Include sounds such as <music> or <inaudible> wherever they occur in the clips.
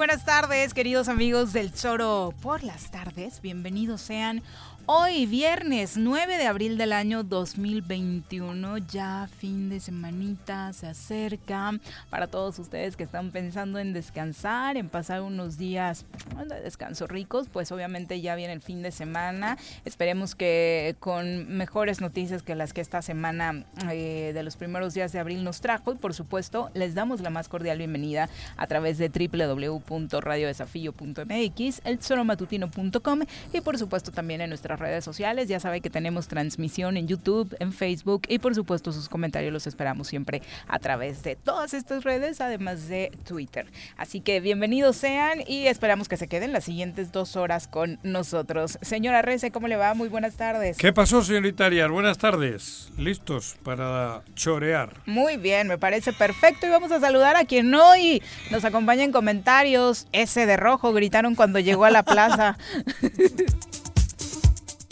buenas tardes, queridos amigos del Choro por las tardes. Bienvenidos sean Hoy, viernes 9 de abril del año 2021, ya fin de semanita se acerca para todos ustedes que están pensando en descansar, en pasar unos días de descanso ricos, pues obviamente ya viene el fin de semana. Esperemos que con mejores noticias que las que esta semana eh, de los primeros días de abril nos trajo y por supuesto les damos la más cordial bienvenida a través de www.radiodesafío.mx, elzoromatutino.com y por supuesto también en nuestra redes sociales. Ya sabe que tenemos transmisión en YouTube, en Facebook y por supuesto sus comentarios los esperamos siempre a través de todas estas redes, además de Twitter. Así que bienvenidos sean y esperamos que se queden las siguientes dos horas con nosotros. Señora Rece, ¿cómo le va? Muy buenas tardes. ¿Qué pasó, señorita Arias? Buenas tardes. ¿Listos para chorear? Muy bien, me parece perfecto y vamos a saludar a quien hoy nos acompaña en comentarios. Ese de rojo gritaron cuando llegó a la plaza. <laughs>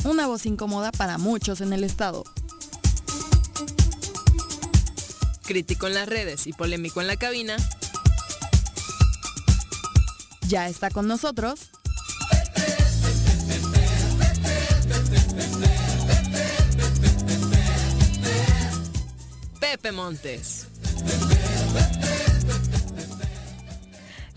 una voz incómoda para muchos en el estado. Crítico en las redes y polémico en la cabina. Ya está con nosotros. Pepe Montes.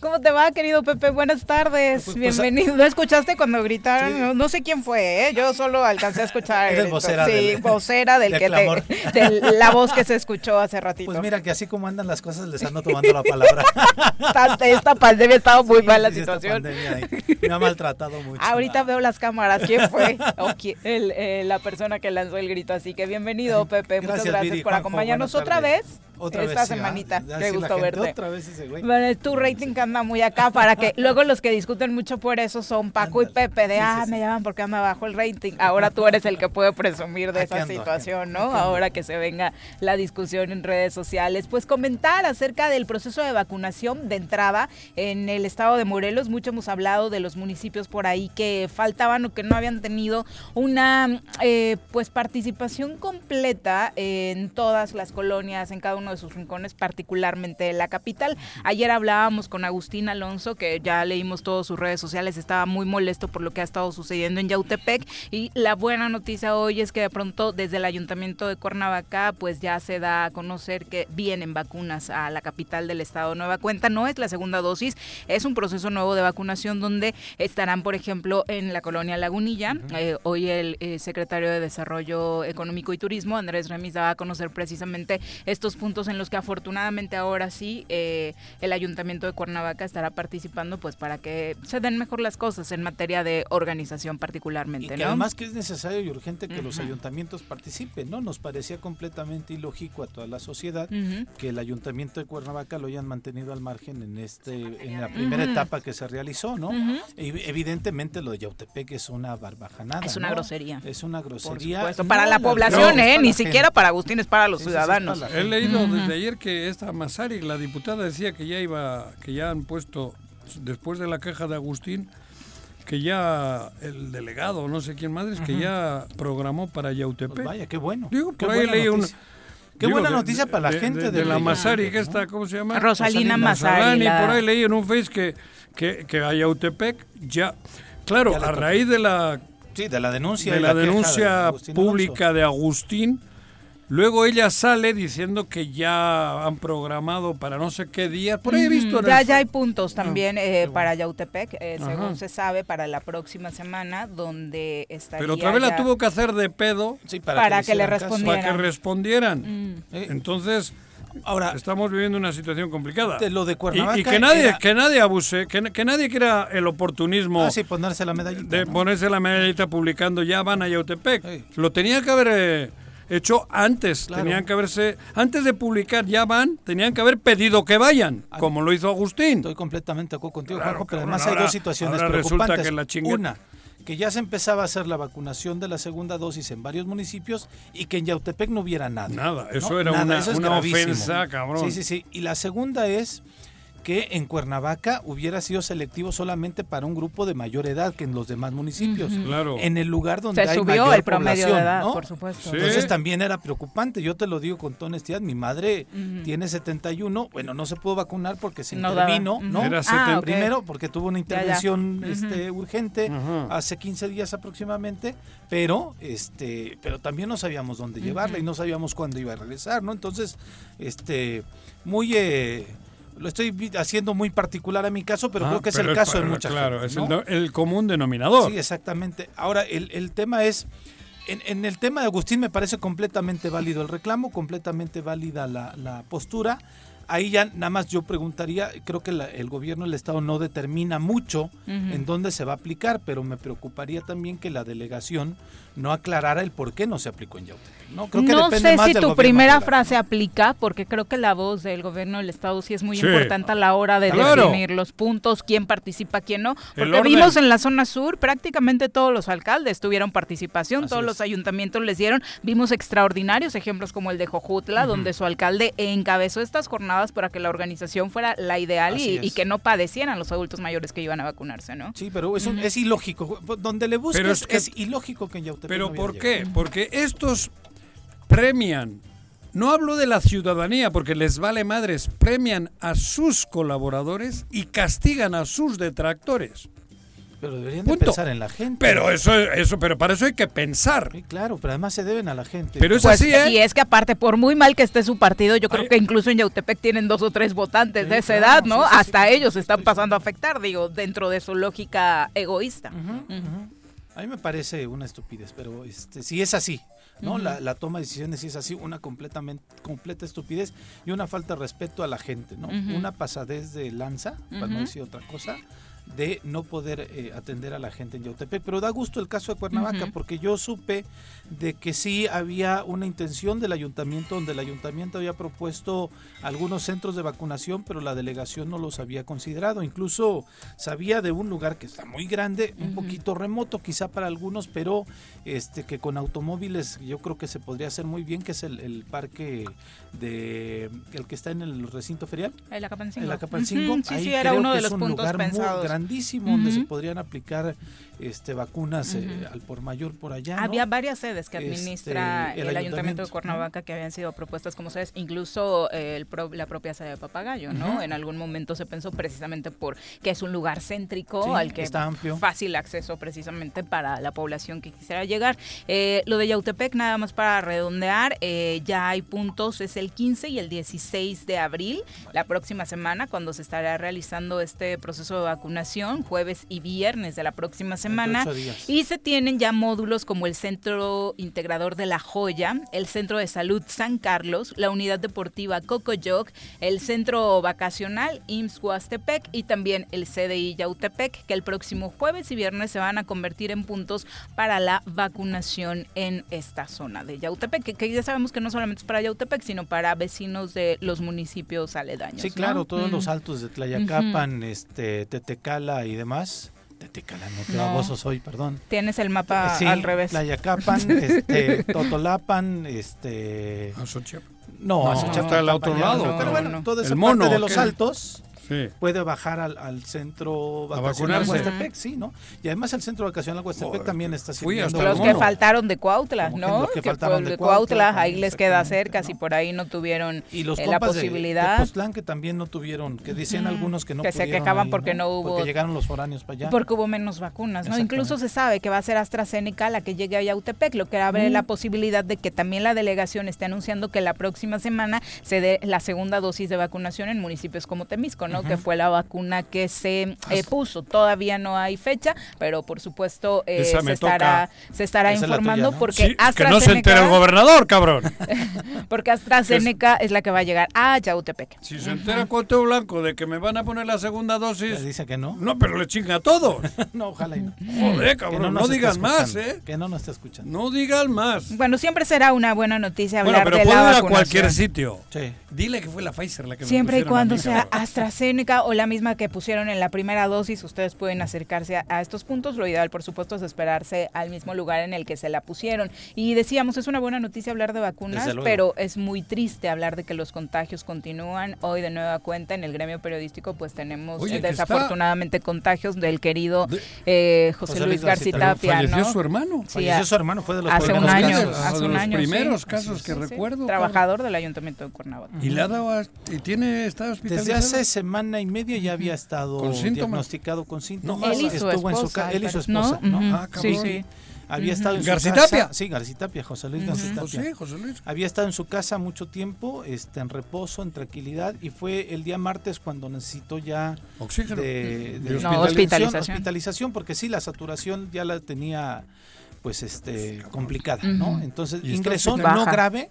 ¿Cómo te va, querido Pepe? Buenas tardes. Pues, pues, Bienvenido. ¿No escuchaste cuando gritaron? No, sé quién fue, ¿eh? Yo solo alcancé a escuchar. Eres vocera. Sí, del, vocera del que te, <laughs> de la voz que se escuchó hace ratito. Pues mira, que así como andan las cosas, les ando tomando la palabra. <laughs> esta pandemia ha estado muy mal la situación. me ha maltratado mucho. Ahorita veo las cámaras. ¿Quién fue? <laughs> Eh, la persona que lanzó el grito. Así que bienvenido, Pepe. Muchas gracias por acompañarnos otra vez. Otra esta semanita. Qué gusto verte. Otra vez ese güey. Bueno, tu rating anda muy acá para que <laughs> luego los que discuten mucho por eso son Paco y Pepe de, ah, me llaman porque me bajó el rating. Ahora tú eres el que puede presumir de esa situación, ¿no? Ahora que se venga la discusión en redes sociales. Pues comentar acerca del proceso de vacunación de entrada en el estado de Morelos. Mucho hemos hablado de los municipios por ahí que faltaban o que no habían tenido una eh, pues participación completa en todas las colonias, en cada uno de sus rincones, particularmente la capital. Ayer hablábamos con Agustín Alonso, que ya leímos todas sus redes sociales, estaba muy molesto por lo que ha estado sucediendo en Yautepec y la buena noticia hoy es que de pronto desde el ayuntamiento de Cuernavaca pues ya se da a conocer que vienen vacunas a la capital del estado. Nueva cuenta no es la segunda dosis, es un proceso nuevo de vacunación donde estarán, por ejemplo, en la colonia Lagunilla. Eh, hoy el eh, secretario de Desarrollo Económico y Turismo, Andrés Remis, daba a conocer precisamente estos puntos en los que afortunadamente ahora sí eh, el ayuntamiento de Cuernavaca estará participando pues para que se den mejor las cosas en materia de organización particularmente. Y además que es necesario y urgente que los ayuntamientos participen, ¿no? Nos parecía completamente ilógico a toda la sociedad que el ayuntamiento de Cuernavaca lo hayan mantenido al margen en este en la primera etapa que se realizó, ¿no? evidentemente lo de Yautepec es una barbajanada. Es una grosería. Es una grosería. para la población, ¿eh? Ni siquiera para Agustín, es para los ciudadanos. He leído desde ayer que esta Masari, la diputada, decía que ya iba, que ya han puesto, después de la queja de Agustín, que ya el delegado, no sé quién madre, es que ya programó para Yautepec. Pues vaya, qué bueno. Digo, qué por ahí leí un... Qué digo, buena de- noticia para la de- gente de, la Masari, que está, ¿cómo se llama? Rosalina Masari. La- por ahí leí en un Face que, que, que ya... Claro, Ya a raíz de la Sí, de la denuncia. de y la, denuncia pública de Agustín. Luego ella sale diciendo que ya han programado para no sé qué día. Por ahí he visto. Ya, el ya hay puntos también eh, bueno. para Yautepec, eh, según se sabe, para la próxima semana, donde estaría Pero otra vez la tuvo que hacer de pedo Sí, para que le hicieran caso. respondiera. para que respondieran. Mm. Entonces, Ahora, estamos viviendo una situación complicada. de lo de Y- Cuernavaca. y, que nadie era- que nadie abuse, que, que nadie quiera el oportunismo Ah, sí, ponerse la medallita. de ¿no? ponerse la medallita publicando ya van a Yautepec. Sí. Lo tenía que haber eh, hecho antes. Claro. Tenían que haberse antes de publicar ya van, tenían que haber pedido que vayan, Ah, como lo hizo Agustín. Estoy completamente de acuerdo contigo, Claro, pero además hay dos situaciones ahora resulta preocupantes. que la chingue- Una, que ya se empezaba a hacer la vacunación de la segunda dosis en varios municipios y que en Yautepec no hubiera nada. Nada, eso ¿no? era una, eso es una ofensa, cabrón. Sí, sí, sí. Y la segunda es que en Cuernavaca hubiera sido selectivo solamente para un grupo de mayor edad que en los demás municipios. Claro. En el lugar donde Se hay subió mayor el promedio de edad, ¿no? por supuesto. Sí. Entonces también era preocupante, yo te lo digo con toda honestidad, mi madre tiene 71, bueno, no se pudo vacunar porque se No intervino. ¿no? Era Ah, 70. ok. Primero porque tuvo una Ya, ya. intervención este, urgente hace 15 días aproximadamente, pero este pero también no sabíamos dónde llevarla y no sabíamos cuándo iba a regresar, ¿no? Entonces, este muy eh, lo estoy haciendo muy particular a mi caso, pero Ah, creo que es el caso de para- mucha Claro, gente. es ¿no? el, do- el común denominador. Sí, exactamente. Ahora, el, el tema es, en, en el tema de Agustín me parece completamente válido el reclamo, completamente válida la, la postura. Ahí ya nada más yo preguntaría, creo que la- el gobierno del Estado no determina mucho en dónde se va a aplicar, pero me preocuparía también que la delegación no aclarara el por qué no se aplicó en Yautepec. No, creo que no sé más si tu primera federal. frase aplica, porque creo que la voz del gobierno del Estado sí es muy Sí. importante a la hora de Claro. definir los puntos, quién participa, quién no. Porque vimos en la zona sur, prácticamente todos los alcaldes tuvieron participación, Así todos es. los ayuntamientos les dieron. Vimos extraordinarios ejemplos como el de Jojutla, donde su alcalde encabezó estas jornadas para que la organización fuera la ideal y, que no padecieran los adultos mayores que iban a vacunarse, ¿no? Sí, pero es, un- es ilógico. Donde le busques es, ilógico que en Yautepec Pero ¿por qué? Porque estos premian, no hablo de la ciudadanía porque les vale madres, premian a sus colaboradores y castigan a sus detractores. Pero deberían de pensar en la gente. Pero eso, eso, pero para eso hay que pensar. Sí, claro, pero además se deben a la gente. Pero es Pues, así, ¿eh? Y es que aparte, por muy mal que esté su partido, yo creo Ay. que incluso en Yautepec tienen dos o tres votantes de esa claro, edad, ¿no? sí, sí, Hasta sí, ellos sí, están pasando a afectar, digo, dentro de su lógica egoísta. A mí me parece una estupidez, pero este, si es así, ¿no? la, la toma de decisiones si es así, una completamente completa estupidez y una falta de respeto a la gente, ¿no? Una pasadez de lanza, para no decir otra cosa, de no poder eh, atender a la gente en Yautepec. Pero da gusto el caso de Cuernavaca, porque yo supe de que sí había una intención del ayuntamiento, donde el ayuntamiento había propuesto algunos centros de vacunación, pero la delegación no los había considerado. Incluso sabía de un lugar que está muy grande, un poquito remoto quizá para algunos, pero este que con automóviles yo creo que se podría hacer muy bien, que es el, el parque de el que está en el recinto ferial. El Acapancingo. El Acapancingo, Ujú, Sí, ahí sí, era uno que de es los un puntos lugar muy pensados. Grandísimo donde se podrían aplicar este vacunas eh, al por mayor por allá. ¿no? Había varias sedes que Este, administra el el, Ayuntamiento ayuntamiento, de Cuernavaca que habían sido propuestas como sedes, incluso eh, el pro- la propia sede de Papagayo, ¿no? Ujú. En algún momento se pensó precisamente por que es un lugar céntrico Sí, al que está amplio. fácil acceso precisamente para la población que quisiera llegar. Eh, lo de Yautepec, nada más para redondear, eh, ya hay puntos, es el 15 y el 16 de abril, la próxima semana, cuando se estará realizando este proceso de vacunación, jueves y viernes de la próxima semana. Y se tienen ya módulos como el Centro Integrador de La Joya, el Centro de Salud San Carlos, la Unidad Deportiva Cocoyoc, el Centro Vacacional IMSS Huastepec y también el CDI Yautepec, que el próximo jueves y viernes se van a convertir en puntos para la vacunación en esta zona de Yautepec, que, que ya sabemos que no solamente es para Yautepec, sino para vecinos de los municipios aledaños. Sí, ¿no? claro, todos los Mm. altos de Tlayacapan, este, Tetecala y demás. Tetecala, no, qué No. baboso soy, perdón. Tienes el mapa Sí, al revés. Tlayacapan, <laughs> este, Totolapan, este, Azochiapan. No, No, a Xochapalco está al otro lado, no. Pero no, bueno, no. toda esa El mono, parte de los aquel. altos Sí. puede bajar al, al centro vacacional. Huastepec, sí, ¿no? Y además el centro vacacional Huastepec también está sirviendo. Los que faltaron de Cuautla, ¿no? los que Que faltaron de Cuautla Cuautla, ahí les queda cerca, ¿no? si por ahí no tuvieron Y los eh, la de- posibilidad. De, Postlán que también no tuvieron, que decían algunos que no Que se quejaban ahí, porque no hubo- Porque llegaron los foráneos para allá. Porque hubo menos vacunas, ¿no? Incluso se sabe que va a ser AstraZeneca la que llegue a Yautepec, lo que abre Mm. la posibilidad de que también la delegación esté anunciando que la próxima semana se dé la segunda dosis de vacunación en municipios como Temisco, ¿no? Que fue la vacuna que se eh, puso. Todavía no hay fecha, pero por supuesto eh, se, estará, se estará Esa es la informando tuya, ¿no? porque Sí, que no se AstraZeneca, entere el gobernador, cabrón. <laughs> porque AstraZeneca es la que va a llegar a Yautepec. Si se entera Cuauhtémoc Blanco de que me van a poner la segunda Le dosis, dice que no. no, pero le chinga a todos. <laughs> No, ojalá y no. Joder, cabrón, no, digan más, ¿eh? Que no nos está escuchando. No digan más. Bueno, siempre será una buena noticia Bueno, hablar pero de puede la ir a vacunación. cualquier sitio. Sí. Dile que fue la Pfizer la que me Siempre y cuando mí, sea cabrón. AstraZeneca o la misma que pusieron en la primera dosis, ustedes pueden acercarse a, a estos puntos. Lo ideal, por supuesto, es esperarse al mismo lugar en el que se la pusieron. Y decíamos, es una buena noticia hablar de vacunas, pero es muy triste hablar de que los contagios continúan. Hoy, de nueva cuenta, en el gremio periodístico, pues tenemos Oye, que está- desafortunadamente contagios del querido De- eh, José, José Luis García Garcitapia, Falleció ¿no? su hermano. Sí, Falleció a- su hermano, fue de los hace un primeros año, casos. hace de un los año, primeros sí. casos que Sí, sí. recuerdo. Trabajador del Ayuntamiento de Cuernavaca. Y le ha dado a- y tiene está hospitalizado. Desde hace semana y media ya había estado ¿Con diagnosticado con síntomas. Él y su Estuvo en su esposa, él y su esposa, ¿no? ¿no? Ah, Sí, sí. Había estado en su ¿Garcitapia? casa. Sí, Garcitapia, José Luis Garcitapia. sí, José Luis. Había estado en su casa mucho tiempo, este, en reposo, en tranquilidad, y fue el día martes cuando necesitó ya Oxígeno. de, de De hospitalización, hospitalización. hospitalización, porque sí, la saturación ya la tenía pues este complicada, ¿no? Entonces ingresó no grave,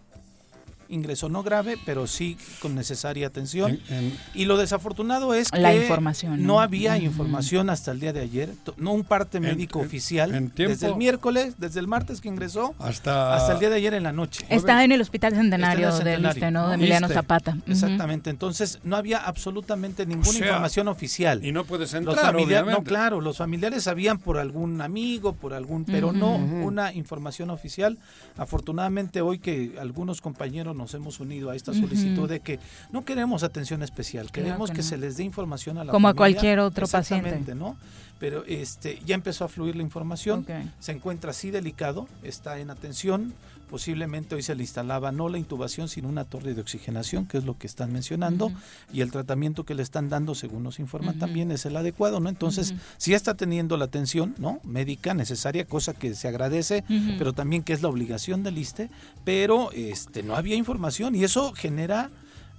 ingresó no grave, pero sí con necesaria atención. En- en- Y lo desafortunado es que La información, no, ¿no? había información hasta el día de ayer, no un parte médico en- oficial. en tiempo- desde el miércoles, desde el martes que ingresó, hasta, hasta el día de ayer en la noche. Está en el Hospital Centenario, el del Centenario, ¿no? De ¿no? Emiliano. Zapata. Exactamente, entonces no había absolutamente ninguna sea, información oficial. Y no puedes Los entrar, familiares, no, claro, los familiares sabían por algún amigo, por algún, pero no una información oficial. Afortunadamente hoy que algunos compañeros nos hemos unido a esta solicitud de que no queremos atención especial, Claro queremos que que, no. se les dé información a la Como a cualquier otro paciente. Exactamente, ¿no? Pero este ya empezó a fluir la información, se encuentra así delicado, está en atención, posiblemente hoy se le instalaba no la intubación, sino una torre de oxigenación, que es lo que están mencionando, y el tratamiento que le están dando, según nos informan, también es el adecuado, ¿no? Entonces, Ujú. sí está teniendo la atención, ¿no? Médica necesaria, cosa que se agradece, pero también que es la obligación del ISTE, pero este no había información y eso genera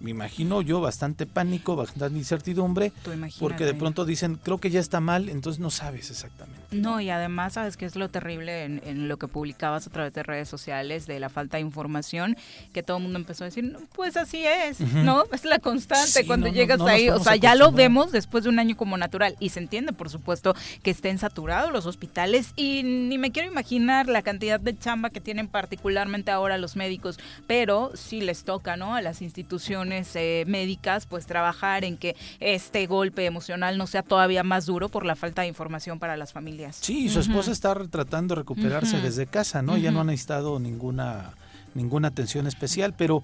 me imagino yo bastante pánico, bastante incertidumbre, porque de pronto dicen, creo que ya está mal, entonces no sabes exactamente. No, y además, ¿sabes qué es lo terrible en, en lo que publicabas a través de redes sociales de la falta de información? Que todo el mundo empezó a decir, "No, pues así es, ¿no? Es la constante Sí, cuando no, llegas no ahí. O sea, ya lo vemos después de un año como natural. Y se entiende, por supuesto, que estén saturados los hospitales. Y ni me quiero imaginar la cantidad de chamba que tienen particularmente ahora los médicos. Pero sí les toca, ¿no? A las instituciones eh, médicas, pues trabajar en que este golpe emocional no sea todavía más duro por la falta de información para las familias. Sí, y su esposa está tratando de recuperarse desde casa, ¿no? Ya no ha necesitado ninguna ninguna atención especial, pero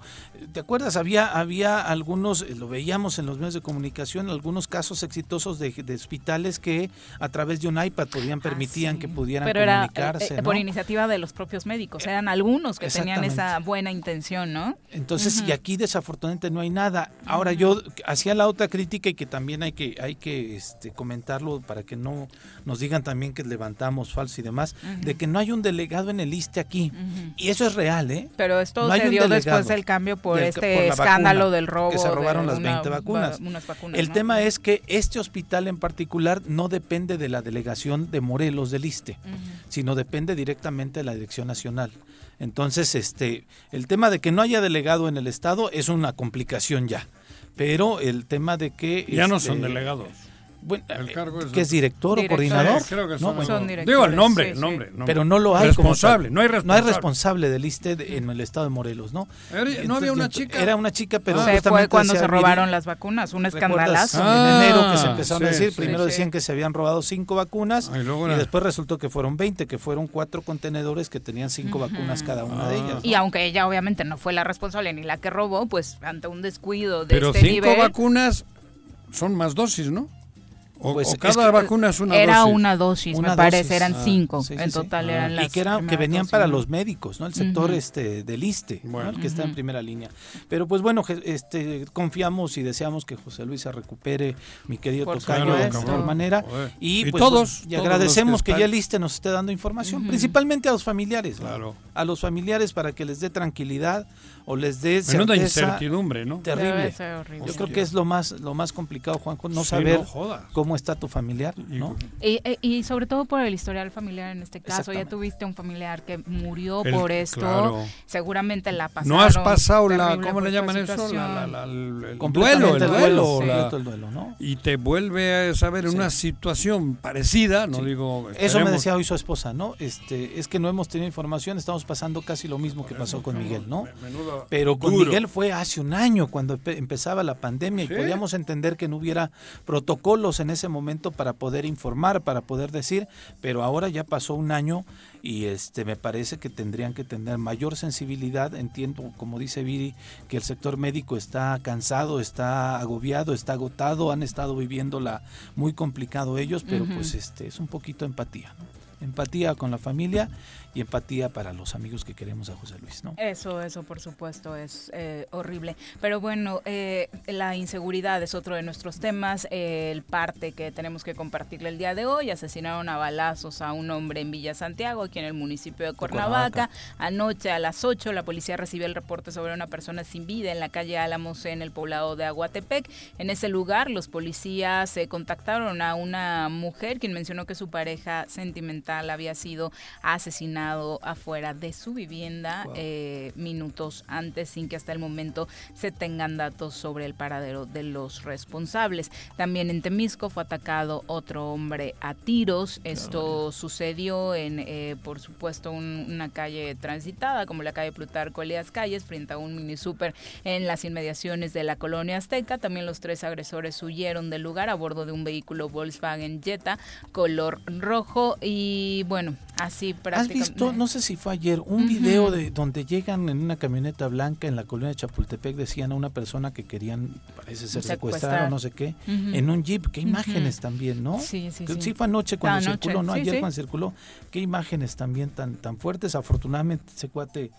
¿te acuerdas? Había había algunos, eh, lo veíamos en los medios de comunicación, algunos casos exitosos de, de hospitales que a través de un iPad podían permitían Ah, sí. que pudieran Pero era eh, comunicarse, eh, ¿no? por iniciativa de los propios médicos. Eran algunos que tenían esa buena intención, ¿no? Entonces, y aquí desafortunadamente no hay nada. Ahora yo hacía la otra crítica y que también hay que hay que este, comentarlo para que no nos digan también que levantamos falso y demás, de que no hay un delegado en el ISTE aquí. Y eso es real, ¿eh? Pero esto No se dio delegado después del cambio por del- este por escándalo vacuna, del robo. que se robaron de las una 20 vacunas. va- unas vacunas, El ¿no? tema es que este hospital en particular no depende de la delegación de Morelos del ISTE, sino depende directamente de la Dirección Nacional. Entonces, este, el tema de que no haya delegado en el estado es una complicación ya. Pero el tema de que Ya no este, son delegados. Bueno, El cargo es- que es director o coordinador. Sí, creo que No, son, bueno, Son Digo el nombre, sí, el sí. nombre, pero no lo hay Responsable, no hay No hay responsable. responsable del ISTE de- en el estado de Morelos, ¿no? Era- ¿no había una chica? Era una chica, pero fue justamente cuando decía se robaron las vacunas, un escandalazo. Ah, en enero que se empezaron a decir, sí. primero Sí, decían que se habían robado cinco vacunas Ah, y luego y era- después resultó que fueron 20, que fueron cuatro contenedores que tenían cinco vacunas cada una de Ah. ellas. Y aunque ella obviamente no fue la responsable ni la que robó, pues ante un descuido de Pero este cinco nivel, vacunas son más dosis, ¿no? O, Pues o es cada que vacuna es una era dosis. una dosis, Una me parece, dosis. eran Ah, cinco. Sí, sí, en sí. total Ah. eran las y que, era, que venían dosis, para los médicos, ¿no? El sector Ujú. este del ISTE, el que está en primera línea. Pero pues bueno, este confiamos y deseamos que José Luis se recupere, mi querido Por Tocayo, de mejor manera. Y, Y pues, todos, y agradecemos que que, ya el ISTE nos esté dando información, principalmente a los familiares, ¿no? Claro. a los familiares para que les dé tranquilidad o les dé Menuda certeza incertidumbre, ¿no? terrible. Debe ser horrible. Yo creo que es lo más lo más complicado, Juanjo, no saber jodas. Cómo está tu familiar, ¿no? Y, e- y sobre todo por el historial familiar en este caso. Ya tuviste un familiar que murió El- por esto. claro. Seguramente la pasaron. No has pasado la, ¿cómo le llaman eso? La- situación. la- la- el, duelo, el el duelo. duelo, la- completo el duelo, ¿no? y te vuelve a saber en Sí. una situación parecida, no Sí. digo... Eso me decía hoy su esposa, ¿no? Este, es que no hemos tenido información, estamos pasando casi lo mismo que pasó con Miguel, ¿no? Pero con. Miguel fue hace un año cuando empe- empezaba la pandemia y ¿Sí? podíamos entender que no hubiera protocolos en ese momento para poder informar, para poder decir, pero ahora ya pasó un año y este me parece que tendrían que tener mayor sensibilidad. Entiendo, como dice Viri, que el sector médico está cansado, está agobiado, está agotado, han estado viviéndola muy complicado ellos, pero pues este es un poquito empatía, ¿no? Empatía con la familia y empatía para los amigos que queremos a José Luis, ¿no? Eso, eso por supuesto es eh, horrible. Pero bueno, eh, la inseguridad es otro de nuestros temas. eh, el parte que tenemos que compartirle el día de hoy. Asesinaron a balazos a un hombre en Villa Santiago, aquí en el municipio de Cuernavaca. Anoche a las 8 la policía recibió el reporte sobre una persona sin vida en la calle Álamos en el poblado de Aguatepec. En ese lugar los policías se contactaron a una mujer quien mencionó que su pareja sentimental había sido afuera de su vivienda Wow. eh, minutos antes sin que hasta el momento se tengan datos sobre el paradero de los responsables. También en Temisco fue atacado otro hombre a tiros. Esto sucedió en, eh, por supuesto, un- una calle transitada como la calle Plutarco Elías Calles frente a un mini super en las inmediaciones de la colonia Azteca. También los tres agresores huyeron del lugar a bordo de un vehículo Volkswagen Jetta color rojo y bueno, así ¿Has prácticamente. visto, no sé si fue ayer, un video de donde llegan en una camioneta blanca en la colonia de Chapultepec, decían a una persona que querían, parece ser Secuestrar. o no sé qué, en un jeep, qué imágenes también, ¿no? Sí, sí, sí. Sí fue anoche cuando Anoche, circuló, no sí, ayer sí. cuando circuló, qué imágenes también tan tan fuertes. Afortunadamente ese cuate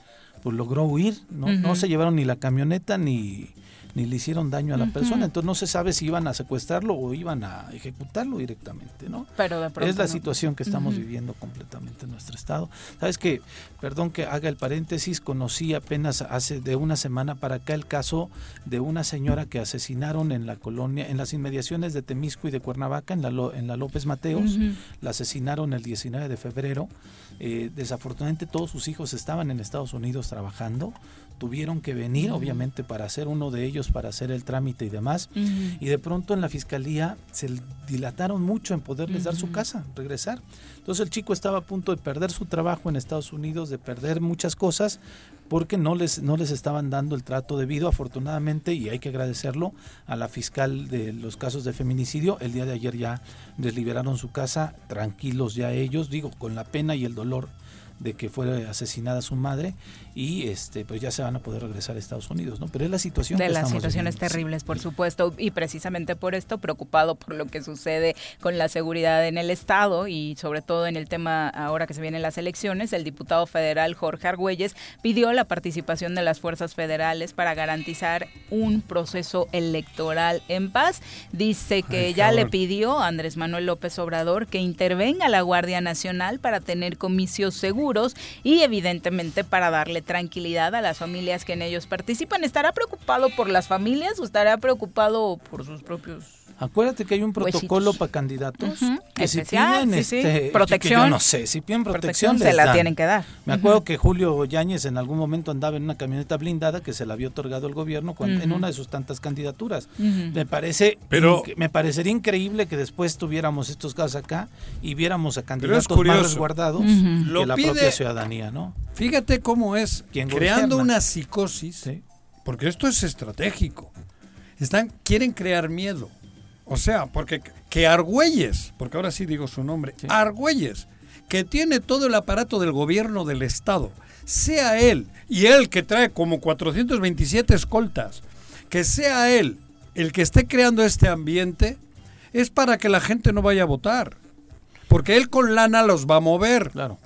pues logró huir, no, no se llevaron ni la camioneta ni ni le hicieron daño a la persona, entonces no se sabe si iban a secuestrarlo o iban a ejecutarlo directamente, ¿no? Pero de pronto Es la no. situación que estamos viviendo completamente en nuestro estado. Sabes que, perdón que haga el paréntesis, conocí apenas hace de una semana para acá el caso de una señora que asesinaron en la colonia, en las inmediaciones de Temisco y de Cuernavaca, en la, en la López Mateos. La asesinaron el 19 de febrero. Eh, desafortunadamente todos sus hijos estaban en Estados Unidos trabajando. Tuvieron que venir, obviamente, para hacer uno de ellos, para hacer el trámite y demás. Y de pronto en la fiscalía se dilataron mucho en poderles dar su casa, regresar. Entonces el chico estaba a punto de perder su trabajo en Estados Unidos, de perder muchas cosas, porque no les, no les estaban dando el trato debido, afortunadamente, y hay que agradecerlo a la fiscal de los casos de feminicidio. El día de ayer ya les liberaron su casa, tranquilos ya ellos, digo, con la pena y el dolor de que fue asesinada su madre y este pues ya se van a poder regresar a Estados Unidos, ¿no? Pero es la situación de que las situaciones viviendo, terribles, por supuesto, y precisamente por esto, preocupado por lo que sucede con la seguridad en el Estado y sobre todo en el tema ahora que se vienen las elecciones, el diputado federal Jorge Argüelles pidió la participación de las fuerzas federales para garantizar un proceso electoral en paz. Dice que Ay, ya le pidió a Andrés Manuel López Obrador que intervenga la Guardia Nacional para tener comicios seguros y evidentemente para darle tranquilidad a las familias que en ellos participan. ¿Estará preocupado por las familias o estará preocupado por sus propios Acuérdate que hay un Huesitos. protocolo para candidatos que si especial, piden sí, sí. este, Protección. yo no sé, si piden protección, Protección se la dan. tienen que dar. Me acuerdo que Julio Yáñez en algún momento andaba en una camioneta blindada que se la había otorgado el gobierno cuando- en una de sus tantas candidaturas. Me parece Pero- me parecería increíble que después tuviéramos estos casos acá y viéramos a candidatos más resguardados. Lo que la pide- propia ciudadanía, ¿no? Fíjate cómo es ¿Quién creando gobierna? una psicosis, Sí. porque esto es estratégico. Están quieren crear miedo. O sea, porque que Argüelles, porque ahora sí digo su nombre, Sí. Argüelles, que tiene todo el aparato del gobierno del estado, sea él y él que trae como 427 escoltas, que sea él el que esté creando este ambiente, es para que la gente no vaya a votar. Porque él con lana los va a mover. Claro.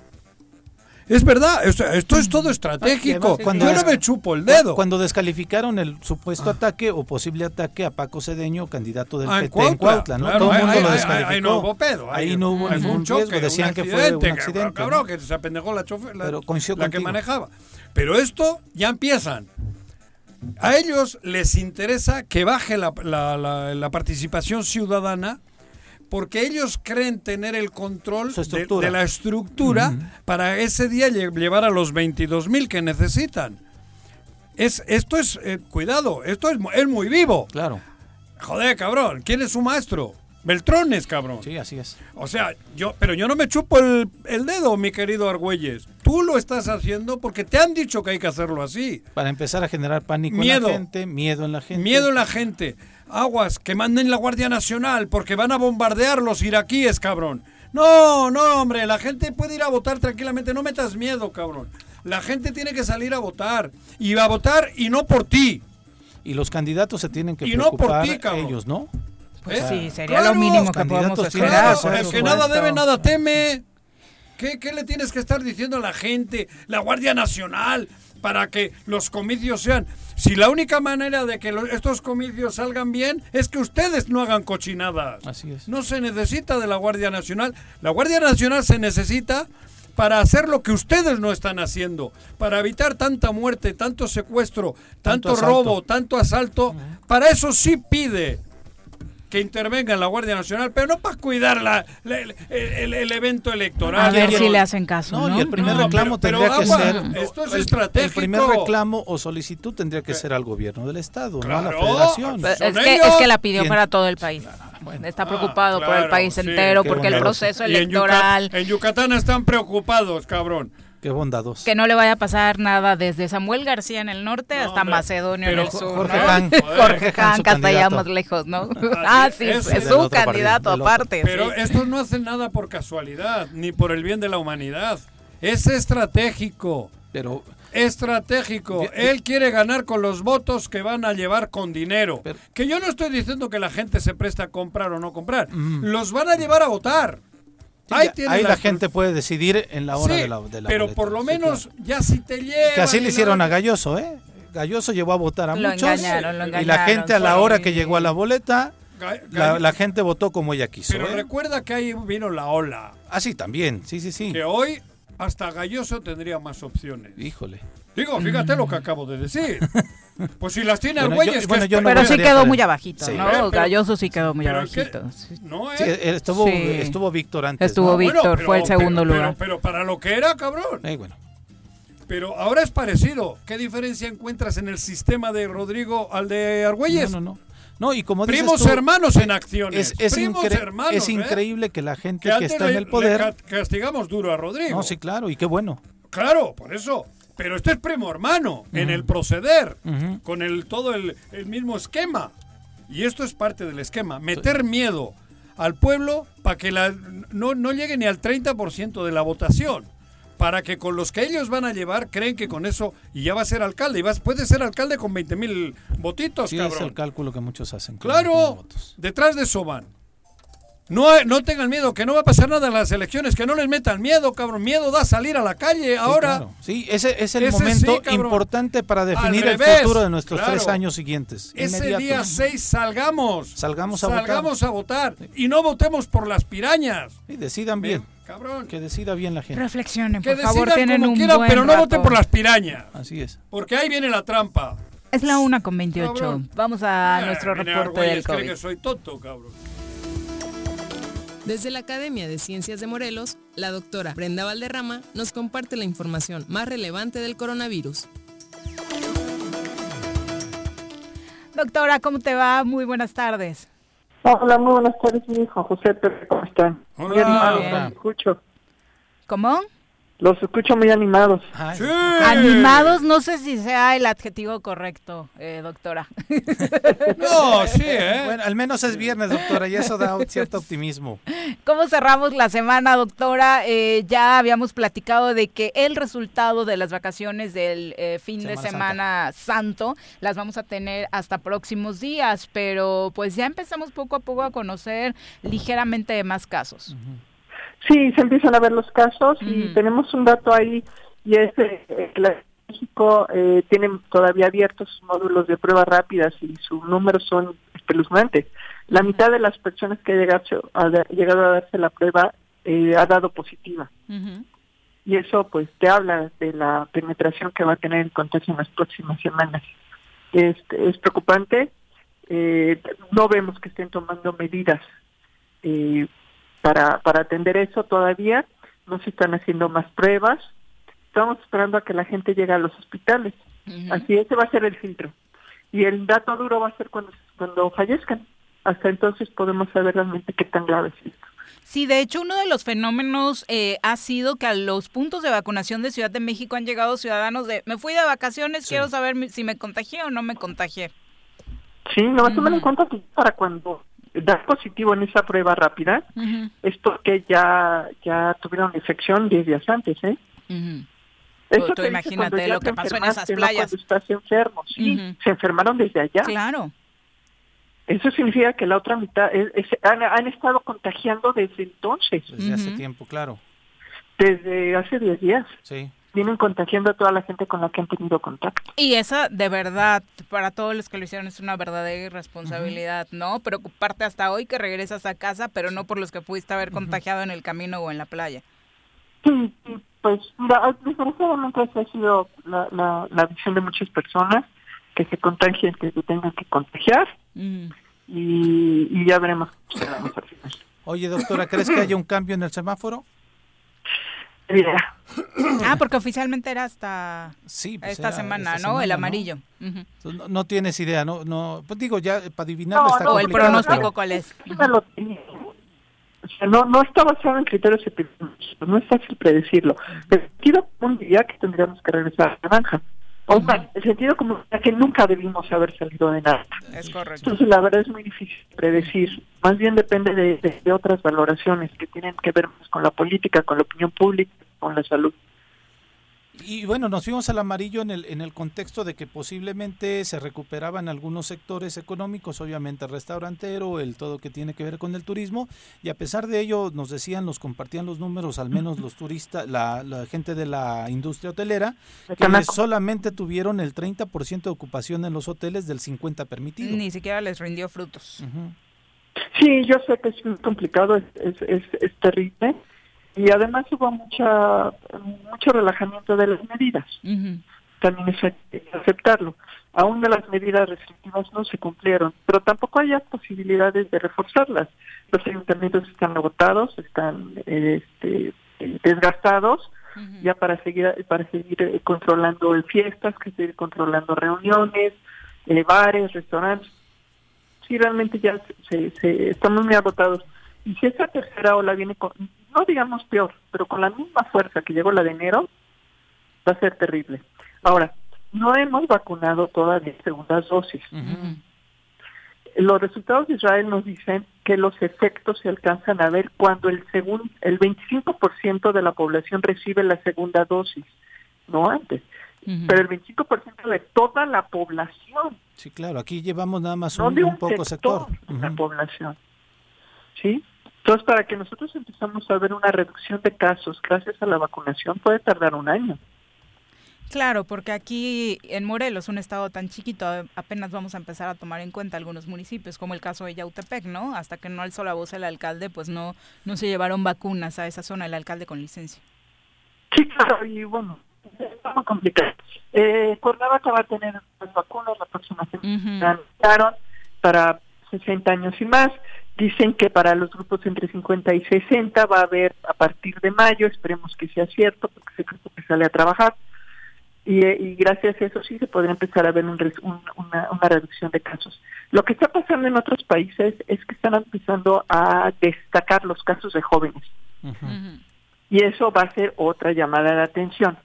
Es verdad, esto, esto es todo estratégico. Cuando- Yo no me chupo el dedo. Cuando descalificaron el supuesto ataque o posible ataque a Paco Cedeño, candidato del Ah, en PT en Cuautla, Cuautla, ¿no? claro, Todo el ahí- mundo lo ahí- descalificó. Ahí no hubo pedo. Ahí no hubo ahí ningún un choque, riesgo, decían un que fue un accidente. Cabrón, ¿no? que se apendejó la chofer, la, Pero la que manejaba. Pero esto ya empiezan. A ellos les interesa que baje la- la- la participación ciudadana porque ellos creen tener el control de, la estructura para ese día lle- llevar a los 22 mil que necesitan. Es, esto es, eh, cuidado, esto es, mu- es muy vivo. Claro, Joder, cabrón, ¿quién es su maestro? Beltrones, cabrón. sí, así es. O sea, yo, pero yo no me chupo el, el dedo, mi querido Argüelles. Tú lo estás haciendo porque te han dicho que hay que hacerlo así. Para empezar a generar pánico Miedo. en la gente, miedo en la gente. Miedo en la gente. Aguas, que manden la Guardia Nacional porque van a bombardear los iraquíes, cabrón. No, no, hombre, la gente puede ir a votar tranquilamente. No metas miedo, cabrón. La gente tiene que salir a votar. Y a votar y no por ti. Y los candidatos se tienen que Y no por preocupar ti, cabrón. ellos, ¿no? Pues ¿Eh? sí, sería Claro, lo mínimo que podemos esperar. que Claro, el que nada debe, nada teme. ¿Qué, qué le tienes que estar diciendo a la gente, la Guardia Nacional, para que los comicios sean... Si la única manera de que lo- estos comicios salgan bien es que ustedes no hagan cochinadas. Así es. No se necesita de la Guardia Nacional. La Guardia Nacional se necesita para hacer lo que ustedes no están haciendo, para evitar tanta muerte, tanto secuestro, tanto, robo, tanto asalto. Para eso sí pide que intervenga la Guardia Nacional, pero no para cuidar la- la- el, el- el evento electoral. A ver si le hacen caso, No, ¿no? y el primer No, reclamo pero- tendría pero que agua, ser. esto es el- estratégico. El primer reclamo o solicitud tendría que ser al gobierno del Estado, no a la federación. Pues, Es que, es que la pidió ¿Quién? para todo el país. bueno. Está preocupado Ah, por el país entero, porque el proceso en electoral, en Yucatán están preocupados, cabrón. Qué bondadosos. que no le vaya a pasar nada desde Samuel García en el norte No, hasta hombre, Macedonio en el sur. Jorge ¿no? Han, <laughs> Jorge Han, hasta allá más lejos, ¿no? <laughs> ah, sí, es es su partido, candidato aparte. Pero sí. estos no hacen nada por casualidad, ni por el bien de la humanidad. Es estratégico. Pero Estratégico. Él quiere ganar con los votos que van a llevar con dinero. Pero- que yo no estoy diciendo que la gente se presta a comprar o no comprar. Mm. Los van a llevar a votar. Sí, ahí ya- tiene ahí la la gente puede decidir en la hora Sí, de la, de la pero boleta. por lo Sí, menos claro. ya si te llevan. Que así le hicieron la- a Galloso, ¿eh? Galloso llevó a votar a Lo muchos. engañaron, lo y la gente a la hora que llegó a la boleta, la gente votó como ella quiso. Pero ¿eh? recuerda que ahí vino la ola. Ah, sí, también. Sí, sí, sí. Que hoy hasta Galloso tendría más opciones. Híjole. Digo, fíjate lo que acabo de decir. <laughs> Pues si las tiene Bueno, Argüelles, yo- bueno, yo no Pero sí quedó pero- muy abajito, Sí. ¿no? Pero- Galloso sí quedó muy pero es que- abajito. sí. No, ¿eh? Sí, estuvo, Sí. estuvo Víctor antes. Estuvo ¿no? Víctor. fue el segundo pero- lugar. Pero, pero para lo que era, cabrón. Eh, bueno. Pero ahora es parecido. ¿Qué diferencia encuentras en el sistema de Rodrigo al de Argüelles? No, no, no. No, y como dices Primos tú, hermanos en acciones. es, es, Primos incre- hermanos. es ¿eh? increíble que la gente Que está le- en el poder... ca- castigamos duro a Rodrigo. No, sí, claro, y qué bueno. Claro, por eso. Pero este es primo hermano en el proceder, con el todo el, el mismo esquema. Y esto es parte del esquema, meter miedo al pueblo para que la, no, no llegue ni al 30% de la votación. Para que con los que ellos van a llevar creen que con eso y ya va a ser alcalde. Y vas, puede ser alcalde con 20 mil votitos, Sí, es cabrón. el cálculo que muchos hacen. con 20 Claro, votos. detrás de eso van. No, no tengan miedo, que no va a pasar nada en las elecciones, que no les metan miedo, cabrón. Miedo da salir a la calle Sí, ahora. claro. Sí, ese es el Ese momento sí, cabrón. importante para definir el futuro de nuestros claro. tres años siguientes. Ese día 6 salgamos. Salgamos a Salgamos a votar. Y no votemos por las pirañas. Y decidan bien. Cabrón. Que decida bien la gente. Reflexionen, Que por favor, decidan tienen como un quieran, buen pero no rato. voten por las pirañas. Así es. Porque ahí viene la trampa. Es la una con 28. Vamos a Eh, nuestro reporte del cree COVID. que soy tonto, cabrón. Desde la Academia de Ciencias de Morelos, la doctora Brenda Valderrama nos comparte la información más relevante del coronavirus. Doctora, ¿cómo te va? Muy buenas tardes. Hola, muy buenas tardes, mi hijo José, ¿cómo están? Muy Hola. Bien. escucho. ¿Cómo? Los escucho muy animados. Ay, Sí. Animados, no sé si sea el adjetivo correcto, eh, doctora. <laughs> No, sí, ¿eh? Bueno, al menos es viernes, doctora, y eso da un cierto optimismo. ¿Cómo cerramos la semana, doctora? Eh, ya habíamos platicado de que el resultado de las vacaciones del eh, fin de Semana semana santo las vamos a tener hasta próximos días, pero pues ya empezamos poco a poco a conocer ligeramente de más casos. Sí, se empiezan a ver los casos y tenemos un dato ahí y es eh, que la- México eh, tiene todavía abiertos sus módulos de pruebas rápidas y sus números son espeluznantes. La mitad de las personas que ha llegado a, ha llegado a darse la prueba eh, ha dado positiva. Y eso pues te habla de la penetración que va a tener el contagio en las próximas semanas. Este, es preocupante, eh, no vemos que estén tomando medidas eh, para, para atender eso todavía, no se están haciendo más pruebas, estamos esperando a que la gente llegue a los hospitales, así ese va a ser el filtro. Y el dato duro va a ser cuando, cuando fallezcan, hasta entonces podemos saber realmente qué tan grave es esto. Sí, de hecho, uno de los fenómenos eh, ha sido que a los puntos de vacunación de Ciudad de México han llegado ciudadanos de, me fui de vacaciones, Sí. quiero saber si me contagié o no me contagié. Sí, no tomen en cuenta que para cuando da positivo en esa prueba rápida, Ujú, es porque ya ya tuvieron infección 10 días antes, ¿eh? ujú. Eso tú te dice imagínate lo que pasó en esas enfermaste, no playas. cuando estás enfermo, sí, Ujú. se enfermaron desde allá. Claro. Eso significa que la otra mitad es- es- han, han estado contagiando desde entonces, Desde hace tiempo, claro. desde hace 10 días. Sí. Vienen contagiando a toda la gente con la que han tenido contacto. Y esa, de verdad, para todos los que lo hicieron, es una verdadera irresponsabilidad, ¿no? Preocuparte hasta hoy que regresas a casa, pero no por los que pudiste haber contagiado en el camino o en la playa. Sí, sí, pues mira, desgraciadamente esa ha sido la, la, la visión de muchas personas, que se contagien, que se tengan que contagiar. Y, y ya veremos qué final. Oye, doctora, ¿crees que haya un cambio en el semáforo? Mira, <coughs> Ah, porque oficialmente era hasta Sí, pues esta era semana, esta ¿no? El amarillo. Entonces, No, no tienes idea, ¿no? no Pues digo, ya para adivinarlo No, está no, O el complicado, pronóstico, pero- ¿cuál es? O sea, no, no está basado en criterios epidemiológicos, no es fácil predecirlo. El sentido común diría que tendríamos que regresar a la naranja. O sea, el sentido común diría que nunca debimos haber salido de nada. Es correcto. Entonces, la verdad es muy difícil predecir. Más bien depende de, de- de otras valoraciones que tienen que ver más con la política, con la opinión pública, con la salud. Y bueno, nos fuimos al amarillo en el, en el contexto de que posiblemente se recuperaban algunos sectores económicos, obviamente el restaurantero, el todo que tiene que ver con el turismo, y a pesar de ello nos decían, nos compartían los números, al menos los turistas, la, la gente de la industria hotelera, que solamente tuvieron el 30% de ocupación en los hoteles del 50% permitido. Ni siquiera les rindió frutos. Sí, yo sé que es muy complicado, es, es, es, es terrible. Y además hubo mucha mucho relajamiento de las medidas. También que aceptarlo. Aún de las medidas restrictivas no se cumplieron, pero tampoco hay posibilidades de reforzarlas. Los ayuntamientos están agotados, están este, desgastados ya para seguir para seguir eh, controlando fiestas, que seguir controlando reuniones, eh, bares, restaurantes. Sí, realmente ya se, se, estamos muy agotados. Y si esta tercera ola viene con, no digamos peor, pero con la misma fuerza que llegó la de enero, va a ser terrible. Ahora, no hemos vacunado todavía segundas dosis. Los resultados de Israel nos dicen que los efectos se alcanzan a ver cuando el segun, el 25% de la población recibe la segunda dosis, no antes. Pero el 25% de toda la población, Sí, claro, aquí llevamos nada más no un, de un un poco sector. de la población. ¿Sí? Entonces, para que nosotros empezamos a ver una reducción de casos gracias a la vacunación puede tardar un año. Claro, porque aquí en Morelos, un estado tan chiquito, apenas vamos a empezar a tomar en cuenta algunos municipios, como el caso de Yautepec, ¿no? Hasta que no alzó la voz el alcalde, pues no, no se llevaron vacunas a esa zona, el alcalde con licencia. Sí, claro, y bueno, está muy complicado. Eh, Cuernavaca va a tener las vacunas la próxima semana. para 60 años y más. Dicen que para los grupos entre 50 y 60 va a haber a partir de mayo, esperemos que sea cierto, porque se cree que sale a trabajar. Y, y, gracias a eso sí se podría empezar a ver un, una, una, reducción de casos. Lo que está pasando en otros países es que están empezando a destacar los casos de jóvenes. Y eso va a ser otra llamada de atención,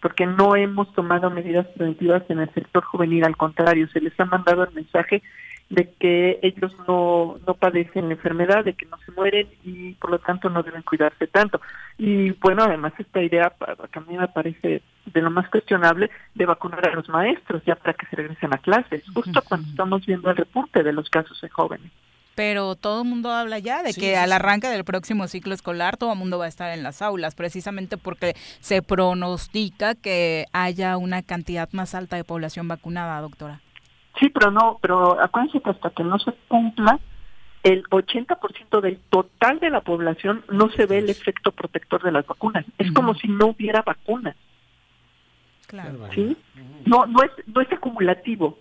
porque no hemos tomado medidas preventivas en el sector juvenil, al contrario, se les ha mandado el mensaje de que ellos no, no padecen la enfermedad, de que no se mueren y por lo tanto no deben cuidarse tanto. Y bueno, además esta idea que a mí me parece de lo más cuestionable de vacunar a los maestros ya para que se regresen a clases, justo cuando estamos viendo el repunte de los casos de jóvenes. Pero todo el mundo habla ya de que al arranque del próximo ciclo escolar todo el mundo va a estar en las aulas, precisamente porque se pronostica que haya una cantidad más alta de población vacunada, doctora. Sí, pero no, pero acuérdense que hasta que no se cumpla el 80% del total de la población no se ve el efecto protector de las vacunas. Es como si no hubiera vacunas. Claro. ¿Sí? No no es no es acumulativo.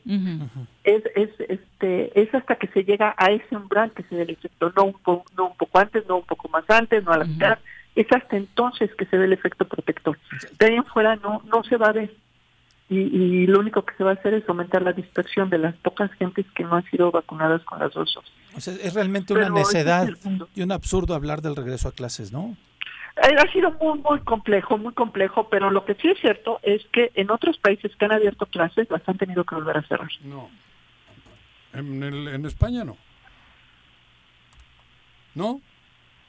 Es es este es hasta que se llega a ese umbral que se ve el efecto, no un poco no un poco antes, no un poco más antes, no a la mitad. Es hasta entonces que se ve el efecto protector. De ahí en fuera no no se va a ver y, lo único que se va a hacer es aumentar la dispersión de las pocas gentes que no han sido vacunadas con las dos dosis. es realmente una necedad y un absurdo hablar del regreso a clases, ¿no? Eh, ha sido muy, muy complejo, muy complejo, pero lo que sí es cierto es que en otros países que han abierto clases las han tenido que volver a cerrar. No. En, en España no. ¿No?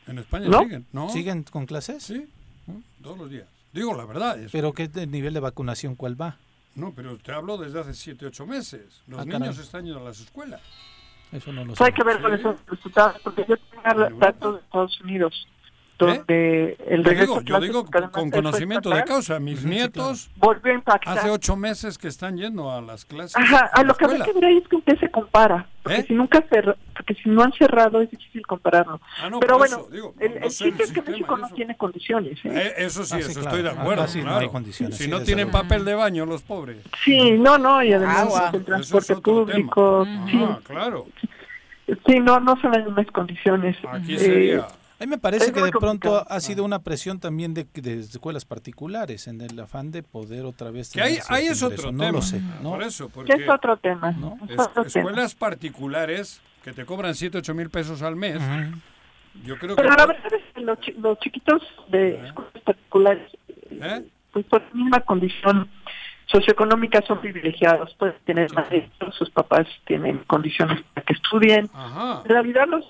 En España siguen, ¿no? ¿Siguen con clases? Sí, todos los días. Digo la verdad. ¿Pero qué nivel de vacunación cuál va? No, pero te hablo desde hace 7, 8 meses. Los ah, niños están yendo a las escuelas. Eso no lo sé. Hay que ver con esos resultados, porque yo tengo datos de Estados Unidos donde el regreso yo digo, yo digo con conocimiento de causa mis nietos hace ocho meses que están yendo a las clases Ajá, a lo que hay que ver ahí es que usted se compara porque ¿Eh? si nunca porque si no han cerrado es difícil compararlo. Ah, pero bueno el, el chiste es que México no tiene condiciones ¿eh? Eh, eso sí, ah, eso estoy de acuerdo no hay condiciones, si no tienen papel de baño los pobres. Sí no no y además el transporte público sí, claro. Sí no no son las mismas condiciones aquí sería a mí me parece que de pronto ha sido una presión también de, de, escuelas particulares en el afán de poder otra vez. Que ahí, ahí es otro tema. No lo sé. Por eso, porque es otro tema. escuelas particulares que te cobran 7, 8 mil pesos al mes. Yo creo Pero que. la verdad es que los, los chiquitos de ¿Eh? escuelas particulares, ¿Eh? pues por la misma condición socioeconómica son privilegiados, pueden tener maestros, sus papás tienen condiciones para que estudien. En realidad los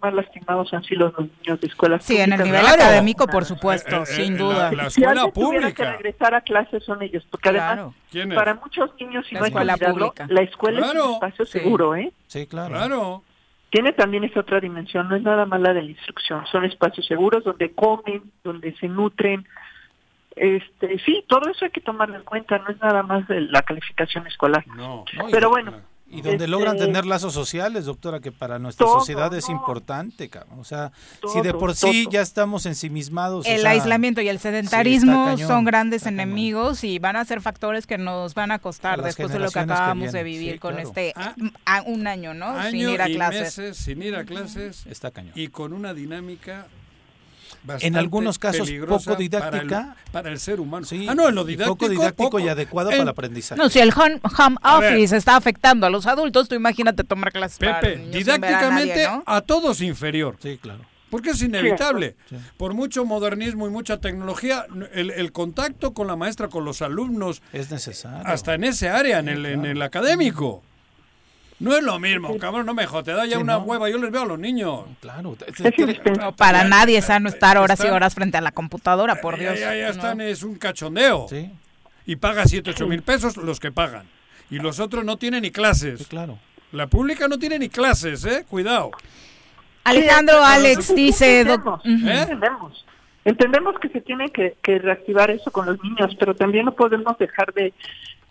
más lastimados han sido los niños de escuelas sí, en el nivel académico, por supuesto, eh, eh, sin duda. La, escuela si pública. que regresar a clases son ellos, porque además, para muchos niños, si no hay la pública. la escuela es un espacio seguro, ¿eh? Sí, claro. Claro. Tiene también esa otra dimensión, no es nada más la de la instrucción, son espacios seguros donde comen, donde se nutren, este sí todo eso hay que tomarlo en cuenta no es nada más de la calificación escolar no, pero bueno y donde logran este, tener lazos sociales, doctora, que para nuestra sociedad es importante, cabrón. O sea, si de por sí ya estamos ensimismados. El aislamiento y el sedentarismo son grandes enemigos y van a ser factores que nos van a costar después de lo que acabamos de vivir con este ah, un año, ¿no? sin ir a clases. sin ir a clases. Está cañón. Y con una dinámica en algunos casos poco didáctica para el, ser humano. Sí, ah, no, en lo didáctico, poco didáctico y adecuado para el aprendizaje. No, si el home, office está afectando a los adultos, tú imagínate tomar clases Pepe, didácticamente a, todos inferior. Sí, claro. Porque es inevitable. Por mucho modernismo y mucha tecnología, el, contacto con la maestra, con los alumnos. Es necesario. Hasta en ese área, en, el, en el académico. No es lo mismo, cabrón, no me jodas, te da ya una hueva, yo les veo a los niños. Claro. No, para nadie es sano estar horas y horas frente a la computadora, por Dios. Ya, ya, están, es un cachondeo. Sí. Y paga 7, 8 mil pesos los que pagan. Y los otros no tienen ni clases. claro. La pública no tiene ni clases, ¿eh? Cuidado. Alejandro Alex dice... Entendemos. Entendemos que se tiene que, que reactivar eso con los niños, pero también no podemos dejar de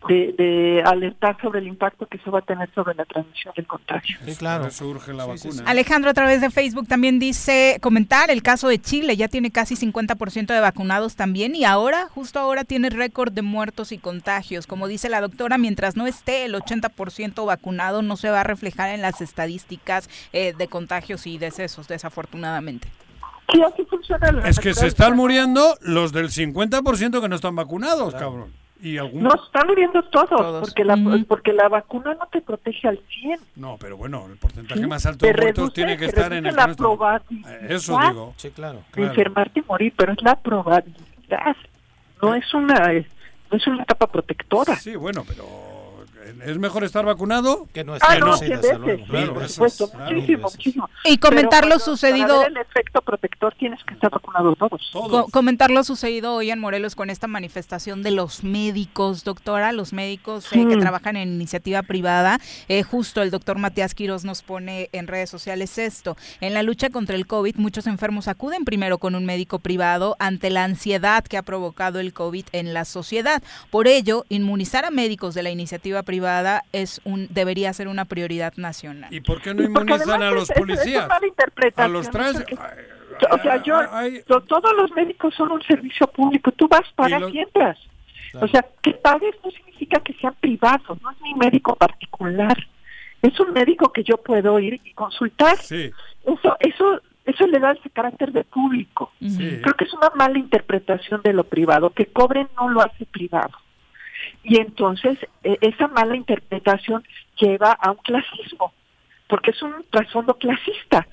de, alertar sobre el impacto que eso va a tener sobre la transmisión del contagio. Sí, claro. eso urge la vacuna. Alejandro, a través de Facebook también dice, comentar el caso de Chile, ya tiene casi 50% de vacunados también y ahora, justo ahora, tiene récord de muertos y contagios. Como dice la doctora, mientras no esté el 80% vacunado, no se va a reflejar en las estadísticas eh, de contagios y decesos, desafortunadamente. Sí, así funciona es que se están muriendo los del 50% que no están vacunados, cabrón. ¿Y No, están muriendo todos, Porque, la, porque la vacuna no te protege al 100. No, pero bueno, el porcentaje más alto de muertos tiene que estar en el la probabilidad. Eh, eso digo. Sí, claro. De enfermarte y morir, pero es la probabilidad. No es una, no es una etapa protectora. Sí, bueno, pero es mejor estar vacunado que no estar ah, no, muchísimo, Y comentar lo sucedido. el efecto protector tienes que estar vacunado todos. comentar lo sucedido hoy en Morelos con esta manifestación de los médicos, doctora, los médicos eh, que trabajan en iniciativa privada. Eh, justo el doctor Matías Quiroz nos pone en redes sociales esto. En la lucha contra el COVID, muchos enfermos acuden primero con un médico privado ante la ansiedad que ha provocado el COVID en la sociedad. Por ello, inmunizar a médicos de la iniciativa privada es un debería ser una prioridad nacional. ¿Y por qué no inmunizan a los policías? a los trans... O sea, yo, todos los médicos son un servicio público. Tú vas, para y entras. O sea, que pagues no significa que sean privados, no es mi médico particular. Es un médico que yo puedo ir y consultar. Sí. Eso, eso, eso le da ese carácter de público. Creo que es una mala interpretación de lo privado. Que cobren no lo hace privado. Y entonces e, esa mala interpretación lleva a un clasismo, porque es un trasfondo clasista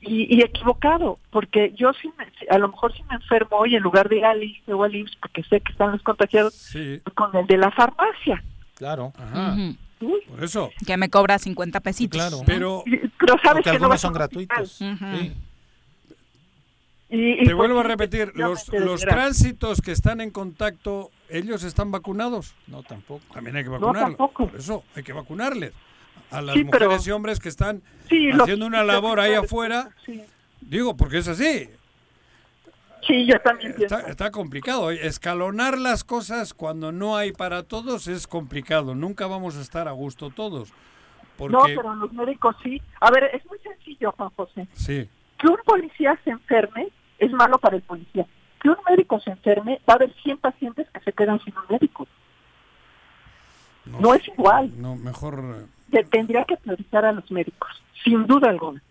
y, equivocado, porque yo si a lo mejor si me enfermo hoy en lugar de Alice o Alice, porque sé que están los contagiados, con el de la farmacia. Claro. Ajá. Por eso. Que me cobra 50 pesitos. Claro. Pero, pero sabes que algunos son gratuitos. Y, Te vuelvo a repetir, los, los tránsitos que están en contacto, ¿ellos están vacunados? No, tampoco. También hay que vacunarlos. Por eso hay que vacunarles. A las mujeres y hombres que están haciendo una labor ahí afuera. Digo, porque es así. Sí, yo también está, está, complicado. Escalonar las cosas cuando no hay para todos es complicado. Nunca vamos a estar a gusto todos. Porque... No, pero los médicos sí. A ver, es muy sencillo, Juan José. Sí. Que un policía se enferme es malo para el policía. Que un médico se enferme, va a haber 100 pacientes que se quedan sin un médico. No, es igual. No, mejor... Se tendría que priorizar a los médicos, sin duda alguna.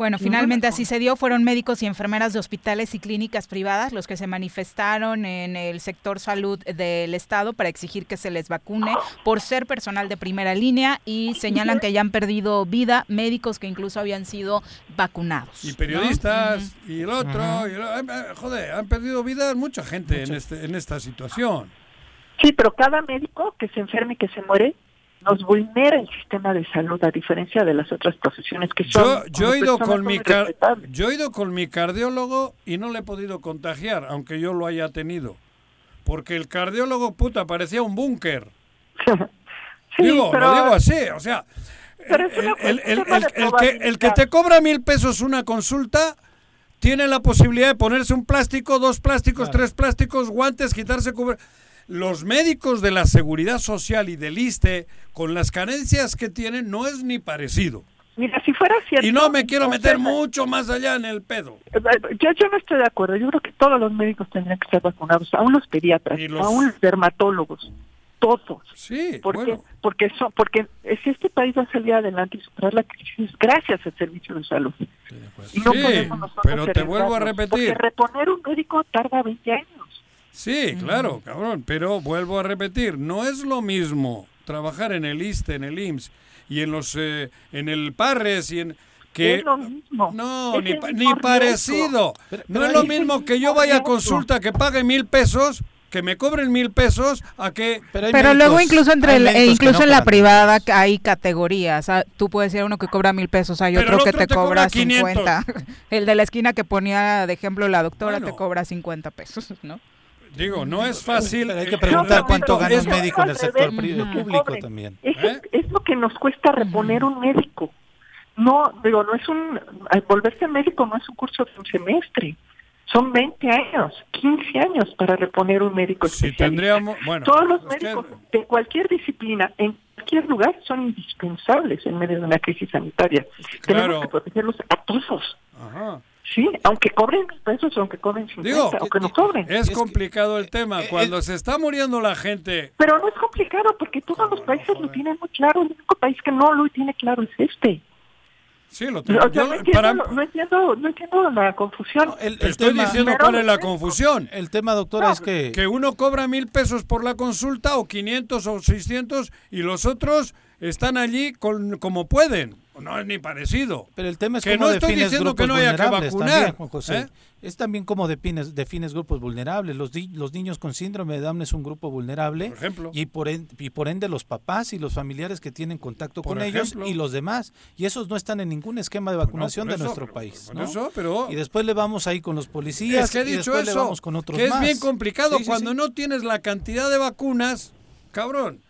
Bueno, finalmente así se dio. Fueron médicos y enfermeras de hospitales y clínicas privadas los que se manifestaron en el sector salud del Estado para exigir que se les vacune por ser personal de primera línea y señalan que ya han perdido vida médicos que incluso habían sido vacunados. Y periodistas y el otro. Y joder, han perdido vida mucha gente en, este, en esta situación. Sí, pero cada médico que se enferme y que se muere nos vulnera el sistema de salud a diferencia de las otras profesiones que son yo, he ido con mi yo he ido con mi cardiólogo y no le he podido contagiar aunque yo lo haya tenido. Porque el cardiólogo puta parecía un búnker. <laughs> Digo lo digo así o sea el, el, que, el que te cobra mil pesos una consulta tiene la posibilidad de ponerse un plástico, dos plásticos, tres plásticos, guantes, quitarse cubre los médicos de la seguridad social y del ISTE, con las carencias que tienen, no es ni parecido. Mira, si fuera cierto... Y no me quiero meter mucho más allá en el pedo. Eh, yo, yo no estoy de acuerdo. Yo creo que todos los médicos tendrían que ser vacunados, aún los pediatras, aún los dermatólogos, todos. Sí, porque, porque, son, porque si este país va a salir adelante y superar la crisis gracias al servicio de salud. Sí, pero te vuelvo a repetir. Porque reponer un médico tarda 20 años. Sí, claro, cabrón, pero vuelvo a repetir, no es lo mismo trabajar en el ISTE, en el IMSS y en los eh, en el PARRES y en que es lo mismo. no ni, ni parecido. No es lo mismo que yo vaya a consulta que pague mil pesos que me cobren mil pesos a que pero, luego incluso entre e incluso en la privada hay categorías. Ah, tú puedes ser uno que cobra mil pesos hay otro que te, cobra, cincuenta. <laughs> El de la esquina que ponía de ejemplo la doctora te cobra cincuenta pesos no Digo, no es fácil. hay que preguntar cuánto gana un médico en el sector público también. ¿Eh? Es, lo que nos cuesta reponer un médico. No, digo, no es un. volverse médico no es un curso de un semestre. Son 20 años, 15 años para reponer un médico Si tendríamos, bueno, Todos los es que- médicos de cualquier disciplina, en cualquier lugar, son indispensables en medio de una crisis sanitaria. Claro. Tenemos que protegerlos a todos. Ajá. Sí, aunque cobren mil pesos aunque cobren 50, Digo, aunque no cobren. Es complicado el tema. eh, Cuando se está muriendo la gente, Pero no es complicado porque todos los países lo tienen muy claro. El único país que no lo tiene claro es este. sí, lo O tengo. sea, no, entiendo, para- no, entiendo, no entiendo la confusión. No, el, el estoy tema, diciendo cuál es la confusión. el tema, doctora, es que, Que uno cobra mil pesos por la consulta o 500 o 600 y los otros están allí con, como pueden. No es ni parecido. pero el tema es que cómo no estoy defines diciendo que no haya que vacunar, también, Juan José. ¿eh? Es también cómo defines, defines grupos vulnerables. Los, di- los niños con síndrome de Down es un grupo vulnerable. Por ejemplo. Y por, en- y por ende los papás y los familiares que tienen contacto Por con ellos y los demás. Y esos no están en ningún esquema de vacunación por de eso, nuestro pero- país. por ¿no? eso, pero- Y después le vamos ahí con los policías Es que he y dicho después le eso, vamos con otros que es más. bien complicado Sí, sí, cuando sí. no tienes la cantidad de vacunas, cabrón.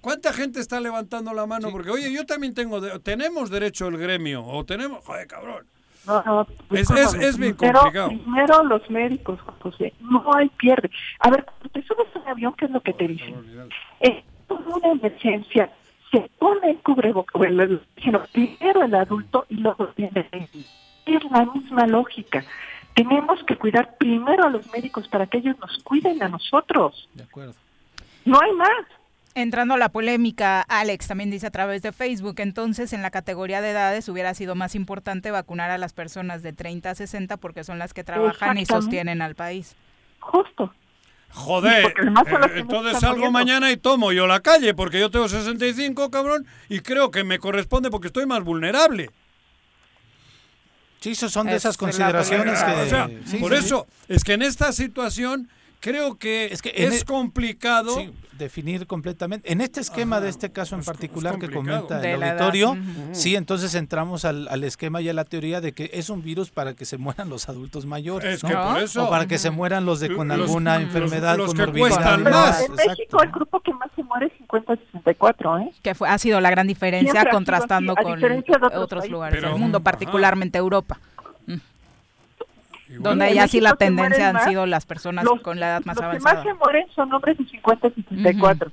¿Cuánta gente está levantando la mano? Porque, oye, yo también tengo, de- tenemos derecho el grecho, o tenemos, joder, cabrón. No, no, Es- es- es bien Primero- complicado. Primero los médicos, José, no hay pierde. A ver, cuando te subes a un avión, ¿qué es lo que te dicen? Es una emergencia, se pone el cubrebocas, o el- sino primero el adulto y luego viene el. Es la misma lógica. Tenemos que cuidar primero a los médicos para que ellos nos cuiden a nosotros. De acuerdo. No hay más. Entrando a la polémica, Alex también dice a través de Facebook, entonces en la categoría de edades hubiera sido más importante vacunar a las personas de 30 a 60 porque son las que trabajan y sostienen al país. Justo. Joder, eh, entonces salgo muriendo. mañana y tomo yo la calle, porque yo tengo 65, cabrón, y creo que me corresponde porque estoy más vulnerable. Sí, son de Es esas consideraciones polémica. que... o sea, sí, por sí, sí. eso, es que en esta situación creo que es, Es que en e- complicado. Sí, definir completamente. En este esquema Ajá, de este caso en es- es particular que comenta De el edad, auditorio, sí, entonces entramos al, al esquema y a la teoría de que es un virus para que se mueran los adultos mayores. Es ¿no? que ¿No? por eso. o para que se mueran los de con Los- alguna los- enfermedad, los con que morbilidad más. en Exacto. México el grupo que más se muere es 50-64, ¿eh? Que fue, ha sido la gran diferencia Siempre ha sido contrastando con diferencia otros lugares Pero- del mundo, particularmente Europa, igual- donde ya sí la tendencia han más sido las personas Los- con la edad más los avanzada. que más se mueren son hombres de 50 a 64.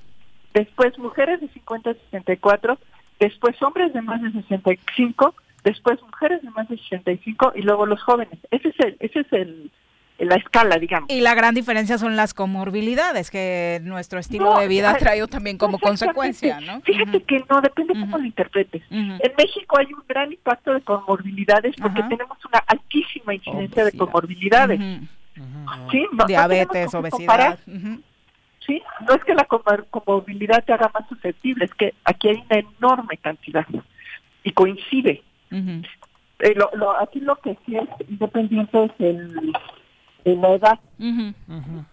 Después mujeres de 50 a 64. Después hombres de más de 65. Después mujeres de más de 65. Y luego los jóvenes. Ese es el, ese es el, la escala, digamos. Y la gran diferencia son las comorbilidades que nuestro estilo No, de vida ha traído también como consecuencia, ¿no? Fíjate que no, depende cómo Ujú. lo interpretes. En México hay un gran impacto de comorbilidades porque tenemos una altísima incidencia de comorbilidades. Sí, no- no Diabetes, qué obesidad. Sí, no es que la comor- comorbilidad te haga más susceptible, es que aquí hay una enorme cantidad y coincide. Eh, lo, lo- aquí lo que sí es independiente es el, el la edad Ujú.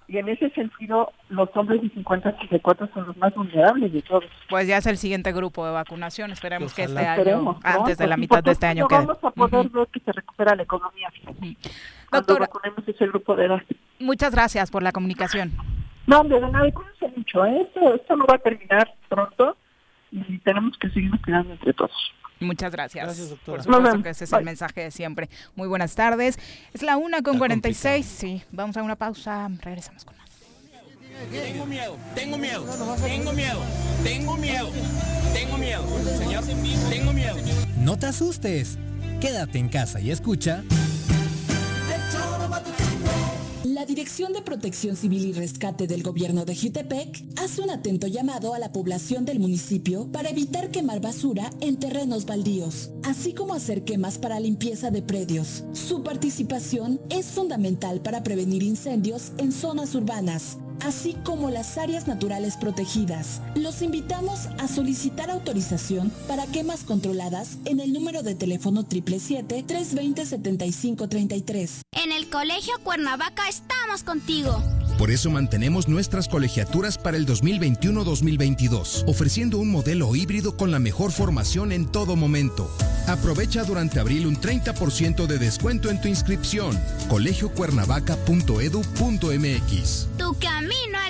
y en ese sentido los hombres de 50 a 64 son los más vulnerables de todos. Pues ya es el siguiente grupo de vacunación. Esperemos que este Ojalá. año, ¿no? antes de la mitad de este año, no quede. vamos a poder Ujú. ver que se recupera la economía. Cuando Doctora, vacunemos ese grupo de edad. muchas gracias por la comunicación. No, hombre, de nada, cuídense mucho. ¿eh? Esto, esto no va a terminar pronto y tenemos que seguirnos cuidando entre todos. Muchas gracias. Gracias, doctora. Por supuesto que ese es Bye. el mensaje de siempre. Muy buenas tardes. Es la una con Está 46. Sí, vamos a una pausa. Regresamos con más. Tengo miedo, tengo miedo, tengo miedo, tengo miedo, tengo miedo, señor, tengo miedo. No te asustes. Quédate en casa y escucha La Dirección de Protección Civil y Rescate del Gobierno de Jutepec hace un atento llamado a la población del municipio para evitar quemar basura en terrenos baldíos, así como hacer quemas para limpieza de predios. Su participación es fundamental para prevenir incendios en zonas urbanas, así como las áreas naturales protegidas. Los invitamos a solicitar autorización para quemas controladas en el número de teléfono 777-320-7533. En el Colegio Cuernavaca contigo. Por eso mantenemos nuestras colegiaturas para el 2021-2022, ofreciendo un modelo híbrido con la mejor formación en todo momento. Aprovecha durante abril un 30% de descuento en tu inscripción. colegiocuernavaca.edu.mx. Tu camino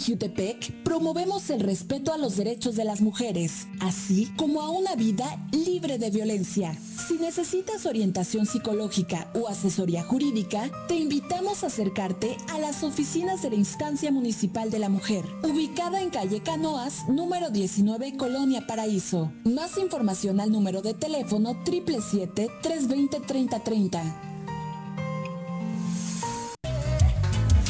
Jutepec promovemos el respeto a los derechos de las mujeres, así como a una vida libre de violencia. Si necesitas orientación psicológica o asesoría jurídica, te invitamos a acercarte a las oficinas de la Instancia Municipal de la Mujer, ubicada en calle Canoas, número 19, Colonia Paraíso. Más información al número de teléfono 777-320-3030.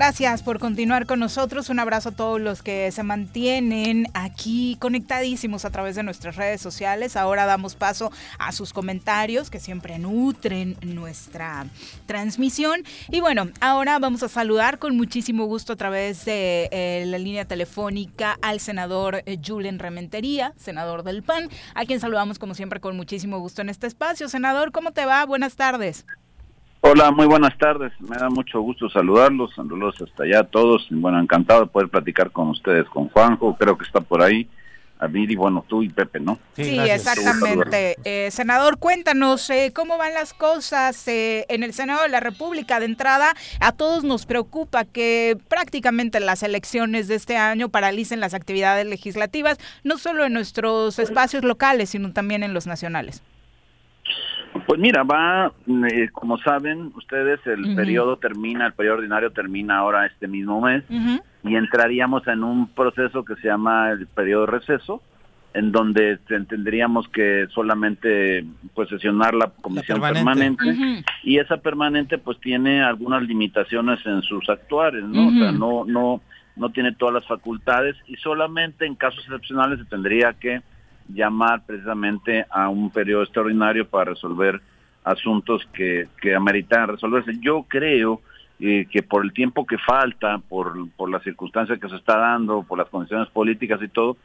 Gracias por continuar con nosotros. Un abrazo a todos los que se mantienen aquí conectadísimos a través de nuestras redes sociales. Ahora damos paso a sus comentarios que siempre nutren nuestra transmisión. Y bueno, ahora vamos a saludar con muchísimo gusto a través de eh, la línea telefónica al senador eh, Rementería, senador del PAN, a quien saludamos como siempre con muchísimo gusto en este espacio. Senador, ¿cómo te va? Buenas tardes. Hola, muy buenas tardes. Me da mucho gusto saludarlos, saludos hasta allá a todos. Bueno, encantado de poder platicar con ustedes, con Juanjo, creo que está por ahí. A Viri, bueno, tú y Pepe, ¿no? Sí, exactamente. Eh, senador, cuéntanos eh, cómo van las cosas eh, en el Senado de la República. De entrada, a todos nos preocupa que prácticamente las elecciones de este año paralicen las actividades legislativas, no solo en nuestros espacios locales, sino también en los nacionales. Pues mira, va, eh, como saben ustedes, el periodo termina, el periodo ordinario termina ahora este mismo mes y entraríamos en un proceso que se llama el periodo de receso, en donde tendríamos que solamente pues sesionar la comisión permanente, y esa permanente pues tiene algunas limitaciones en sus actuales, ¿no? O sea, no no no tiene todas las facultades y solamente en casos excepcionales se tendría que llamar precisamente a un periodo extraordinario para resolver asuntos que, que ameritan resolverse. Yo creo eh, que por el tiempo que falta, por, por las circunstancias que se está dando, por las condiciones políticas y todo,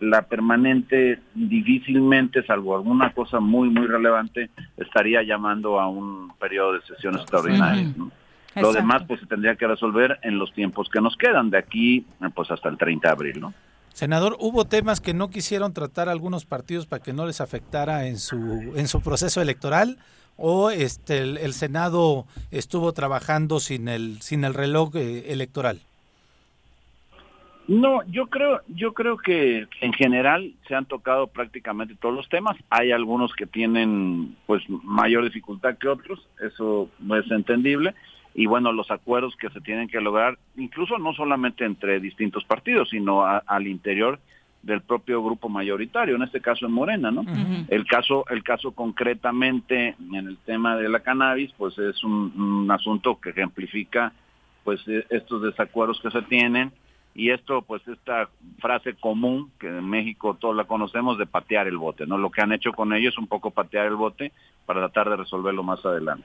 la permanente difícilmente, salvo alguna cosa muy, muy relevante, estaría llamando a un periodo de sesiones extraordinarias. Lo demás pues se tendría que resolver en los tiempos que nos quedan, de aquí pues hasta el 30 de abril, ¿no? Senador, ¿hubo temas que no quisieron tratar algunos partidos para que no les afectara en su, en su proceso electoral? ¿O este, el, Senado estuvo trabajando sin el, sin el reloj eh, electoral? No, yo creo, yo creo que en general se han tocado prácticamente todos los temas. Hay algunos que tienen pues mayor dificultad que otros, eso no es entendible. Y bueno, los acuerdos que se tienen que lograr, incluso no solamente entre distintos partidos, sino al interior del propio grupo mayoritario, en este caso en Morena, ¿no? El caso, el caso concretamente en el tema de la cannabis, pues es un, un asunto que ejemplifica pues e, estos desacuerdos que se tienen y esto pues esta frase común que en México todos la conocemos de patear el bote, ¿no? Lo que han hecho con ellos es un poco patear el bote para tratar de resolverlo más adelante.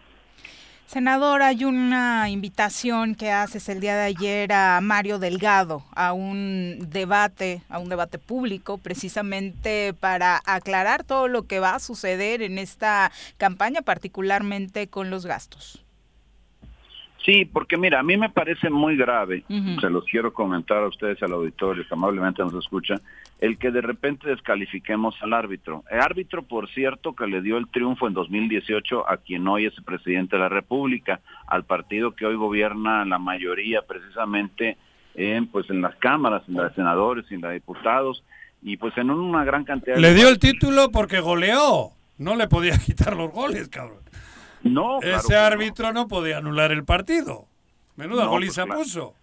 Senador, hay una invitación que haces el día de ayer a Mario Delgado a un debate, a un debate público, precisamente para aclarar todo lo que va a suceder en esta campaña, particularmente con los gastos. Sí, porque mira, a mí me parece muy grave, se los quiero comentar a ustedes, al auditorio que amablemente nos escucha, el que de repente descalifiquemos al árbitro. El árbitro, por cierto, que le dio el triunfo en 2018 a quien hoy es el presidente de la República, al partido que hoy gobierna la mayoría precisamente en, pues, en las cámaras, en las senadores, en las diputados, y pues en una gran cantidad Le dio el título porque goleó, no le podía <laughs> quitar los goles, cabrón. No, Ese árbitro no. podía anular el partido. Menuda no, goliza pues, puso.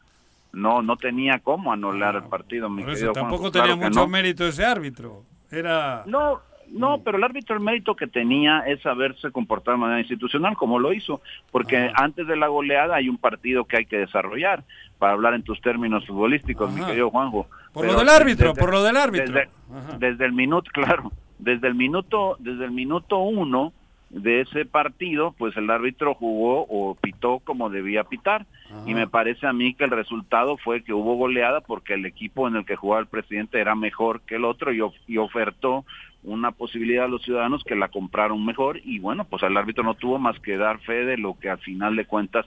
No, no tenía cómo anular el partido, mi querido Tampoco tenía mucho mérito ese árbitro. Era... No, no, pero el árbitro el mérito que tenía es saberse comportar de manera institucional, como lo hizo, porque antes de la goleada hay un partido que hay que desarrollar, para hablar en tus términos futbolísticos, mi querido Juanjo. Por lo del árbitro, por lo del árbitro. Desde, desde, el minuto, <laughs> claro, desde el minuto, desde el minuto uno, de ese partido, pues el árbitro jugó o pitó como debía pitar. Y me parece a mí que el resultado fue que hubo goleada porque el equipo en el que jugaba el presidente era mejor que el otro y, y ofertó una posibilidad a los ciudadanos que la compraron mejor y bueno, pues el árbitro no tuvo más que dar fe de lo que al final de cuentas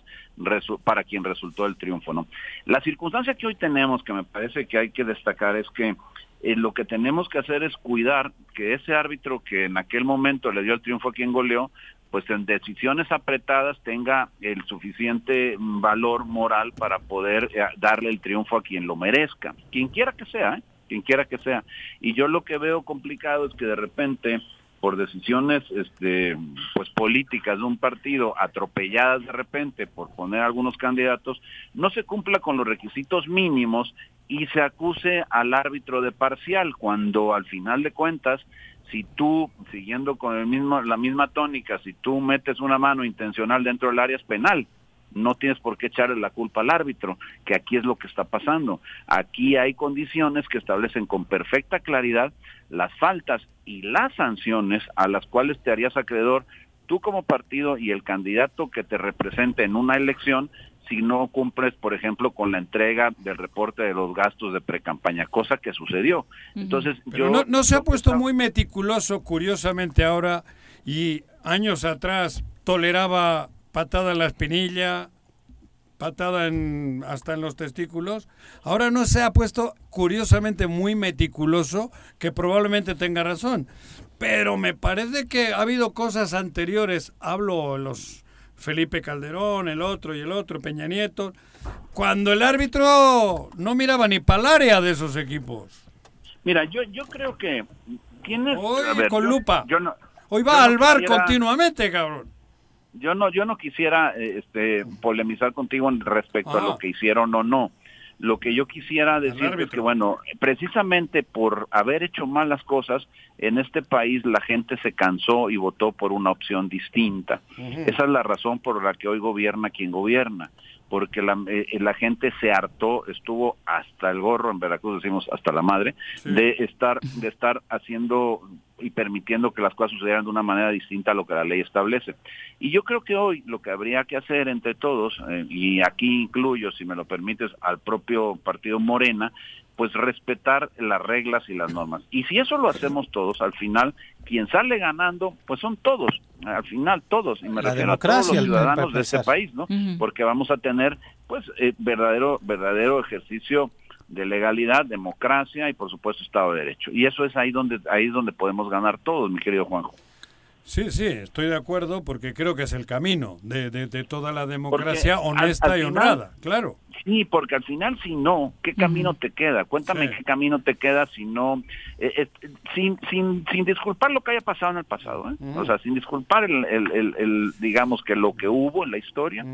para quien resultó el triunfo, ¿no? La circunstancia que hoy tenemos que me parece que hay que destacar es que eh, lo que tenemos que hacer es cuidar que ese árbitro que en aquel momento le dio el triunfo a quien goleó, pues en decisiones apretadas tenga el suficiente valor moral para poder eh, darle el triunfo a quien lo merezca, quien quiera que sea, ¿eh? quien quiera que sea. Y yo lo que veo complicado es que de repente por decisiones este pues políticas de un partido atropelladas de repente por poner algunos candidatos no se cumpla con los requisitos mínimos y se acuse al árbitro de parcial cuando al final de cuentas si tú siguiendo con el mismo la misma tónica si tú metes una mano intencional dentro del área es penal no tienes por qué echarle la culpa al árbitro, que aquí es lo que está pasando. Aquí hay condiciones que establecen con perfecta claridad las faltas y las sanciones a las cuales te harías acreedor tú como partido y el candidato que te represente en una elección si no cumples, por ejemplo, con la entrega del reporte de los gastos de precampaña, cosa que sucedió. Entonces, yo no, no se ha puesto muy meticuloso, curiosamente ahora, y años atrás toleraba patada en la espinilla, patada en, hasta en los testículos. Ahora no se ha puesto curiosamente muy meticuloso, que probablemente tenga razón. Pero me parece que ha habido cosas anteriores, hablo los Felipe Calderón, el otro y el otro, Peña Nieto, cuando el árbitro no miraba ni para el área de esos equipos. Mira, yo, yo creo que tienes... Hoy con lupa. Hoy va al bar continuamente, cabrón yo no yo no quisiera eh, este polemizar contigo respecto a lo que hicieron o no. Lo que yo quisiera decir es que bueno precisamente por haber hecho malas cosas en este país la gente se cansó y votó por una opción distinta. Esa es la razón por la que hoy gobierna quien gobierna porque la, eh, la gente se hartó, estuvo hasta el gorro, en Veracruz decimos hasta la madre, de estar de estar haciendo y permitiendo que las cosas sucedieran de una manera distinta a lo que la ley establece. Y yo creo que hoy lo que habría que hacer entre todos, eh, y aquí incluyo, si me lo permites, al propio partido Morena, pues respetar las reglas y las normas. Y si eso lo hacemos todos, al final, quien sale ganando, pues son todos, al final todos, y me refiero a todos los ciudadanos de ese país, ¿no? Porque vamos a tener, pues, eh, verdadero, verdadero ejercicio de legalidad, democracia y por supuesto Estado de Derecho. Y eso es ahí donde ahí es donde podemos ganar todos, mi querido Juanjo. Sí, sí, estoy de acuerdo porque creo que es el camino de, de, de toda la democracia Porque honesta al y final- honrada, claro. Sí, porque al final si no, ¿qué camino te queda? Cuéntame Sí. qué camino te queda si no, eh, eh, sin, sin, sin disculpar lo que haya pasado en el pasado, ¿eh? o sea, sin disculpar el, el, el- el, digamos que lo que hubo en la historia,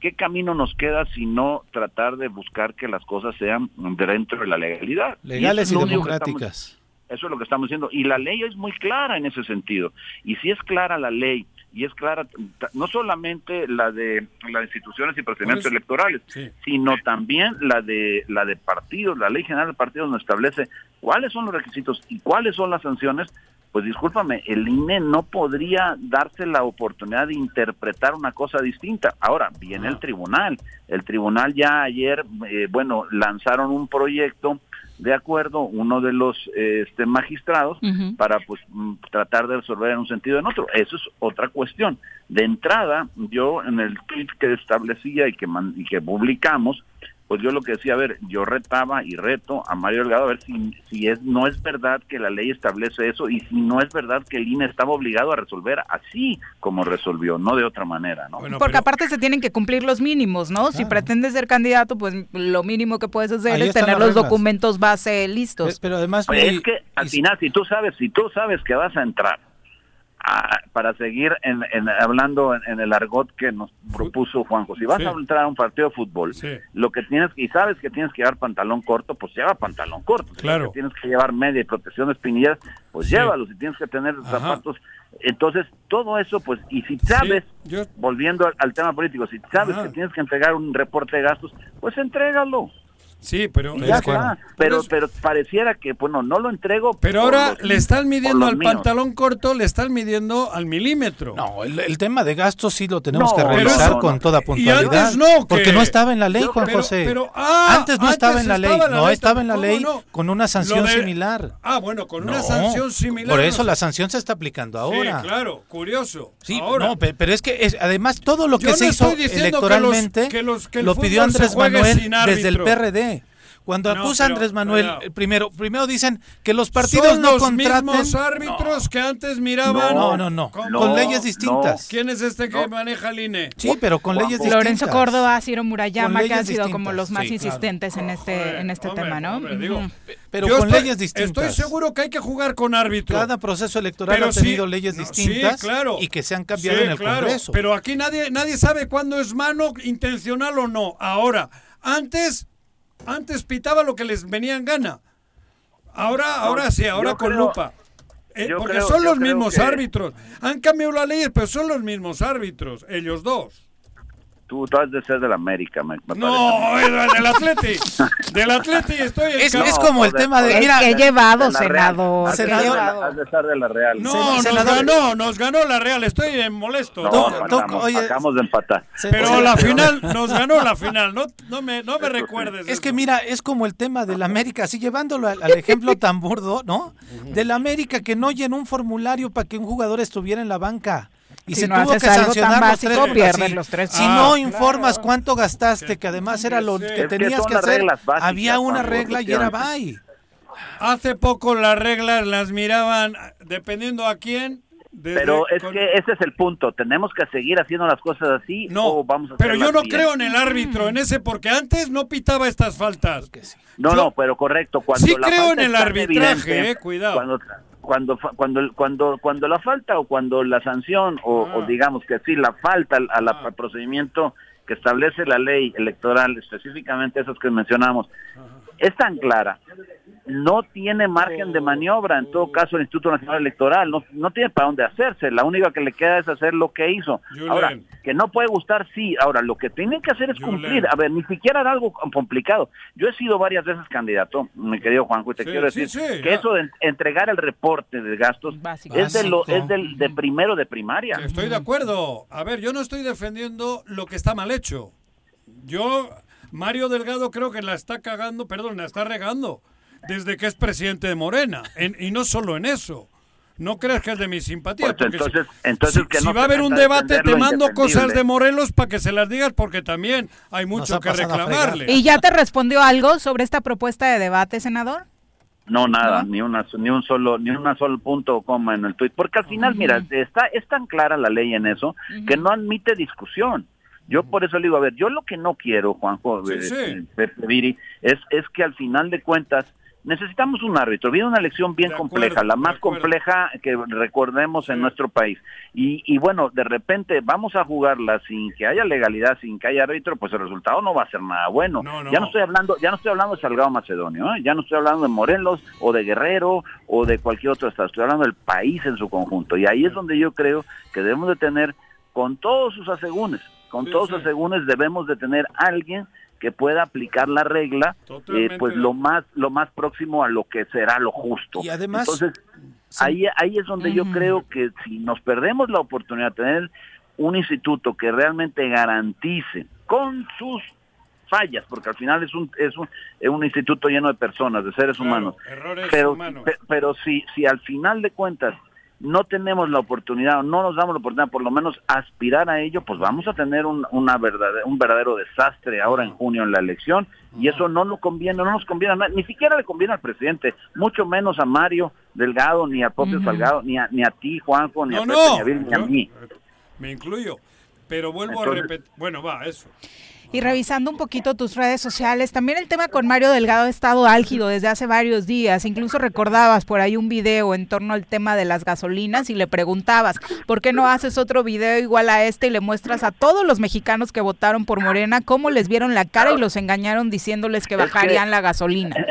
¿qué camino nos queda si no tratar de buscar que las cosas sean dentro de la legalidad? Legales y democráticas. Eso es lo que estamos diciendo. Y la ley es muy clara en ese sentido. Y si es clara la ley, y es clara no solamente la de las instituciones y procedimientos electorales, Sí. sino también la de la de partidos, la ley general de partidos nos establece cuáles son los requisitos y cuáles son las sanciones, pues discúlpame, el INE no podría darse la oportunidad de interpretar una cosa distinta. Ahora, viene el tribunal. El tribunal ya ayer, eh, bueno, lanzaron un proyecto de acuerdo, uno de los este, magistrados, para pues mm, tratar de resolver en un sentido o en otro. Eso es otra cuestión. De entrada, yo en el tweet que establecía y que, man- y que publicamos, pues yo lo que decía, a ver, yo retaba y reto a Mario Delgado a ver si, si es no es verdad que la ley establece eso y si no es verdad que el INE estaba obligado a resolver así como resolvió, no de otra manera, ¿no? Porque aparte se tienen que cumplir los mínimos, ¿no? Si pretendes ser candidato, pues lo mínimo que puedes hacer Ahí es tener los documentos base listos. Pero además, Oye, es que al final, si tú sabes, si tú sabes que vas a entrar a- para seguir en, en- hablando en, en el argot que nos propuso Juanjo, si vas Sí. a entrar a un partido de fútbol, lo que tienes y sabes que tienes que llevar pantalón corto, pues lleva pantalón corto. Si Claro. que tienes que llevar media y protección de espinillas, pues Sí. llévalo. Si tienes que tener Ajá. zapatos, entonces todo eso, pues, y si sabes, volviendo al, al tema político, si sabes Ajá. que tienes que entregar un reporte de gastos, pues entrégalo. Sí, pero... Ya está. Pero, pero pareciera que, bueno, no lo entrego. Pero ahora los- le están midiendo al míos. pantalón corto, le están midiendo al milímetro. No, el, el tema de gastos sí lo tenemos No, que revisar eso- con toda y puntualidad. antes no, que- porque no estaba en la ley, Juan pero- José. pero- ah, antes no estaba en la ley. estaba en la no ley, estaba en la ¿cómo ley no? con una sanción de- similar. Ah, bueno, con una sanción similar. Por eso la sanción se está aplicando ahora. Sí, claro, curioso. Sí, ahora. no, pe- pero es que es- además todo lo que Yo se no hizo que los- electoralmente que los- que el lo pidió Andrés Manuel desde el. PRD. Cuando No, acusa pero- Andrés Manuel, pero- eh, primero, primero dicen que los partidos Son no los contraten. mismos árbitros que antes miraban. No, no, no, con leyes distintas. ¿Quién es este que maneja el INE? Sí, pero con leyes distintas. Lorenzo Córdoba, Ciro Murayama, que han sido como los más sí, claro. insistentes en este, en este tema, ¿no? digo. Pero Yo con estoy- leyes distintas. Estoy seguro que hay que jugar con árbitro. Cada proceso electoral Pero ha tenido sí, leyes no, distintas sí, claro. y que se han cambiado Sí, en el claro, Congreso. Pero aquí nadie, nadie sabe cuándo es mano intencional o no. Ahora, antes, antes pitaba lo que les venía en gana. Ahora, ahora sí, ahora yo con creo- lupa. Eh, porque creo- son los mismos que- árbitros. Han cambiado las leyes, pero son los mismos árbitros, ellos dos. Tú, tú has de ser del América, me, me No, parece. eh, del Atleti. Del Atleti estoy en Es- es como el tema de- mira, Qué llevado, de la Real. senador. Has ser de la- llevado. has de ser de la Real. No, nos senador- ganó, nos ganó la Real. Estoy en molesto. No, No, empatamos, oye, acabamos de empatar. Pero la final, nos ganó la final. No, no me, no me recuerdes. Es que mira, es como el tema del América, así llevándolo al, al ejemplo tan burdo, ¿no? Del América que no llenó un formulario para que un jugador estuviera en la banca. Y Si se no tuvo haces que sancionar los básico, tres. pierdes sí. los tres Si Ah, no claro. informas cuánto gastaste, que además era lo que Es que tenías que hacer, básicas, había una regla y era bye. Hace poco las reglas las miraban dependiendo a quién. desde- Pero es con- que ese es el punto. ¿Tenemos que seguir haciendo las cosas así No, o vamos a pero yo no bien? creo en el árbitro, en ese, porque antes no pitaba estas faltas. No, Yo- no, pero correcto. Cuando Sí la creo falta en el arbitraje, evidente, eh, cuidado. Cuando, cuando, cuando, cuando, cuando la falta o cuando la sanción o, Ah. o digamos que sí, la falta al, a la- al procedimiento que establece la ley electoral, específicamente esos que mencionamos, es tan clara, no tiene margen de maniobra, en todo caso el Instituto Nacional Electoral, no, no tiene para dónde hacerse, la única que le queda es hacer lo que hizo. Julen. Ahora, que no puede gustar, sí, ahora lo que tienen que hacer es Julen. cumplir, a ver, ni siquiera era algo complicado. Yo he sido varias veces candidato, mi querido Juanjo, y te Sí, quiero decir sí, que ya. eso de entregar el reporte de gastos Básico. es de lo es del de primero de primaria. Estoy de acuerdo. A ver, yo no estoy defendiendo lo que está mal hecho. Yo, Mario Delgado, creo que la está cagando, perdón, la está regando desde que es presidente de Morena. En- y no solo en eso. No creas que es de mi simpatía. Pues si- entonces- entonces si, que si no va a haber un debate, te mando cosas de Morelos para que se las digas, porque también hay mucho ha que reclamarle. ¿Y ya te respondió algo sobre esta propuesta de debate, senador? No, nada, ni una ni un solo ni una solo punto o coma en el tweet, porque al final, mira, está es tan clara la ley en eso que no admite discusión. Yo por eso le digo, a ver, yo lo que no quiero, Juanjo, Sí, eh, sí. eh, Pepe Viri, es es que al final de cuentas necesitamos un árbitro. Viene una elección bien compleja, la más compleja que recordemos en nuestro país. Y, y bueno, de repente vamos a jugarla sin que haya legalidad, sin que haya árbitro, pues el resultado no va a ser nada bueno. no. Ya no estoy hablando, ya no estoy hablando de Salgado Macedonio, ¿eh? ya no estoy hablando de Morelos o de Guerrero o de cualquier otro estado, estoy hablando del país en su conjunto. Y ahí es donde yo creo que debemos de tener, con todos sus asegúnes, con todos sus asegúnes debemos de tener alguien que pueda aplicar la regla, eh, pues lo más lo más próximo a lo que será lo justo. Y además- entonces ahí ahí es donde yo creo que si nos perdemos la oportunidad de tener un instituto que realmente garantice con sus fallas, porque al final es un es un, es un instituto lleno de personas, de seres Claro, humanos. errores pero humanos. pe- pero si si al final de cuentas no tenemos la oportunidad o no nos damos la oportunidad por lo menos aspirar a ello, pues vamos a tener un, una verdadera, un verdadero desastre ahora en junio en la elección y eso no nos conviene, no nos conviene a nadie, ni siquiera le conviene al presidente, mucho menos a Mario Delgado, ni a propio. Salgado, ni a, ni a ti, Juanjo, ni No, a Pepe no, Ñavil, ni a mí. Me incluyo. Pero vuelvo a repetir. Bueno, va, eso. Y revisando un poquito tus redes sociales, también el tema con Mario Delgado ha estado álgido desde hace varios días. Incluso recordabas por ahí un video en torno al tema de las gasolinas y le preguntabas, ¿por qué no haces otro video igual a este y le muestras a todos los mexicanos que votaron por Morena cómo les vieron la cara y los engañaron diciéndoles que bajarían la gasolina?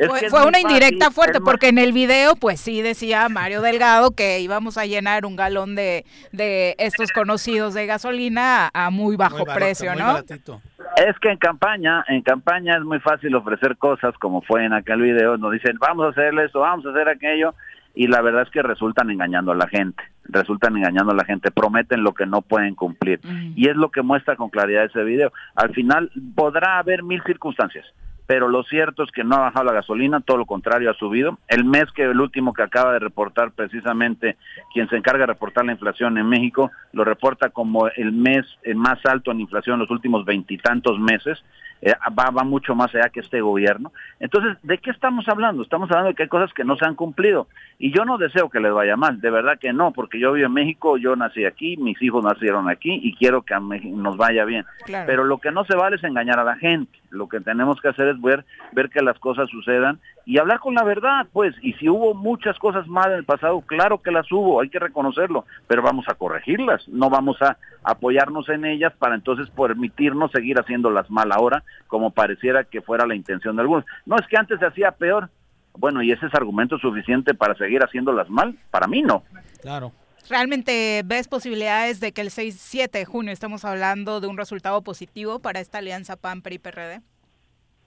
Es fue fue una indirecta fácil, fuerte porque en el video pues sí decía Mario Delgado que íbamos a llenar un galón de, de estos conocidos de gasolina a, muy bajo Muy barato, precio, ¿no? Es que en campaña, en campaña es muy fácil ofrecer cosas como fue en aquel video, nos dicen vamos a hacer esto, vamos a hacer aquello, y la verdad es que resultan engañando a la gente, resultan engañando a la gente, prometen lo que no pueden cumplir. Y es lo que muestra con claridad ese video. Al final podrá haber mil circunstancias, pero lo cierto es que no ha bajado la gasolina, todo lo contrario ha subido. El mes que el último que acaba de reportar precisamente quien se encarga de reportar la inflación en México, lo reporta como el mes eh, más alto en inflación en los últimos veintitantos meses. eh, va, va mucho más allá que este gobierno. Entonces, ¿de qué estamos hablando? Estamos hablando de que hay cosas que no se han cumplido. Y yo no deseo que les vaya mal, de verdad que no, porque yo vivo en México, yo nací aquí, mis hijos nacieron aquí y quiero que a nos vaya bien. Claro. Pero lo que no se vale es engañar a la gente. Lo que tenemos que hacer es ver, ver que las cosas sucedan y hablar con la verdad, pues. Y si hubo muchas cosas mal en el pasado, claro que las hubo, hay que reconocerlo, pero vamos a corregirlas. No vamos a apoyarnos en ellas para entonces permitirnos seguir haciéndolas mal ahora, como pareciera que fuera la intención de algunos. No, es que antes se hacía peor. Bueno, ¿y ese es argumento suficiente para seguir haciéndolas mal? Para mí no. Claro. ¿Realmente ves posibilidades de que el 6-7 de junio estemos hablando de un resultado positivo para esta alianza PAN, PRI, PRD?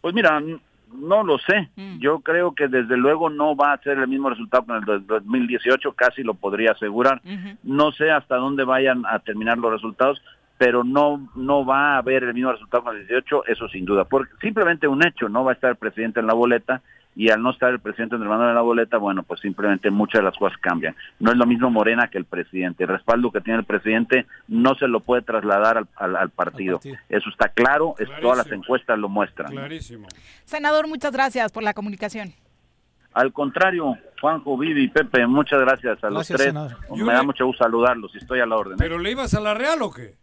Pues mira, no lo sé. Yo creo que desde luego no va a ser el mismo resultado que en el do- 2018, casi lo podría asegurar. No sé hasta dónde vayan a terminar los resultados, pero no no va a haber el mismo resultado que en el 18, eso sin duda. Porque simplemente un hecho, no va a estar el presidente en la boleta y al no estar el presidente Andrés Manuel en la boleta, bueno, pues simplemente muchas de las cosas cambian. No es lo mismo Morena que el presidente. El respaldo que tiene el presidente no se lo puede trasladar al, al- al partido. Eso está claro, es, todas las encuestas lo muestran. Clarísimo. Senador, muchas gracias por la comunicación. Al contrario, Juanjo, Vivi, Pepe, muchas gracias a los Gracias, tres. senador. Yo Me da le- mucho gusto saludarlos y estoy a la orden. ¿eh? ¿Pero le ibas a la Real o qué?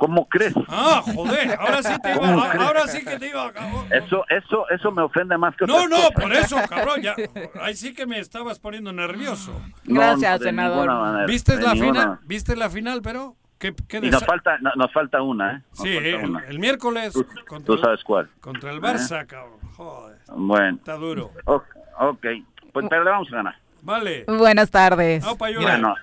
¿Cómo crees? Ah, joder, ahora sí te iba, ahora sí que te iba a... cabrón. Eso, eso, eso me ofende más que No, no, por eso, <laughs> cabrón, ya. Ahí sí que me estabas poniendo nervioso. No, Gracias, no, de senador. manera, ¿Viste de la ninguna final? ¿Viste la final, pero? ¿Qué, qué Y nos falta, no- nos falta una, ¿eh? Nos Sí, falta el, una. el miércoles contra, Tú sabes cuál. contra el ¿Eh? Barça, cabrón. Joder, Bueno. está duro. Ok, ok. Pues, pero le vamos a ganar. Vale. Buenas tardes. Bueno,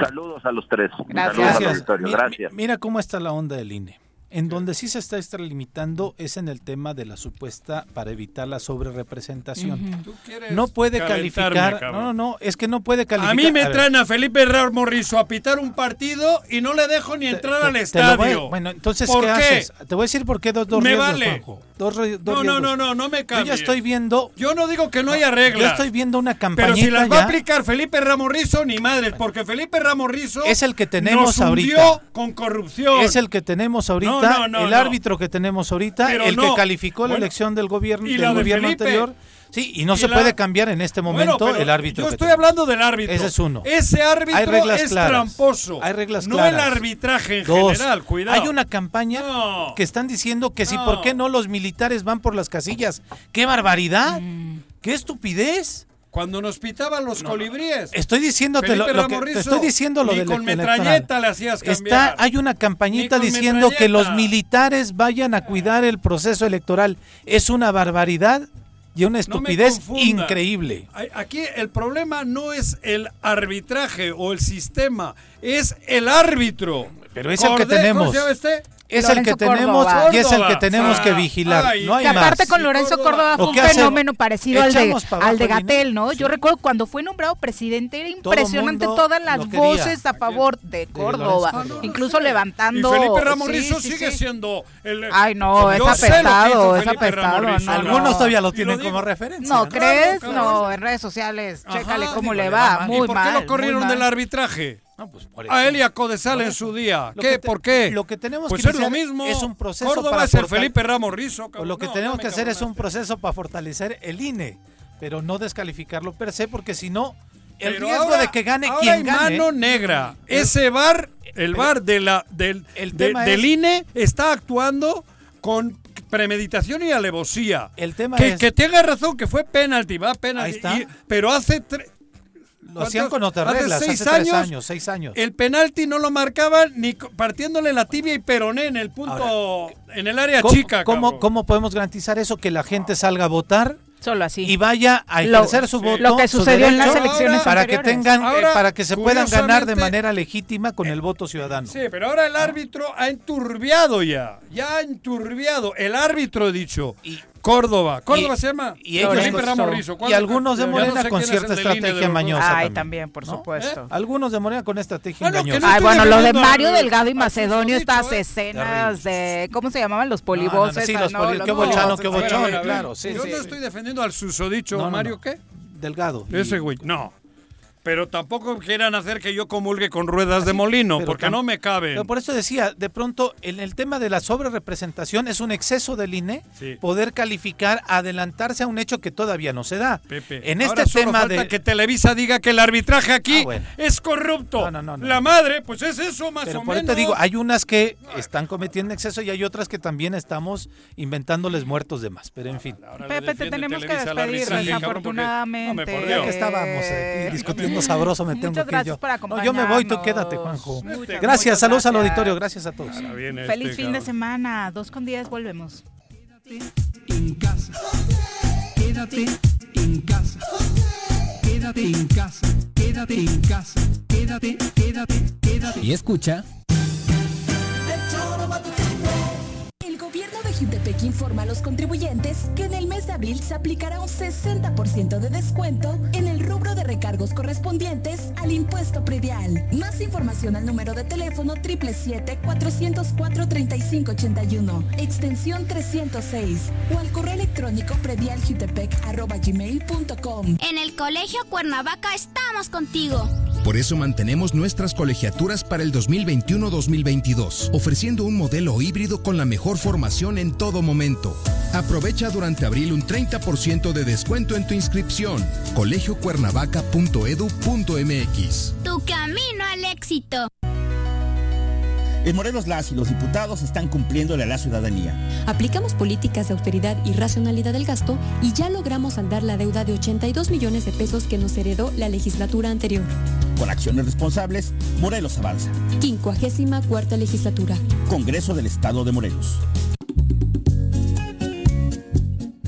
saludos a los tres. Gracias. Saludos al Gracias. auditorio. Mi- Gracias. mi- Mira cómo está la onda del INE. En donde sí se está extralimitando es en el tema de la supuesta para evitar la sobrerepresentación. Tú No puede calificar. cabrón. No, no, no, es que no puede calificar. A mí me a ver, traen a Felipe Ramos Rizo a pitar un partido y no le dejo ni entrar al te estadio. voy bueno, entonces, ¿Por ¿qué, qué? haces? Te voy a decir por qué dos, dos Me riesgos, vale. Juanjo. Dos, ri- dos No, no, riesgos. no, no, no me Yo cambies. ya estoy viendo. Yo no digo que no haya reglas. Yo estoy viendo una campaña. Pero si las va a aplicar Felipe Ramos Rizo, ni madres, porque Felipe Ramos Rizo Es el que tenemos nos ahorita. con corrupción. Es el que tenemos ahorita, No, no, no, el no. árbitro que tenemos ahorita, Pero el no. que calificó la Bueno, elección del gobierno, ¿y del de gobierno anterior. Sí, y no Y se la- puede cambiar en este momento Bueno, el árbitro. Yo estoy hablando del árbitro. Ese es uno. Ese árbitro Hay reglas es claras. tramposo. Hay reglas no claras. el arbitraje en Dos, general, cuidado. Hay una campaña que están diciendo que si, ¿por qué no los militares van por las casillas? ¡Qué barbaridad! Mm. ¡Qué estupidez! Cuando nos pitaban los colibríes. Estoy diciéndote lo, que te estoy diciendo lo ni del con metralleta le hacías cambiar. Está, hay una campañita diciendo que los militares vayan a cuidar el proceso electoral. Es una barbaridad y una estupidez increíble. Aquí el problema no es el arbitraje o el sistema, es el árbitro. Pero es el que Cordé- ¿cómo tenemos. se llama este? Es el que tenemos y es el que tenemos que vigilar. Ay, no hay que más. aparte con Lorenzo Córdoba fue ¿O un fenómeno parecido al de, ¿Echamos para al de? Gatel, ¿no? Yo recuerdo cuando fue nombrado presidente, era impresionante todas las voces a favor de Córdoba, Lorenzo. incluso Y levantando... Felipe Ramorrizo sí, sí, sigue sí. siendo el. Ay, no, es apestado, es Felipe apestado. No, Algunos no. todavía lo Y tienen como referencia. ¿No crees? claro. No, en redes sociales, chécale cómo le va, mal. muy ¿Y por qué mal. lo corrieron mal. del arbitraje? No, pues por A él y a Codesal en su día. Lo ¿Qué? te- ¿Por qué? Lo que tenemos pues que es lo mismo. es un proceso Córdoba para es el Felipe Ramorrizo. O cabrón. lo que No, tenemos que hacer es un proceso para fortalecer el INE, pero no descalificarlo per se, porque si no, el Pero riesgo ahora- de que gane ahora quien hay gane. mano negra. Ese bar, el bar de la, del, El de- tema del INE está actuando con premeditación y alevosía. El tema que, es- que tenga razón que fue penalti, va penalti. Ahí está. y- pero hace tre- Lo hacían con reglas, hace hace seis tres años, años, seis años. El penalti no lo marcaban ni partiéndole la tibia y peroné en el punto, en el área ¿Cómo, chica. cómo, cómo podemos garantizar eso? Que la gente salga a votar Solo así. y vaya a Lo- ejercer su voto. Lo que su sucedió en las elecciones para que tengan, eh, para que se puedan ganar de manera legítima con el voto ciudadano. Sí, pero ahora el árbitro ha enturbiado ya. Ya ha enturbiado. El árbitro, he dicho. Córdoba. ¿Córdoba y- se llama? y ellos- Felipe Ramorrizo. y algunos de no Morena sé con cierta estrategia mañosa. Ay, también. por supuesto. Algunos de Morena con estrategia Ah, no, que engañosa. no Ay, bueno, lo de Mario Delgado y al Macedonio, estas ¿eh? escenas de, ¿cómo se llamaban? Los no, no, polivoces. sí, los ¿no? poli- Los qué bochano, qué bochón, claro, sí, Yo sí, no estoy defendiendo al susodicho. No, no, ¿Mario no. qué? Delgado. Ese güey. No. Pero tampoco quieran hacer que yo comulgue con ruedas de molino, porque no me cabe. Pero por eso decía, de pronto, en el tema de la sobrerepresentación es un exceso del INE Sí. poder calificar, adelantarse a un hecho que todavía no se da. Pepe, en ahora este solo tema falta de... que Televisa diga que el arbitraje aquí Ah, bueno. es corrupto. No, no, no, no. La madre, pues es eso más Pero o por eso menos. te digo, hay unas que están cometiendo exceso y hay otras que también estamos inventándoles muertos de más. Pero en fin. Ahora le Pepe, te tenemos que despedir, porque- desafortunadamente. Hombre, por Ya Dios. que estábamos aquí discutiendo <laughs> sabroso, me tengo Muchas que gracias yo. por No, yo me voy, tú quédate, Juanjo. Muchas, Gracias, muchas saludos al auditorio, gracias a todos. Viene Feliz este, fin de semana. Dos con diez, volvemos. en casa. Quédate en casa. Quédate en casa. Quédate en casa. Quédate, quédate, quédate. Y escucha. Jutepec informa a los contribuyentes que en el mes de abril se aplicará un 60% de descuento en el rubro de recargos correspondientes al impuesto predial. Más información al número de teléfono 777-404-3581, extensión 306 o al correo electrónico predialjutepec.gmail.com. En el Colegio Cuernavaca estamos contigo. Por eso mantenemos nuestras colegiaturas para el 2021-2022, ofreciendo un modelo híbrido con la mejor formación en todo momento. Aprovecha durante abril un 30% de descuento en tu inscripción. colegiocuernavaca.edu.mx. Tu camino al éxito. En Morelos las y los diputados están cumpliéndole a la ciudadanía. Aplicamos políticas de austeridad y racionalidad del gasto y ya logramos saldar la deuda de 82 millones de pesos que nos heredó la legislatura anterior. Con acciones responsables, Morelos avanza. 54 legislatura. Congreso del Estado de Morelos.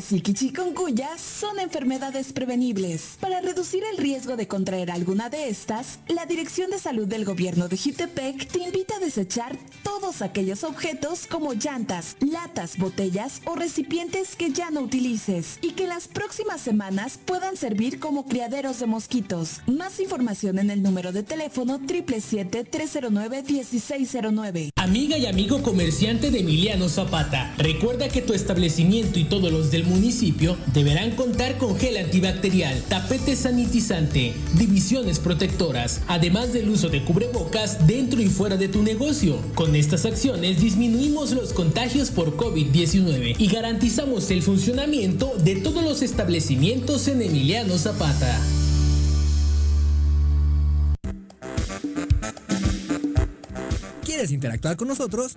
Zika y chikungunya son enfermedades prevenibles. Para reducir el riesgo de contraer alguna de estas, la Dirección de Salud del Gobierno de Jutepec te invita a desechar todos aquellos objetos como llantas, latas, botellas o recipientes que ya no utilices y que las próximas semanas puedan servir como criaderos de mosquitos. Más información en el número de teléfono 777-309-1609. Amiga y amigo comerciante de Emiliano Zapata, recuerda que tu establecimiento y todos los del municipio deberán contar con gel antibacterial, tapete sanitizante, divisiones protectoras, además del uso de cubrebocas dentro y fuera de tu negocio. Con estas acciones disminuimos los contagios por COVID-19 y garantizamos el funcionamiento de todos los establecimientos en Emiliano Zapata. ¿Quieres interactuar con nosotros?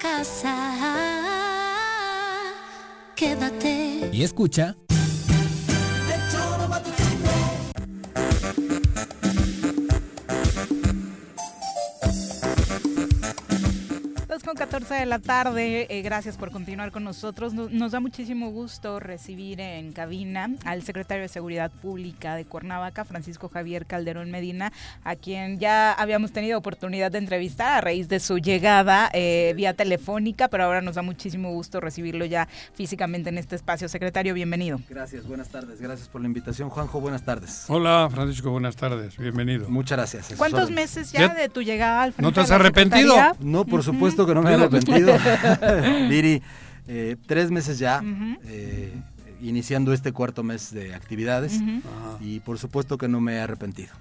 Casa. Quédate. Y escucha... con 14 de la tarde, eh, gracias por continuar con nosotros. Nos, nos da muchísimo gusto recibir en cabina al secretario de Seguridad Pública de Cuernavaca, Francisco Javier Calderón Medina, a quien ya habíamos tenido oportunidad de entrevistar a raíz de su llegada eh, vía telefónica, pero ahora nos da muchísimo gusto recibirlo ya físicamente en este espacio. Secretario, bienvenido. Gracias, buenas tardes. Gracias por la invitación. Juanjo, buenas tardes. Hola, Francisco, buenas tardes. Bienvenido. Muchas gracias. ¿Cuántos meses ya de tu llegada al frente ¿No te has arrepentido? Secretaría? No, por supuesto que no me he arrepentido. <laughs> Viri, eh, tres meses ya, eh, iniciando este cuarto mes de actividades y por supuesto que no me he arrepentido.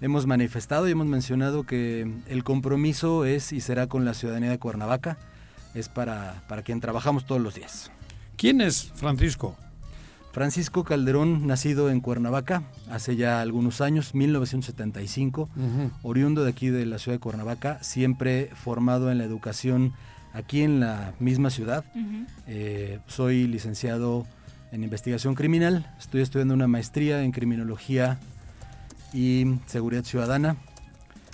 Hemos manifestado y hemos mencionado que el compromiso es y será con la ciudadanía de Cuernavaca, es para, para quien trabajamos todos los días. ¿Quién es Francisco? Francisco Calderón, nacido en Cuernavaca hace ya algunos años, 1975, Ujú. oriundo de aquí de la ciudad de Cuernavaca, siempre formado en la educación aquí en la misma ciudad. Eh, soy licenciado en investigación criminal, estoy estudiando una maestría en criminología y seguridad ciudadana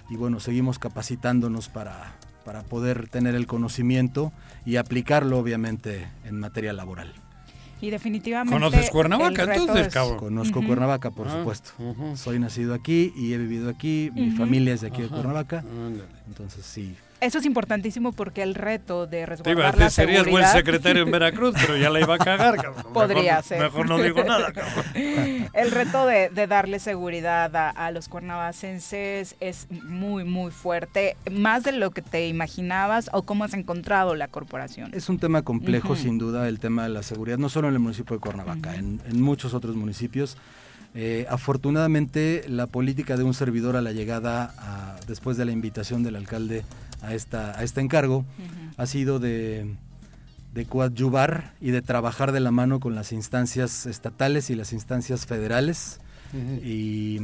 y bueno, seguimos capacitándonos para, para poder tener el conocimiento y aplicarlo obviamente en materia laboral. Y definitivamente. ¿Conoces Cuernavaca, entonces, cabrón? Conozco. Cuernavaca, por Ah, supuesto. Soy nacido aquí y he vivido aquí, mi familia es de aquí de Cuernavaca, entonces sí. Eso es importantísimo porque el reto de Te iba a resguardar la serías buen secretario en Veracruz, pero ya la iba a cagar, cabrón. <laughs> Podría Mejor- ser. Mejor no digo nada, <laughs> cabrón. el reto de, de darle seguridad a, a los cuernavacenses es muy, muy fuerte. Más de lo que te imaginabas o cómo has encontrado la corporación. Es un tema complejo, sin duda, el tema de la seguridad, no solo en el municipio de Cuernavaca, en, en muchos otros municipios. Eh, afortunadamente, la política de un servidor a la llegada, a- después de la invitación del alcalde a, esta, a este encargo, ha sido de, de coadyuvar y de trabajar de la mano con las instancias estatales y las instancias federales. Y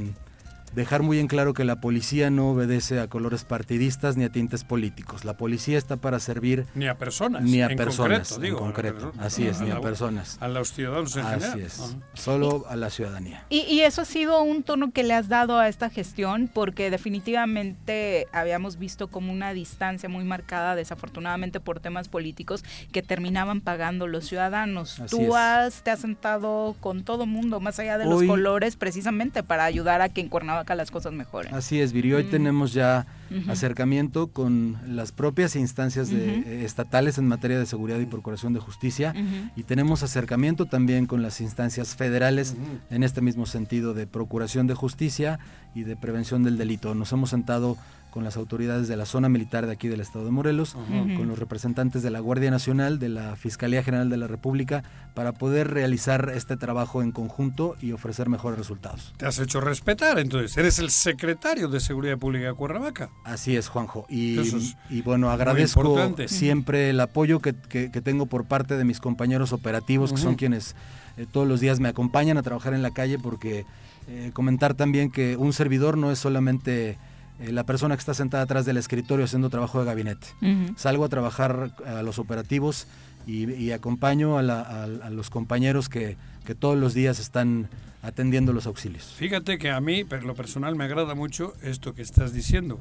dejar muy en claro que la policía no obedece a colores partidistas ni a tintes políticos. La policía está para servir Ni a personas. ni a en personas concreto, en concreto. a- Así es, a ni a la- personas. A los ciudadanos en Así general. es, solo a la ciudadanía. Y, y eso ha sido un tono que le has dado a esta gestión, porque definitivamente habíamos visto como una distancia muy marcada, desafortunadamente por temas políticos, que terminaban pagando los ciudadanos. Así Tú es. has, te has sentado con todo mundo, más allá de Hoy- los colores, precisamente para ayudar a que en Cuernavaca las cosas mejoren. Así es, Viri. Hoy Mm. tenemos ya acercamiento con las propias instancias de- eh, estatales en materia de seguridad y procuración de justicia y tenemos acercamiento también con las instancias federales en este mismo sentido de procuración de justicia y de prevención del delito. Nos hemos sentado con las autoridades de la zona militar de aquí del estado de Morelos, con los representantes de la Guardia Nacional, de la Fiscalía General de la República, para poder realizar este trabajo en conjunto y ofrecer mejores resultados. Te has hecho respetar, entonces. Eres el secretario de Seguridad Pública de Cuernavaca. Así es, Juanjo. Y, Eso es y bueno, agradezco siempre el apoyo que, que- que tengo por parte de mis compañeros operativos, que son quienes eh, todos los días me acompañan a trabajar en la calle, porque eh, comentar también que un servidor no es solamente eh, la persona que está sentada atrás del escritorio haciendo trabajo de gabinete. Ujú. Salgo a trabajar a los operativos y, y acompaño a, la- a- a los compañeros que, que todos los días están atendiendo los auxilios. Fíjate que a mí, por lo personal, me agrada mucho esto que estás diciendo.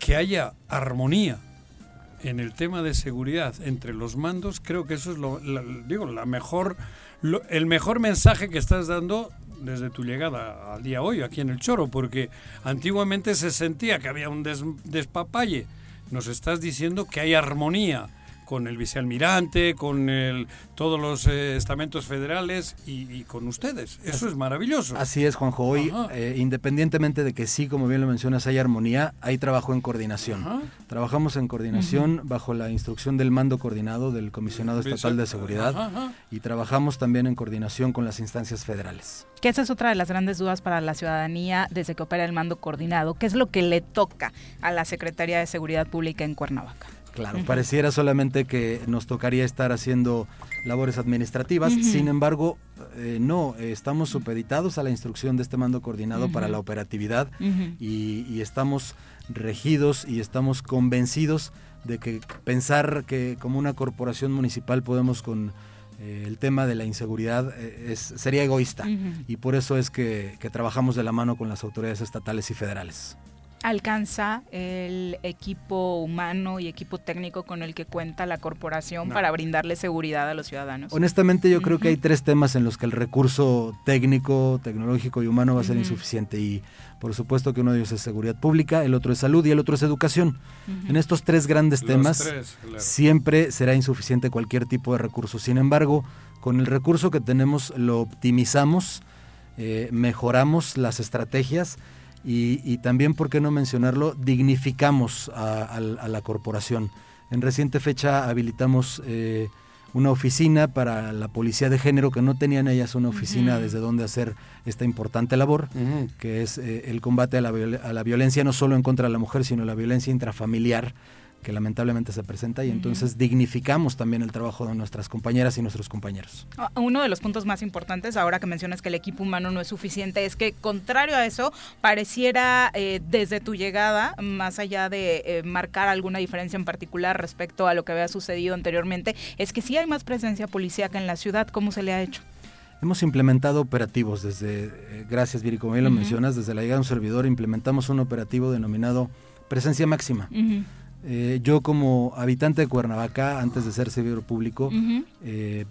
Que haya armonía en el tema de seguridad entre los mandos, creo que eso es lo, la- digo, la mejor, lo- el mejor mensaje que estás dando desde tu llegada al día hoy aquí en el Choro, porque antiguamente se sentía que había un des- despapalle. Nos estás diciendo que hay armonía con el vicealmirante, con el, todos los eh, estamentos federales y, y con ustedes. Eso es maravilloso. Así es, Juanjo. Hoy, eh, independientemente de que sí, como bien lo mencionas, hay armonía, hay trabajo en coordinación. Ajá. Trabajamos en coordinación bajo la instrucción del mando coordinado del Comisionado Estatal de Seguridad Ajá, ajá. y trabajamos también en coordinación con las instancias federales. Que esa es otra de las grandes dudas para la ciudadanía desde que opera el mando coordinado. ¿Qué es lo que le toca a la Secretaría de Seguridad Pública en Cuernavaca? Claro, pareciera solamente que nos tocaría estar haciendo labores administrativas, sin embargo, eh, no, estamos supeditados a la instrucción de este mando coordinado para la operatividad y, y estamos regidos y estamos convencidos de que pensar que como una corporación municipal podemos con eh, el tema de la inseguridad eh, es, sería egoísta. Y por eso es que, que trabajamos de la mano con las autoridades estatales y federales. ¿Alcanza el equipo humano y equipo técnico con el que cuenta la corporación No. para brindarle seguridad a los ciudadanos? Honestamente yo creo que hay tres temas en los que el recurso técnico, tecnológico y humano va a ser insuficiente y por supuesto que uno de ellos es seguridad pública, el otro es salud y el otro es educación. En estos tres grandes Los temas tres, claro. siempre será insuficiente cualquier tipo de recurso. Sin embargo, con el recurso que tenemos lo optimizamos, eh, mejoramos las estrategias y, y también, ¿por qué no mencionarlo?, dignificamos a, a- a la corporación. En reciente fecha habilitamos eh, una oficina para la policía de género que no tenían ellas una oficina desde donde hacer esta importante labor, que es eh, el combate a la, a la violencia no solo en contra de la mujer, sino la violencia intrafamiliar que lamentablemente se presenta y entonces dignificamos también el trabajo de nuestras compañeras y nuestros compañeros. Ah, Uno de los puntos más importantes, ahora que mencionas que el equipo humano no es suficiente, es que contrario a eso, pareciera eh, desde tu llegada, más allá de eh, marcar alguna diferencia en particular respecto a lo que había sucedido anteriormente, es que sí hay más presencia policíaca en la ciudad. ¿Cómo se le ha hecho? Hemos implementado operativos desde, eh, gracias Viri, como bien lo mencionas, desde la llegada de un servidor implementamos un operativo denominado Presencia Máxima. Eh, yo como habitante de Cuernavaca, antes de ser servidor público, eh,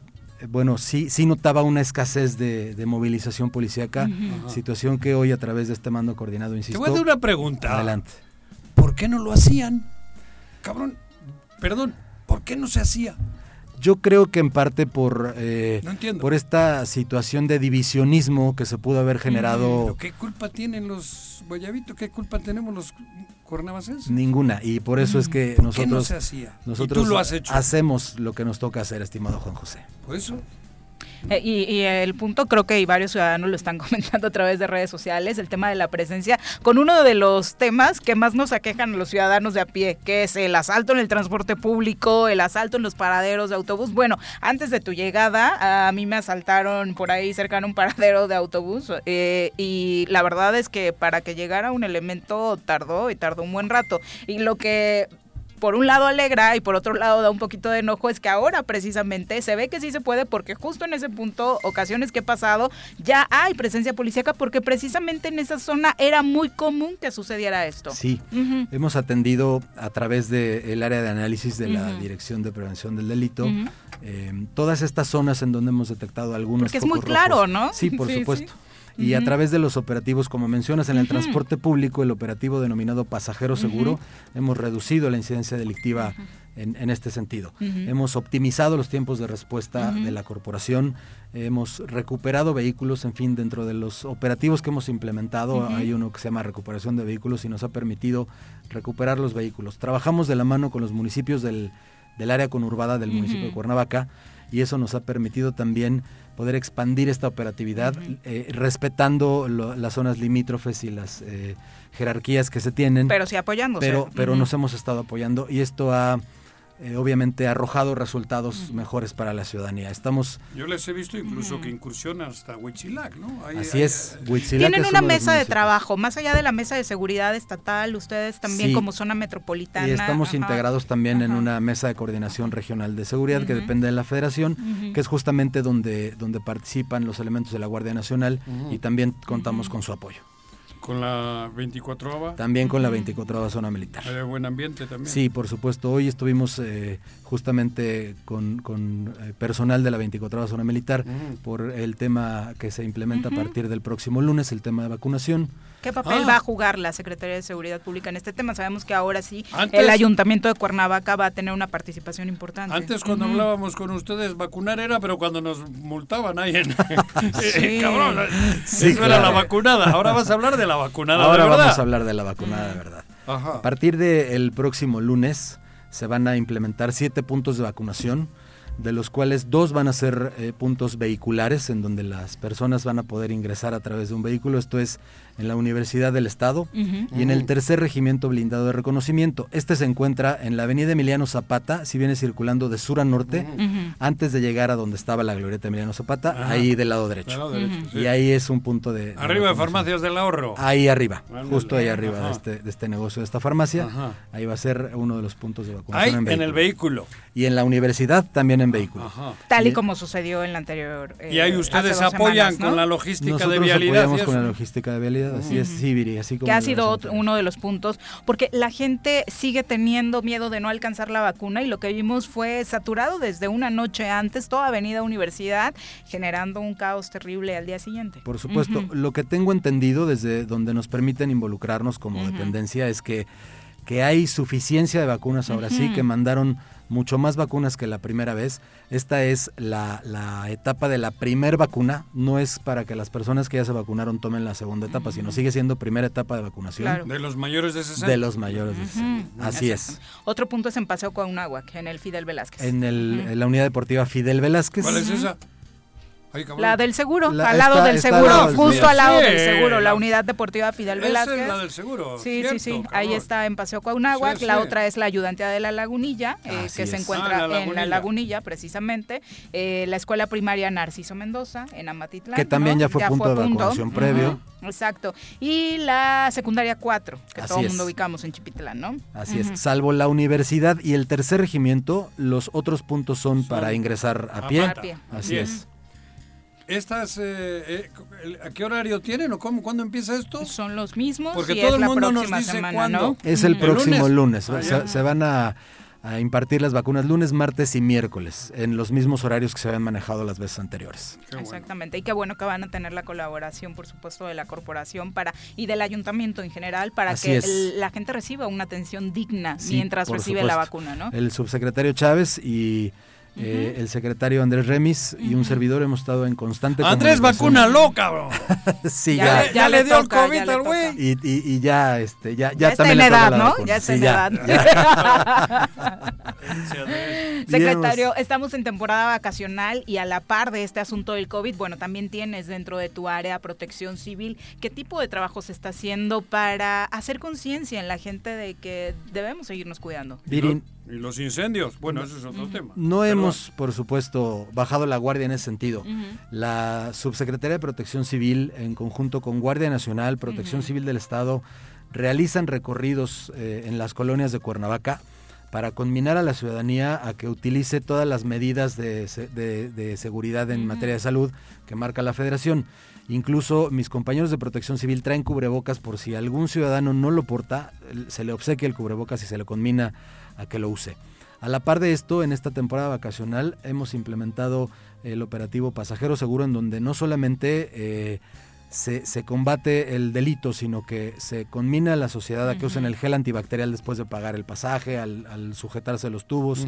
bueno, sí, sí notaba una escasez de, de movilización policíaca, situación que hoy a través de este mando coordinado, Te insisto. voy a hacer una pregunta. Adelante. ¿Por qué no lo hacían? Cabrón, perdón, ¿por qué no se hacía? Yo creo que en parte por, eh, No entiendo. por esta situación de divisionismo que se pudo haber generado ¿Pero ¿Qué culpa tienen los Guayabitos? ¿Qué culpa tenemos los cuernavacenses? ninguna y por eso es que ¿Por qué nosotros no se hacía? Y nosotros tú lo has hecho. hacemos lo que nos toca hacer, estimado Juan José. Por eso. Eh, y, y el punto creo que y varios ciudadanos lo están <laughs> comentando a través de redes sociales, el tema de la presencia, con uno de los temas que más nos aquejan a los ciudadanos de a pie, que es el asalto en el transporte público, el asalto en los paraderos de autobús. Bueno, antes de tu llegada, a mí me asaltaron por ahí cerca de un paradero de autobús eh, y la verdad es que para que llegara un elemento tardó y tardó un buen rato. Y lo que por un lado alegra y por otro lado da un poquito de enojo es que ahora precisamente se ve que sí se puede porque justo en ese punto, ocasiones que he pasado, ya hay presencia policíaca porque precisamente en esa zona era muy común que sucediera esto. Sí, hemos atendido a través del área de análisis de la. Dirección de Prevención del Delito eh, todas estas zonas en donde hemos detectado algunos Porque es muy claro, rojos. ¿no? Sí, por <laughs> Sí, supuesto. sí. Y a través de los operativos, como mencionas, en el transporte público, el operativo denominado pasajero seguro, hemos reducido la incidencia delictiva en, en este sentido. Hemos optimizado los tiempos de respuesta de la corporación, hemos recuperado vehículos, en fin, dentro de los operativos que hemos implementado, hay uno que se llama recuperación de vehículos y nos ha permitido recuperar los vehículos. Trabajamos de la mano con los municipios del, del área conurbada del municipio de. Cuernavaca y eso nos ha permitido también poder expandir esta operatividad eh, respetando lo- las zonas limítrofes y las eh, jerarquías que se tienen. Pero sí apoyándose. Pero, pero nos hemos estado apoyando y esto ha eh, obviamente arrojado resultados mejores para la ciudadanía. Estamos Yo les he visto incluso que incursionan hasta Huichilac, ¿no? Así es, Huitzilac Tienen es una de mesa de trabajo, más allá de la mesa de seguridad estatal, ustedes también Sí. como zona metropolitana. Y estamos ajá. integrados también en una mesa de coordinación regional de seguridad que depende de la federación, que es justamente donde, donde participan los elementos de la Guardia Nacional y también contamos con su apoyo. Con la 24 También con la 24 zona militar. Hay buen ambiente también. Sí, por supuesto. Hoy estuvimos eh, justamente con, con, eh, personal de la 24 zona militar por el tema que se implementa a partir del próximo lunes, el tema de vacunación. ¿Qué papel Ah. va a jugar la Secretaría de Seguridad Pública en este tema? Sabemos que ahora sí Antes- el Ayuntamiento de Cuernavaca va a tener una participación importante. Antes cuando hablábamos con ustedes, vacunar era, pero cuando nos multaban ahí en... <laughs> Sí. Cabrón, Sí, eso era la vacunada. Ahora vas a hablar de la vacunada, Ahora de verdad. vamos a hablar de la vacunada de verdad. Ajá. A partir del próximo lunes se van a implementar siete puntos de vacunación, de los cuales dos van a ser eh, puntos vehiculares, en donde las personas van a poder ingresar a través de un vehículo. Esto es en la Universidad del Estado y en el tercer regimiento blindado de reconocimiento. Este se encuentra en la avenida Emiliano Zapata, si viene circulando de sur a norte, antes de llegar a donde estaba la glorieta Emiliano Zapata, Ajá. ahí del lado derecho. Del lado derecho, Ujú. sí. Y ahí es un punto de... de Arriba de vacunación. farmacias del ahorro. Ahí arriba, Ándale. justo ahí arriba de este, de este negocio, de esta farmacia. Ajá. Ahí va a ser uno de los puntos de Ahí vacunación en el vehículo. Y en la universidad también en vehículo. Ajá. Tal y Y- como sucedió en la anterior. eh, Y ahí hace ustedes apoyan semanas, ¿no? con la logística Nosotros de vialidad. apoyamos con la logística de vialidad, así es, Ujú. sí, Viri, así como que ha sido otro- uno de los puntos, porque la gente sigue teniendo miedo de no alcanzar la vacuna y lo que vimos fue saturado desde una noche antes toda Avenida Universidad, generando un caos terrible al día siguiente. Por supuesto, lo que tengo entendido desde donde nos permiten involucrarnos como dependencia es que, que hay suficiencia de vacunas ahora sí, que mandaron mucho más vacunas que la primera vez. Esta es la, la etapa de la primer vacuna, no es para que las personas que ya se vacunaron tomen la segunda etapa, sino sigue siendo primera etapa de vacunación Claro. De los mayores de 60. de los mayores de Ujú. 60. Así es. Otro punto es en Paseo Coahunahuac, en el Fidel Velázquez. En, el, en la unidad deportiva Fidel Velázquez. ¿Cuál es esa? Ay. La del seguro, La- al lado está- del seguro, justo al lado Sí, del seguro, la unidad deportiva Fidel Esa Velázquez. es la del seguro. Sí, cierto, sí, sí. cabrón. Ahí está en Paseo Coahunahuac. Sí, La sí. otra es la ayudantía de la Lagunilla, eh, que se encuentra Ah, la en la Lagunilla. Precisamente. Eh, la escuela primaria Narciso Mendoza, en Amatitlán. Que también ¿no? ya fue punto de vacunación previo. Exacto. Y la secundaria 4, que Así todo el mundo ubicamos en Chipitlán, ¿no? Así es, salvo la universidad y el tercer regimiento, los otros puntos son, para ingresar a a pie. Así es. ¿Estas, eh, eh, ¿a qué horario tienen o cómo, cuándo empieza esto? Son los mismos Porque y todo es el la mundo nos próxima dice semana, cuándo. ¿no? Es el ¿El próximo lunes. lunes? Se, Ah, van a, a impartir las vacunas lunes, martes y miércoles, en los mismos horarios que se habían manejado las veces anteriores. Qué bueno. Exactamente, y qué bueno que van a tener la colaboración, por supuesto, de la corporación para y del ayuntamiento en general para Así que el- la gente reciba una atención digna Sí, mientras recibe la vacuna, ¿no? El subsecretario Chávez y, eh, el secretario Andrés Remis y un servidor hemos estado en constante Andrés, vacúnalo, cabrón. <laughs> sí, Ya ya. le- ya le dio el COVID al güey. Y, y- y ya, este, ya, ya, Ya está también en edad, ¿no? vacuna. Ya está Sí, en ya, edad. ya. <laughs> Secretario, estamos en temporada vacacional y a la par de este asunto del COVID, bueno, también tienes dentro de tu área protección civil, ¿qué tipo de trabajo se está haciendo para hacer conciencia en la gente de que debemos seguirnos cuidando? Virin, Y los incendios, bueno, ese es otro tema. No Pero- hemos, por supuesto, bajado la guardia en ese sentido. La Subsecretaría de Protección Civil, en conjunto con Guardia Nacional, Protección Civil del Estado, realizan recorridos eh, en las colonias de Cuernavaca para conminar a la ciudadanía a que utilice todas las medidas de, se- de- de seguridad en materia de salud que marca la Federación. Incluso mis compañeros de protección civil traen cubrebocas por si algún ciudadano no lo porta, se le obsequia el cubrebocas y se le conmina a que lo use. A la par de esto, en esta temporada vacacional hemos implementado el operativo Pasajero Seguro en donde no solamente eh, se, se combate el delito, sino que se conmina a la sociedad a que usen el gel antibacterial después de pagar el pasaje, al, al sujetarse los tubos,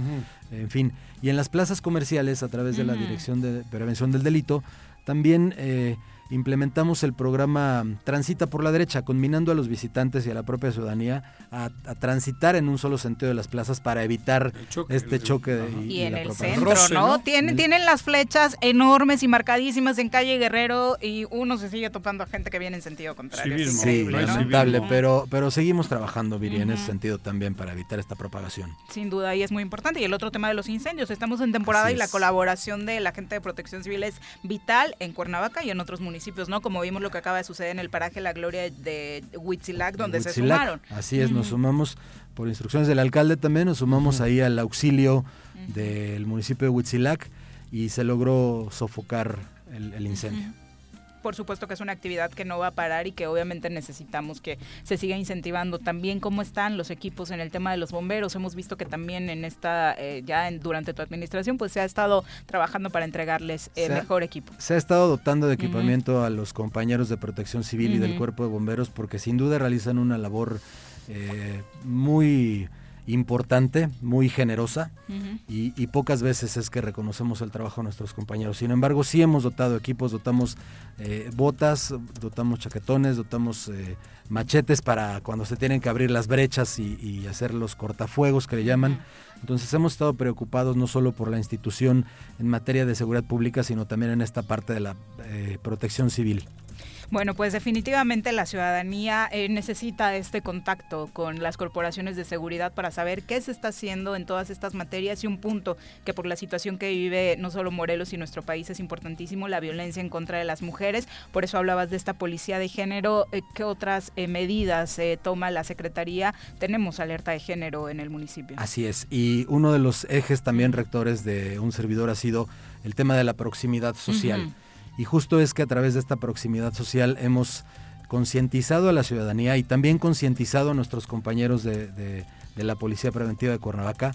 en fin. Y en las plazas comerciales, a través de la. Dirección de Prevención del Delito, también eh, implementamos el programa Transita por la Derecha, combinando a los visitantes y a la propia ciudadanía a, a transitar en un solo sentido de las plazas para evitar este choque de- y, Y y en la el centro, ¿no? Tienen, tienen las flechas enormes y marcadísimas en calle Guerrero y uno se sigue topando a gente que viene en sentido contrario. Es Sí, lamentable, pero, pero seguimos trabajando, Viri, en ese sentido también para evitar esta propagación. Sin duda, y es muy importante. Y el otro tema de los incendios. Estamos en temporada Así y la es. colaboración de la gente de protección civil es vital en Cuernavaca y en otros municipios, ¿no? Como vimos lo que acaba de suceder en el paraje La Gloria de Huitzilac, donde se sumaron. Así es, nos sumamos, por instrucciones del alcalde también, nos sumamos ahí al auxilio del municipio de Huitzilac y se logró sofocar el, el incendio. Por supuesto que es una actividad que no va a parar y que obviamente necesitamos que se siga incentivando. También cómo están los equipos en el tema de los bomberos. Hemos visto que también en esta, eh, ya en- durante tu administración, pues se ha estado trabajando para entregarles eh, ha- mejor equipo. Se ha estado dotando de equipamiento a los compañeros de protección civil y del cuerpo de bomberos porque sin duda realizan una labor eh, muy importante, muy generosa y, y pocas veces es que reconocemos el trabajo de nuestros compañeros. Sin embargo, sí hemos dotado equipos, dotamos eh, botas, dotamos chaquetones, dotamos eh, machetes para cuando se tienen que abrir las brechas y, y hacer los cortafuegos que le llaman. Entonces hemos estado preocupados no solo por la institución en materia de seguridad pública, sino también en esta parte de la eh, protección civil. Bueno, pues definitivamente la ciudadanía eh, necesita este contacto con las corporaciones de seguridad para saber qué se está haciendo en todas estas materias y un punto que por la situación que vive no solo Morelos y nuestro país es importantísimo, la violencia en contra de las mujeres. Por eso hablabas de esta policía de género. Eh, ¿Qué otras eh, medidas eh, toma la Secretaría? Tenemos alerta de género en el municipio. Así es. Y uno de los ejes también rectores de un servidor ha sido el tema de la proximidad social. Y justo es que a través de esta proximidad social hemos concientizado a la ciudadanía y también concientizado a nuestros compañeros de, de- de la Policía Preventiva de Cuernavaca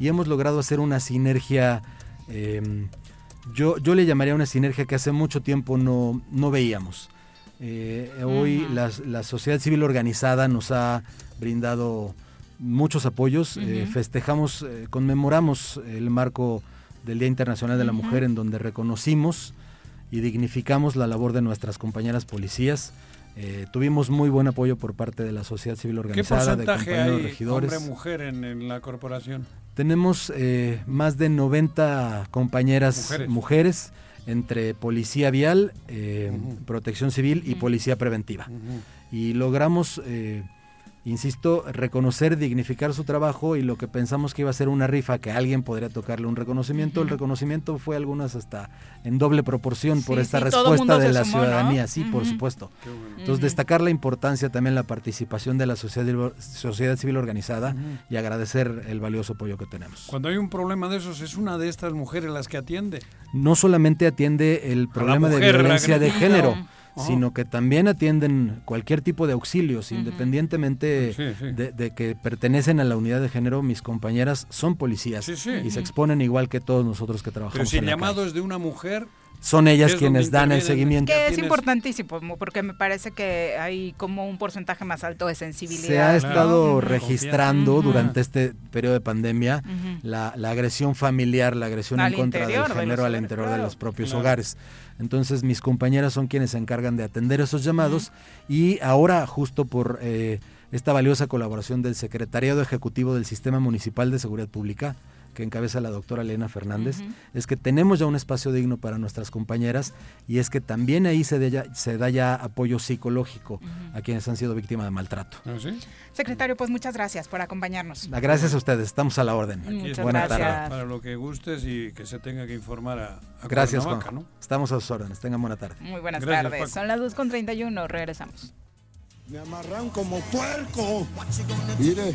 y hemos logrado hacer una sinergia, eh, yo, yo le llamaría una sinergia que hace mucho tiempo no, no veíamos. Eh, hoy la, sociedad civil organizada nos ha brindado muchos apoyos, eh, festejamos, eh, conmemoramos el marco del Día Internacional de la. Mujer en donde reconocimos y dignificamos la labor de nuestras compañeras policías. Eh, tuvimos muy buen apoyo por parte de la sociedad civil ¿Qué organizada, de porcentaje compañeros hay regidores. hombre-mujer en, en la corporación? Tenemos eh, más de 90 compañeras Mujeres. mujeres, entre policía vial, eh, protección civil y policía preventiva. Y logramos, eh, insisto, reconocer, dignificar su trabajo y lo que pensamos que iba a ser una rifa que alguien podría tocarle un reconocimiento, el reconocimiento fue algunas hasta en doble proporción por Sí, esta sí, respuesta de la sumó, ¿no? ciudadanía, sí, por supuesto. Bueno. Entonces, destacar la importancia también la participación de la sociedad, sociedad civil organizada y agradecer el valioso apoyo que tenemos. Cuando hay un problema de esos, es una de estas mujeres las que atiende. No solamente atiende el problema de mujer, violencia de género, Sino que también atienden cualquier tipo de auxilios, independientemente Sí, sí. De, de que pertenecen a la unidad de género, mis compañeras son policías Sí, sí. y se exponen igual que todos nosotros que Pero trabajamos si en la llamado calle. es de una mujer, son ellas quienes dan el seguimiento. Que es importantísimo, porque me parece que hay como un porcentaje más alto de sensibilidad. Se ha estado registrando durante este periodo de pandemia la, agresión familiar, la agresión en contra del género al interior de los propios hogares. Entonces mis compañeras son quienes se encargan de atender esos llamados y ahora justo por eh, esta valiosa colaboración del Secretariado Ejecutivo del Sistema Municipal de Seguridad Pública, que encabeza la doctora Elena Fernández, es que tenemos ya un espacio digno para nuestras compañeras y es que también ahí se, da ya apoyo psicológico a quienes han sido víctimas de maltrato. ¿Ah, Secretario, pues muchas gracias por acompañarnos. Gracias a ustedes, estamos a la orden. Buenas tardes. Para lo que gustes y que se tenga que informar a, Gracias, Juan. Estamos a sus órdenes, tengan buena tarde. Muy buenas tardes, son las 2.31, regresamos. Me amarran como puerco. Mire.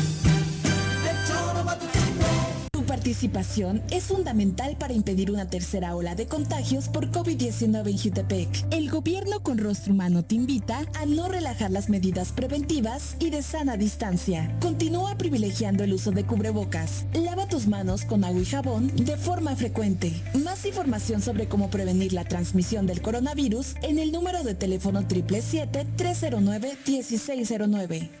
participación es fundamental para impedir una tercera ola de contagios por COVID-19 en Jutepec. El gobierno con rostro humano te invita a no relajar las medidas preventivas y de sana distancia. Continúa privilegiando el uso de cubrebocas. Lava tus manos con agua y jabón de forma frecuente. Más información sobre cómo prevenir la transmisión del coronavirus en el número de teléfono 777-309-1609.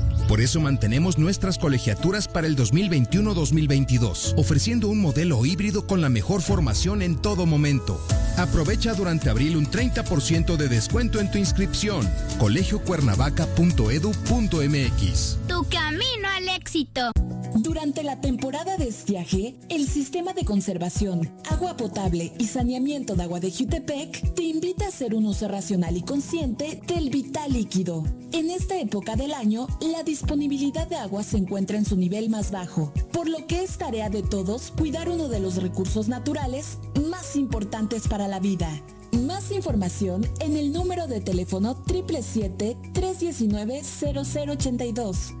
Por eso mantenemos nuestras colegiaturas para el 2021-2022, ofreciendo un modelo híbrido con la mejor formación en todo momento. Aprovecha durante abril un 30% de descuento en tu inscripción. colegiocuernavaca.edu.mx. Tu camino al éxito. Durante la temporada de estiaje, el sistema de conservación, agua potable y saneamiento de agua de Jutepec te invita a hacer un uso racional y consciente del vital líquido. En esta época del año, la disponibilidad de agua se encuentra en su nivel más bajo, por lo que es tarea de todos cuidar uno de los recursos naturales más importantes para la vida. Más información en el número de teléfono 777-319-0082.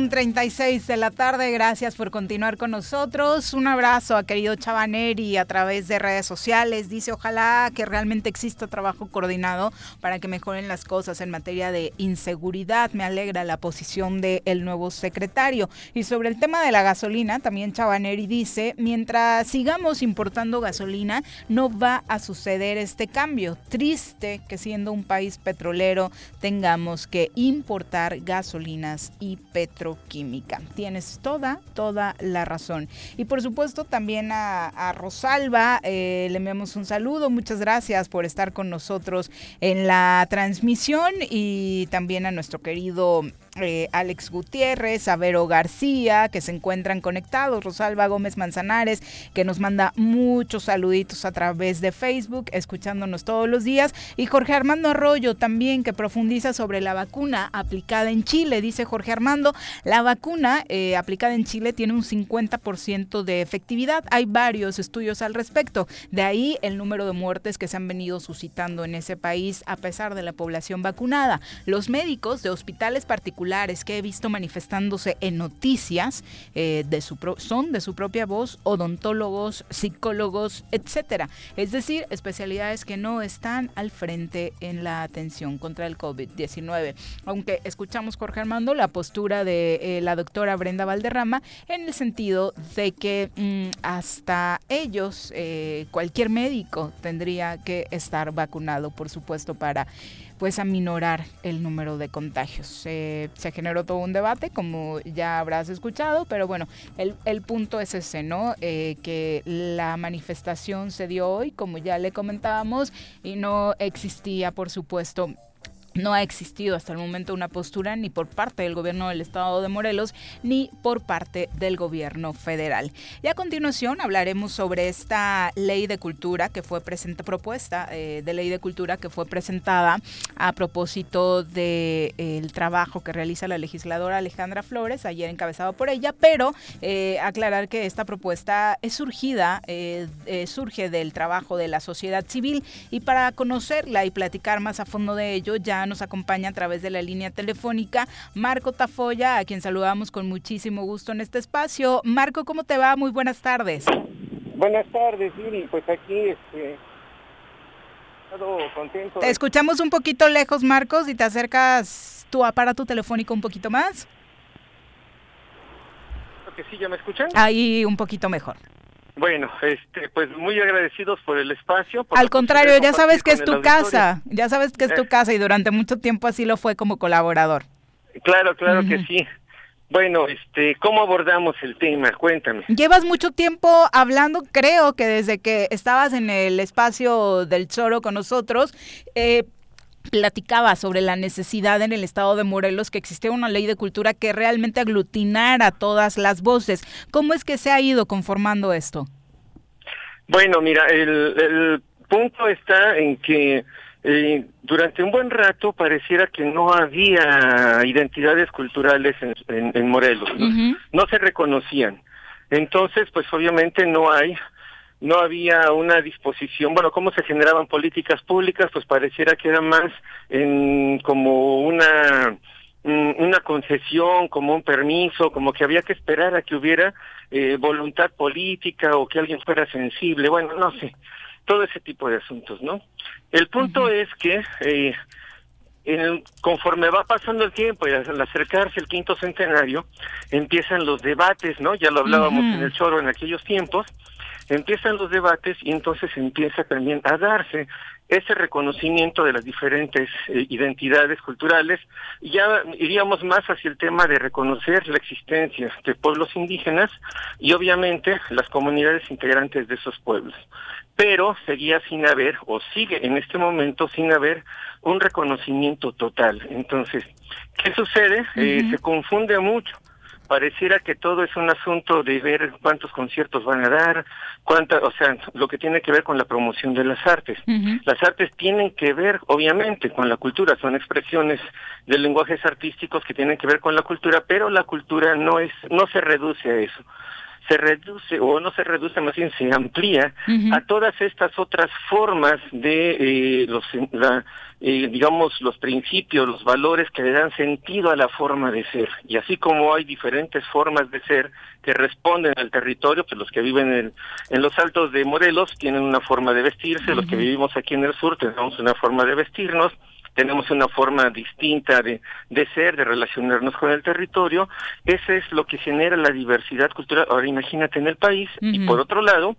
Con 36 de la tarde, gracias por continuar con nosotros. Un abrazo a querido Chabaneri a través de redes sociales. Dice, ojalá que realmente exista trabajo coordinado para que mejoren las cosas en materia de inseguridad. Me alegra la posición del nuevo secretario. Y sobre el tema de la gasolina, también Chabaneri dice, mientras sigamos importando gasolina, no va a suceder este cambio. Triste que siendo un país petrolero tengamos que importar gasolinas y petroquímica. Tienes toda, toda la razón. Y por supuesto también a, Rosalba eh, le enviamos un saludo. Muchas gracias por estar con nosotros en la transmisión y también a nuestro querido eh, Alex Gutiérrez, Avero García, que se encuentran conectados, Rosalba Gómez Manzanares, que nos manda muchos saluditos a través de Facebook, escuchándonos todos los días, y Jorge Armando Arroyo también, que profundiza sobre la vacuna aplicada en Chile. Dice Jorge Armando, la vacuna eh, aplicada en Chile tiene un 50% de efectividad. Hay varios estudios al respecto. De ahí el número de muertes que se han venido suscitando en ese país a pesar de la población vacunada. Los médicos de hospitales particulares que he visto manifestándose en noticias eh, de su son de su propia voz, odontólogos, psicólogos, etcétera. Es decir, especialidades que no están al frente en la atención contra el COVID-19. Aunque escuchamos, Jorge Armando, la postura de eh, la doctora Brenda Valderrama en el sentido de que mm, hasta ellos, eh, cualquier médico tendría que estar vacunado, por supuesto, para pues aminorar el número de contagios. se generó todo un debate, como ya habrás escuchado, pero bueno, el, el punto es ese, ¿no? Eh, que la manifestación se dio hoy, como ya le comentábamos, y no existía, por supuesto, no ha existido hasta el momento una postura ni por parte del gobierno del estado de Morelos ni por parte del gobierno federal. Y a continuación hablaremos sobre esta ley de cultura que fue presenta, propuesta eh, de ley de cultura que fue presentada a propósito del de, trabajo que realiza la legisladora Alejandra Flores, ayer encabezado por ella, pero eh, aclarar que esta propuesta es surgida, eh, surge del trabajo de la sociedad civil y para conocerla y platicar más a fondo de ello ya nos acompaña a través de la línea telefónica Marco Tafoya, a quien saludamos con muchísimo gusto en este espacio. Marco, ¿cómo te va? Muy buenas tardes. Buenas tardes, Lili. Pues aquí, este, contento. Te escuchamos un poquito lejos, Marcos, y te acercas tu aparato telefónico un poquito más. Que sí, ¿ya me escuchan? Ahí un poquito mejor. Bueno, este, pues muy agradecidos por el espacio. Al contrario, ya sabes que es tu casa, ya sabes que es tu eh. casa y durante mucho tiempo así lo fue como colaborador. Claro, claro que sí. Bueno, este, ¿cómo abordamos el tema? Cuéntame. Llevas mucho tiempo hablando, creo que desde que estabas en el espacio del Choro con nosotros, eh, platicaba sobre la necesidad en el estado de Morelos que existiera una ley de cultura que realmente aglutinara todas las voces. ¿Cómo es que se ha ido conformando esto? Bueno, mira, el, punto está en que eh, durante un buen rato pareciera que no había identidades culturales en, Morelos, no se reconocían. Entonces, pues obviamente no hay no había una disposición, bueno, cómo se generaban políticas públicas, pues pareciera que era más en como una una concesión, como un permiso, como que había que esperar a que hubiera eh, voluntad política o que alguien fuera sensible, bueno, no sé, todo ese tipo de asuntos, ¿no? El punto es que eh, conforme va pasando el tiempo y al acercarse el quinto centenario, empiezan los debates, ¿no? Ya lo hablábamos en el choro en aquellos tiempos, empiezan los debates y entonces empieza también a darse ese reconocimiento de las diferentes eh, identidades culturales, ya iríamos más hacia el tema de reconocer la existencia de pueblos indígenas y obviamente las comunidades integrantes de esos pueblos. Pero seguía sin haber, o sigue en este momento sin haber, un reconocimiento total. Entonces, ¿qué sucede? Eh, se confunde mucho pareciera que todo es un asunto de ver cuántos conciertos van a dar, cuánta, o sea, lo que tiene que ver con la promoción de las artes. Las artes tienen que ver, obviamente, con la cultura, son expresiones de lenguajes artísticos que tienen que ver con la cultura, pero la cultura no es, no se reduce a eso. Se reduce, o no se reduce, más bien se amplía a todas estas otras formas de eh, los, la, eh, digamos, los principios, los valores que le dan sentido a la forma de ser. Y así como hay diferentes formas de ser que responden al territorio, pues los que viven en, en los altos de Morelos tienen una forma de vestirse, los que vivimos aquí en el sur tenemos una forma de vestirnos, tenemos una forma distinta de, de ser, de relacionarnos con el territorio, eso es lo que genera la diversidad cultural. Ahora imagínate en el país, y por otro lado,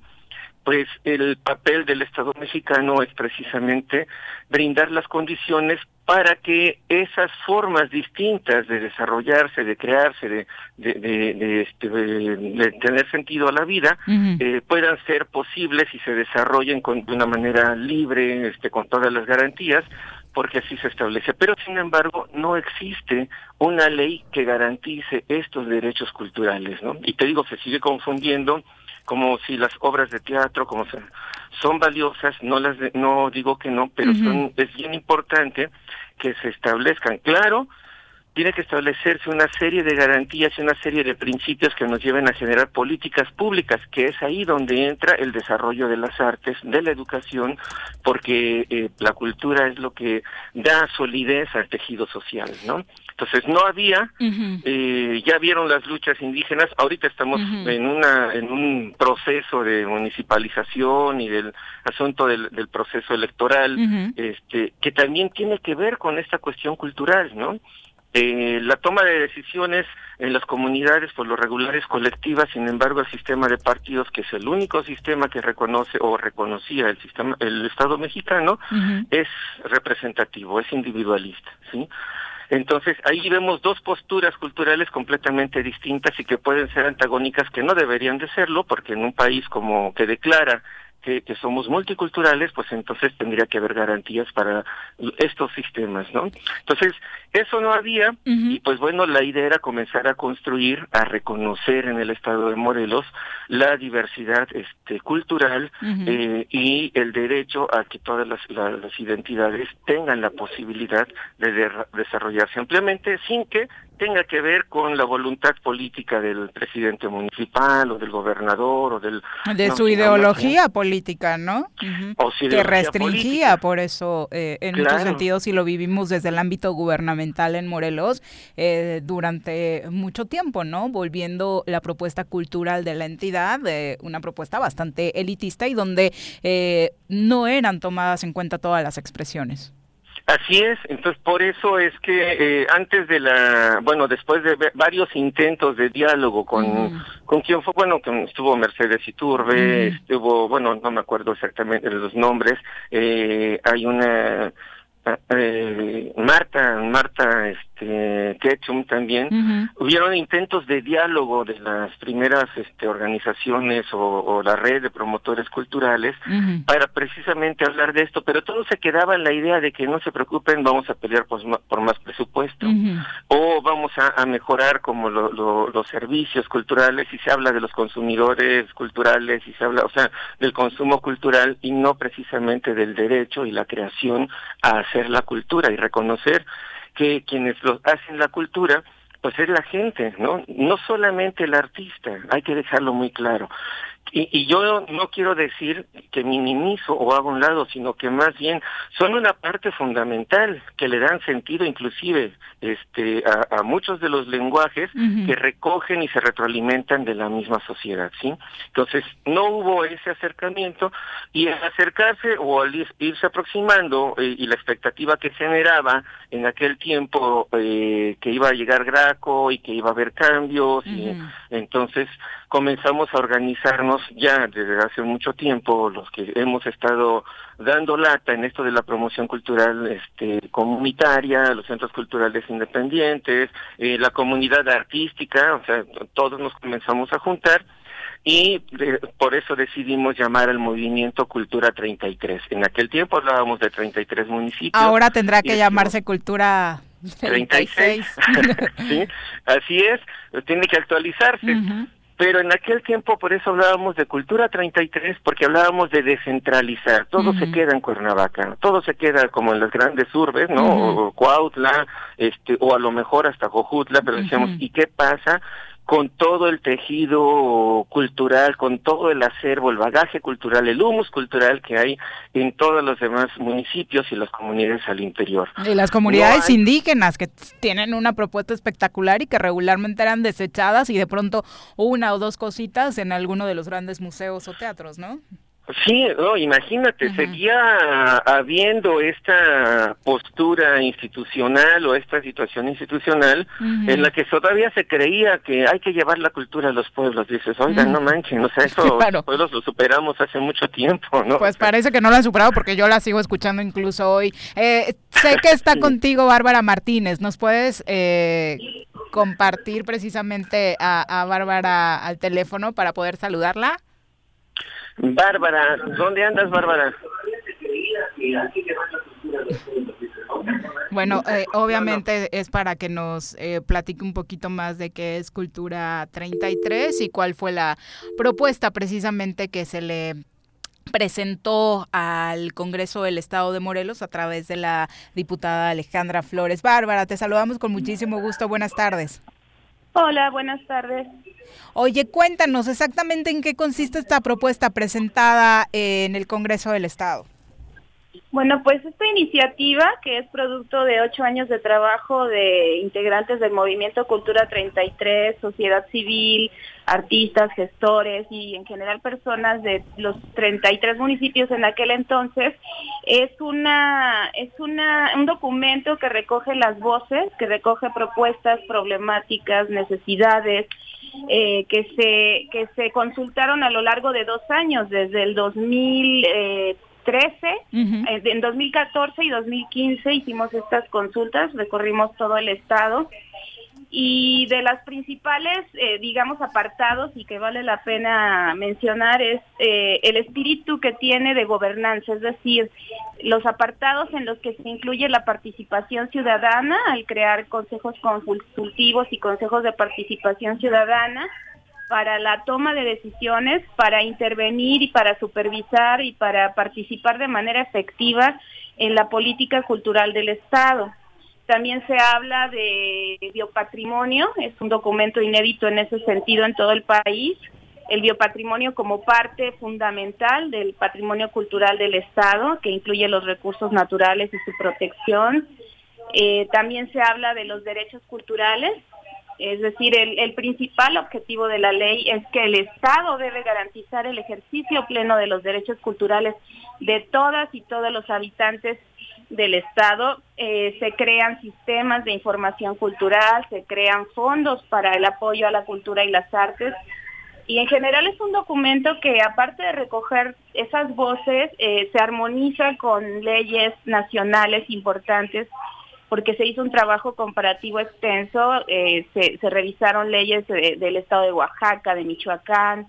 pues el papel del Estado mexicano es precisamente brindar las condiciones para que esas formas distintas de desarrollarse, de crearse, de, de, de, este, de tener sentido a la vida, eh, puedan ser posibles y se desarrollen con, de una manera libre, este, con todas las garantías, porque así se establece. Pero, sin embargo, no existe una ley que garantice estos derechos culturales, ¿no? Y te digo, se sigue confundiendo como si las obras de teatro como son, son valiosas, no las no digo que no, pero son es bien importante que se establezcan. Claro, tiene que establecerse una serie de garantías y una serie de principios que nos lleven a generar políticas públicas, que es ahí donde entra el desarrollo de las artes, de la educación, porque eh, la cultura es lo que da solidez al tejido social, ¿no? Entonces no había, eh, ya vieron las luchas indígenas, ahorita estamos en una en un proceso de municipalización y del asunto del, del proceso electoral, este que también tiene que ver con esta cuestión cultural, ¿no? Eh, la toma de decisiones en las comunidades por lo regular es colectiva, sin embargo el sistema de partidos, que es el único sistema que reconoce o reconocía el sistema, el Estado mexicano, es representativo, es individualista, ¿sí? Entonces ahí vemos dos posturas culturales completamente distintas y que pueden ser antagónicas, que no deberían de serlo, porque en un país como que declara que, somos multiculturales, pues entonces tendría que haber garantías para estos sistemas, ¿no? Entonces, eso no había y pues bueno, la idea era comenzar a construir, a reconocer en el estado de Morelos la diversidad este, cultural eh, y el derecho a que todas las, las identidades tengan la posibilidad de desarrollarse ampliamente sin que tenga que ver con la voluntad política del presidente municipal o del gobernador o del... De su ideología política, ¿no? o su que restringía, por eso, eh, en muchos sentidos, y lo vivimos desde el ámbito gubernamental en Morelos eh, durante mucho tiempo, ¿no? Volviendo la propuesta cultural de la entidad, eh, una propuesta bastante elitista y donde no eran tomadas en cuenta todas las expresiones. Así es, entonces por eso es que eh, antes de la, bueno, después de varios intentos de diálogo con, con quien fue, bueno, que estuvo Mercedes Iturbe, estuvo, bueno, no me acuerdo exactamente los nombres, eh, hay una, eh, Marta, Marta, este, Ketchum también, hubieron intentos de diálogo de las primeras este, organizaciones o, la red de promotores culturales para precisamente hablar de esto, pero todo se quedaba en la idea de que no se preocupen, vamos a pelear por, por más presupuesto o vamos a, mejorar como los servicios culturales y se habla de los consumidores culturales y se habla, o sea, del consumo cultural y no precisamente del derecho y la creación a hacer la cultura y reconocer que quienes lo hacen la cultura, pues es la gente, ¿no? No solamente el artista, hay que dejarlo muy claro. Y, y, yo no quiero decir que minimizo o hago un lado, sino que más bien son una parte fundamental que le dan sentido inclusive este, a, muchos de los lenguajes que recogen y se retroalimentan de la misma sociedad, ¿sí? Entonces, no hubo ese acercamiento y al acercarse o al irse aproximando eh, y la expectativa que generaba en aquel tiempo eh, que iba a llegar Graco y que iba a haber cambios, y entonces comenzamos a organizarnos ya desde hace mucho tiempo, los que hemos estado dando lata en esto de la promoción cultural este, comunitaria, los centros culturales independientes, eh, la comunidad artística, o sea, todos nos comenzamos a juntar y por eso decidimos llamar al movimiento Cultura 33. En aquel tiempo hablábamos de 33 municipios. Ahora tendrá que llamarse Cultura 36. <laughs> sí, así es, tiene que actualizarse. Pero en aquel tiempo por eso hablábamos de Cultura 33, porque hablábamos de descentralizar. Todo se queda en Cuernavaca, todo se queda como en las grandes urbes, ¿no? o Cuautla, este, o a lo mejor hasta Jojutla, pero decíamos, ¿y qué pasa con todo el tejido cultural, con todo el acervo, el bagaje cultural, el humus cultural que hay en todos los demás municipios y las comunidades al interior. Y las comunidades indígenas que tienen una propuesta espectacular y que regularmente eran desechadas y de pronto una o dos cositas en alguno de los grandes museos o teatros, ¿no? Sí, no, imagínate, seguía habiendo esta postura institucional o esta situación institucional en la que todavía se creía que hay que llevar la cultura a los pueblos. Dices, oigan, no manchen, o sea, <laughs> eso los pueblos lo superamos hace mucho tiempo, ¿no? Pues parece que no lo han superado porque yo la sigo escuchando incluso hoy. Eh, sé que está <laughs> contigo Bárbara Martínez, ¿nos puedes eh, compartir precisamente a, a Bárbara al teléfono para poder saludarla? Bárbara, ¿dónde andas, Bárbara? Bueno, eh, obviamente es para que nos eh, platique un poquito más de qué es Cultura 33 y cuál fue la propuesta precisamente que se le presentó al Congreso del Estado de Morelos a través de la diputada Alejandra Flores. Bárbara, te saludamos con muchísimo gusto. Buenas tardes. Hola, buenas tardes. Oye, cuéntanos exactamente en qué consiste esta propuesta presentada en el Congreso del Estado. Bueno, pues esta iniciativa, que es producto de ocho años de trabajo de integrantes del Movimiento Cultura 33, sociedad civil, artistas, gestores y en general personas de los 33 municipios en aquel entonces, es una es una un documento que recoge las voces, que recoge propuestas, problemáticas, necesidades eh, que se que se consultaron a lo largo de dos años, desde el 2000 eh, 13, eh, en 2014 y 2015 hicimos estas consultas, recorrimos todo el estado y de las principales, eh, digamos, apartados y que vale la pena mencionar es eh, el espíritu que tiene de gobernanza, es decir, los apartados en los que se incluye la participación ciudadana al crear consejos consultivos y consejos de participación ciudadana, para la toma de decisiones, para intervenir y para supervisar y para participar de manera efectiva en la política cultural del Estado. También se habla de biopatrimonio, es un documento inédito en ese sentido en todo el país. El biopatrimonio como parte fundamental del patrimonio cultural del Estado, que incluye los recursos naturales y su protección. Eh, también se habla de los derechos culturales, es decir, el, principal objetivo de la ley es que el Estado debe garantizar el ejercicio pleno de los derechos culturales de todas y todos los habitantes del Estado. Eh, se crean sistemas de información cultural, se crean fondos para el apoyo a la cultura y las artes. Y en general es un documento que aparte de recoger esas voces, eh, se armoniza con leyes nacionales importantes porque se hizo un trabajo comparativo extenso, eh, se, revisaron leyes del estado de Oaxaca, de Michoacán,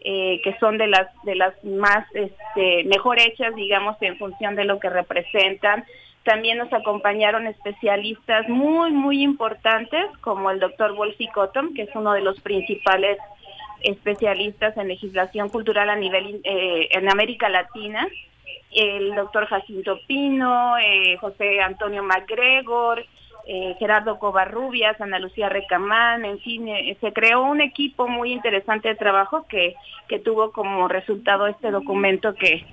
eh, que son de las de las más este, mejor hechas, digamos, en función de lo que representan. También nos acompañaron especialistas muy, muy importantes, como el doctor Wolfi Cottom, que es uno de los principales especialistas en legislación cultural a nivel eh, en América Latina el doctor Jacinto Pino, eh, José Antonio MacGregor, eh, Gerardo Covarrubias, Ana Lucía Recamán, en fin, eh, se creó un equipo muy interesante de trabajo que, que tuvo como resultado este documento que,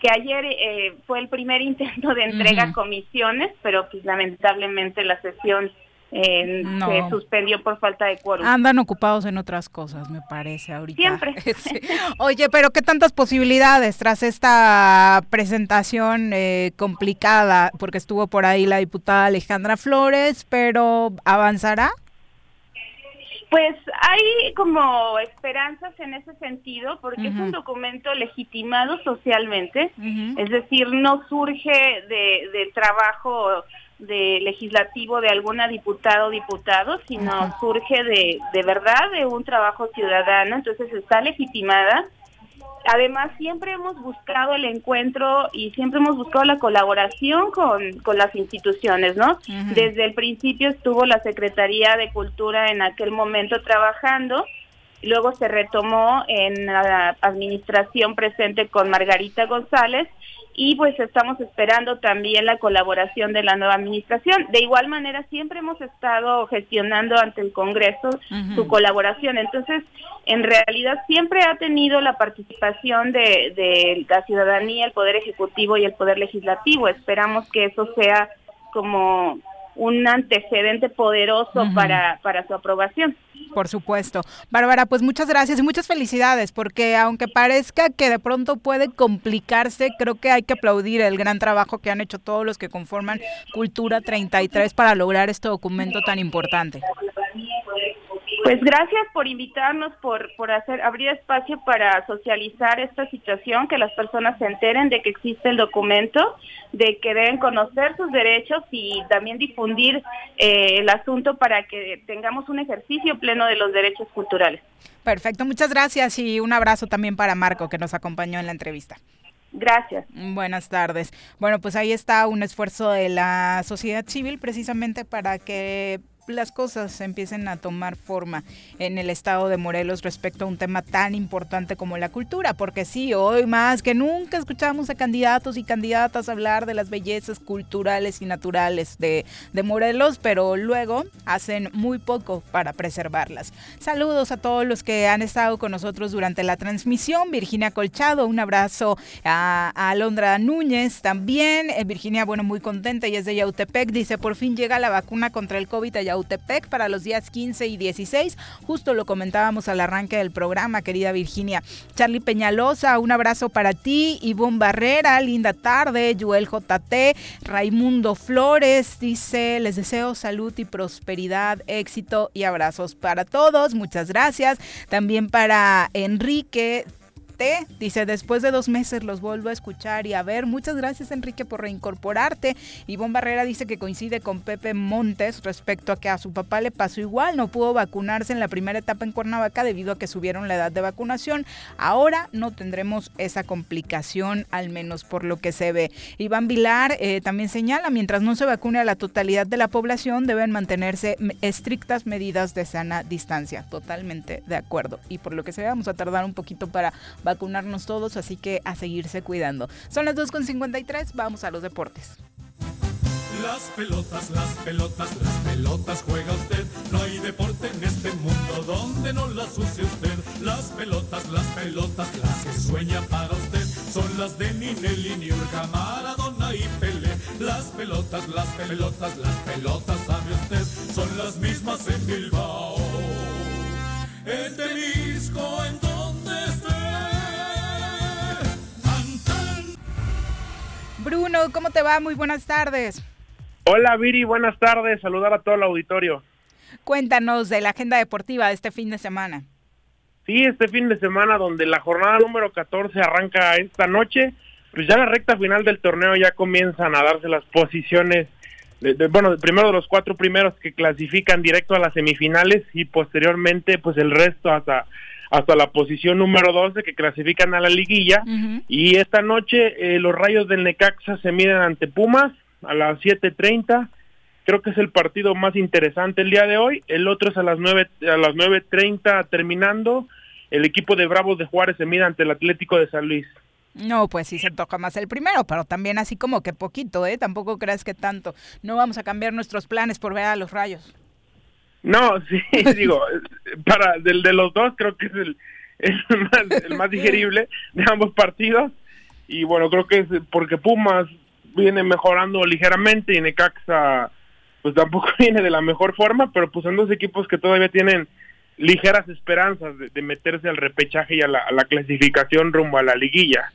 que ayer fue el primer intento de entrega a comisiones, pero pues lamentablemente la sesión se suspendió por falta de quórum. Andan ocupados en otras cosas, me parece, ahorita. Siempre. <laughs> Oye, pero ¿qué tantas posibilidades tras esta presentación eh, complicada? Porque estuvo por ahí la diputada Alejandra Flores, pero ¿avanzará? Pues hay como esperanzas en ese sentido, porque es un documento legitimado socialmente, es decir, no surge de, del trabajo de legislativo de alguna diputada o diputado, sino surge de, de verdad de un trabajo ciudadano, entonces está legitimada. Además, siempre hemos buscado el encuentro y siempre hemos buscado la colaboración con, con las instituciones, ¿no? Desde el principio estuvo la Secretaría de Cultura en aquel momento trabajando, luego se retomó en la administración presente con Margarita González y pues estamos esperando también la colaboración de la nueva administración. De igual manera, siempre hemos estado gestionando ante el Congreso su colaboración. Entonces, en realidad siempre ha tenido la participación de, de la ciudadanía, el Poder Ejecutivo y el Poder Legislativo. Esperamos que eso sea como un antecedente poderoso para, para su aprobación. Por supuesto. Bárbara, pues muchas gracias y muchas felicidades, porque aunque parezca que de pronto puede complicarse, creo que hay que aplaudir el gran trabajo que han hecho todos los que conforman Cultura 33 para lograr este documento tan importante. Pues gracias por invitarnos, por, por hacer abrir espacio para socializar esta situación, que las personas se enteren de que existe el documento, de que deben conocer sus derechos y también difundir eh, el asunto para que tengamos un ejercicio pleno de los derechos culturales. Perfecto, muchas gracias y un abrazo también para Marco que nos acompañó en la entrevista. Gracias. Buenas tardes. Bueno, pues ahí está un esfuerzo de la sociedad civil precisamente para que las cosas empiecen a tomar forma en el estado de Morelos respecto a un tema tan importante como la cultura, porque sí, hoy más que nunca escuchamos a candidatos y candidatas hablar de las bellezas culturales y naturales de, de Morelos, pero luego hacen muy poco para preservarlas. Saludos a todos los que han estado con nosotros durante la transmisión. Virginia Colchado, un abrazo a, a Alondra Núñez también. Eh, Virginia, bueno, muy contenta y es de Yautepec. Dice, por fin llega la vacuna contra el COVID a Yautepec para los días 15 y 16. Justo lo comentábamos al arranque del programa, querida Virginia. Charlie Peñalosa, un abrazo para ti. Ivonne Barrera, linda tarde. Joel JT, Raimundo Flores, dice, les deseo salud y prosperidad, éxito y abrazos para todos. Muchas gracias. También para Enrique Dice, después de dos meses los vuelvo a escuchar y a ver. Muchas gracias, Enrique, por reincorporarte. Ivonne Barrera dice que coincide con Pepe Montes respecto a que a su papá le pasó igual. No pudo vacunarse en la primera etapa en Cuernavaca debido a que subieron la edad de vacunación. Ahora no tendremos esa complicación, al menos por lo que se ve. Iván Vilar eh, también señala, mientras no se vacune a la totalidad de la población, deben mantenerse estrictas medidas de sana distancia. Totalmente de acuerdo. Y por lo que se ve, vamos a tardar un poquito para vacunarnos todos, así que a seguirse cuidando. Son las 2.53, vamos a los deportes. Las pelotas, las pelotas, las pelotas juega usted. No hay deporte en este mundo donde no las use usted. Las pelotas, las pelotas, las que sueña para usted. Son las de Ninelli, Niurka, Maradona y Pele. Las pelotas, las pelotas, las pelotas, sabe usted. Son las mismas en Bilbao. En Temisco, en Bruno, ¿cómo te va? Muy buenas tardes. Hola Viri, buenas tardes. Saludar a todo el auditorio. Cuéntanos de la agenda deportiva de este fin de semana. Sí, este fin de semana donde la jornada número 14 arranca esta noche, pues ya la recta final del torneo ya comienzan a darse las posiciones, de, de, bueno, primero de los cuatro primeros que clasifican directo a las semifinales y posteriormente pues el resto hasta hasta la posición número 12 que clasifican a la liguilla. Y esta noche eh, los Rayos del Necaxa se miden ante Pumas a las 7.30. Creo que es el partido más interesante el día de hoy. El otro es a las 9 a las 9.30 terminando. El equipo de Bravos de Juárez se mide ante el Atlético de San Luis. No, pues sí se toca más el primero, pero también así como que poquito, ¿eh? Tampoco creas que tanto. No vamos a cambiar nuestros planes por ver a los rayos. No, <laughs> sí, digo, para del de los dos creo que es el, el, más, el más digerible de ambos partidos y bueno, creo que es porque Pumas viene mejorando ligeramente y Necaxa pues tampoco <laughs> viene de la mejor forma, pero pues son dos equipos que todavía tienen ligeras esperanzas de, de meterse al repechaje y a la clasificación rumbo a la liguilla.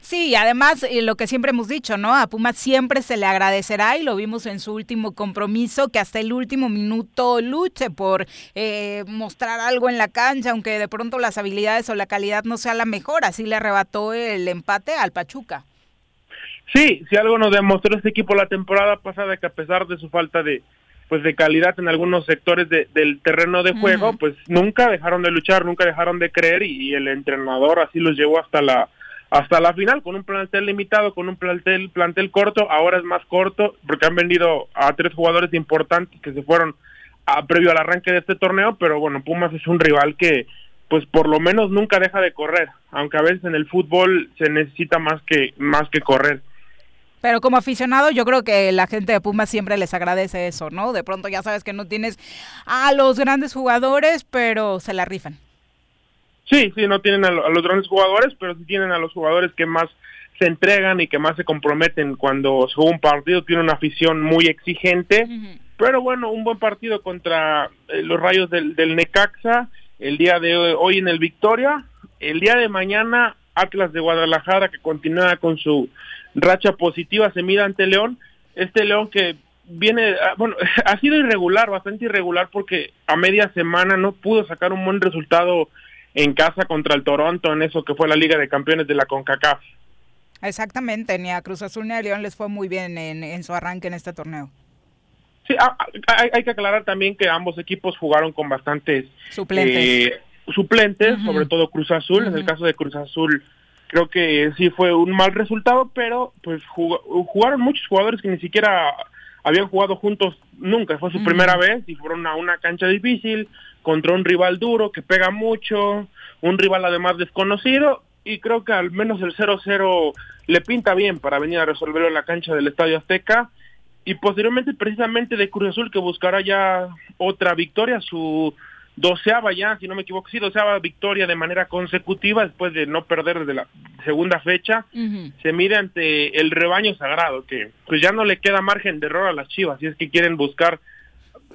Sí, además eh, lo que siempre hemos dicho, ¿no? A Pumas siempre se le agradecerá y lo vimos en su último compromiso, que hasta el último minuto luche por eh, mostrar algo en la cancha, aunque de pronto las habilidades o la calidad no sea la mejor, así le arrebató el empate al Pachuca. Sí, si algo nos demostró este equipo la temporada pasada, que a pesar de su falta de pues de calidad en algunos sectores de, del terreno de juego, pues nunca dejaron de luchar, nunca dejaron de creer y, y el entrenador así los llevó hasta la hasta la final con un plantel limitado, con un plantel plantel corto, ahora es más corto porque han vendido a tres jugadores importantes que se fueron a, previo al arranque de este torneo, pero bueno, Pumas es un rival que pues por lo menos nunca deja de correr, aunque a veces en el fútbol se necesita más que más que correr. Pero como aficionado, yo creo que la gente de Pumas siempre les agradece eso, ¿no? De pronto ya sabes que no tienes a los grandes jugadores, pero se la rifan. Sí, sí, no tienen a, los grandes jugadores, pero sí tienen a los jugadores que más se entregan y que más se comprometen cuando se juega un partido. Tiene una afición muy exigente, pero bueno, un buen partido contra eh, los Rayos del, del Necaxa el día de hoy en el Victoria. El día de mañana, Atlas de Guadalajara, que continúa con su racha positiva, se mira ante León. Este León que viene, ah, bueno, <laughs> ha sido irregular, bastante irregular, porque a media semana no pudo sacar un buen resultado en casa contra el Toronto en eso que fue la Liga de Campeones de la CONCACAF. Exactamente, ni a Cruz Azul ni a León les fue muy bien en, su arranque en este torneo. Sí, ah, ah, hay, que aclarar también que ambos equipos jugaron con bastantes suplentes, eh, suplentes sobre todo Cruz Azul. En el caso de Cruz Azul, creo que sí fue un mal resultado, pero pues jugaron muchos jugadores que ni siquiera habían jugado juntos nunca. Fue su primera vez y fueron a una cancha difícil contra un rival duro que pega mucho, un rival además desconocido y creo que al menos el 0-0 le pinta bien para venir a resolverlo en la cancha del Estadio Azteca. Y posteriormente precisamente de Cruz Azul que buscará ya otra victoria, su doceava ya, si no me equivoco, sí, doceava victoria de manera consecutiva después de no perder desde la segunda fecha, se mide ante el rebaño sagrado, que pues ya no le queda margen de error a las Chivas, si es que quieren buscar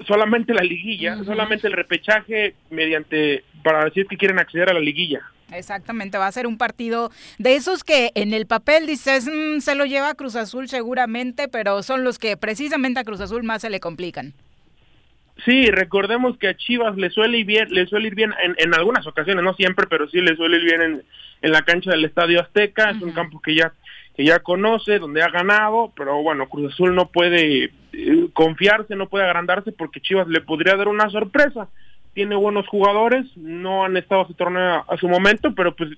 solamente la liguilla, solamente el repechaje mediante, para decir que quieren acceder a la liguilla. Exactamente, va a ser un partido de esos que en el papel dices, mm, se lo lleva Cruz Azul seguramente, pero son los que precisamente a Cruz Azul más se le complican. Sí, recordemos que a Chivas le suele ir bien, le suele ir bien en, algunas ocasiones, no siempre, pero sí le suele ir bien en, en la cancha del Estadio Azteca, es un campo que ya que ya conoce, donde ha ganado, pero bueno, Cruz Azul no puede eh, confiarse, no puede agrandarse porque Chivas le podría dar una sorpresa. Tiene buenos jugadores, no han estado a su torneo a su momento, pero pues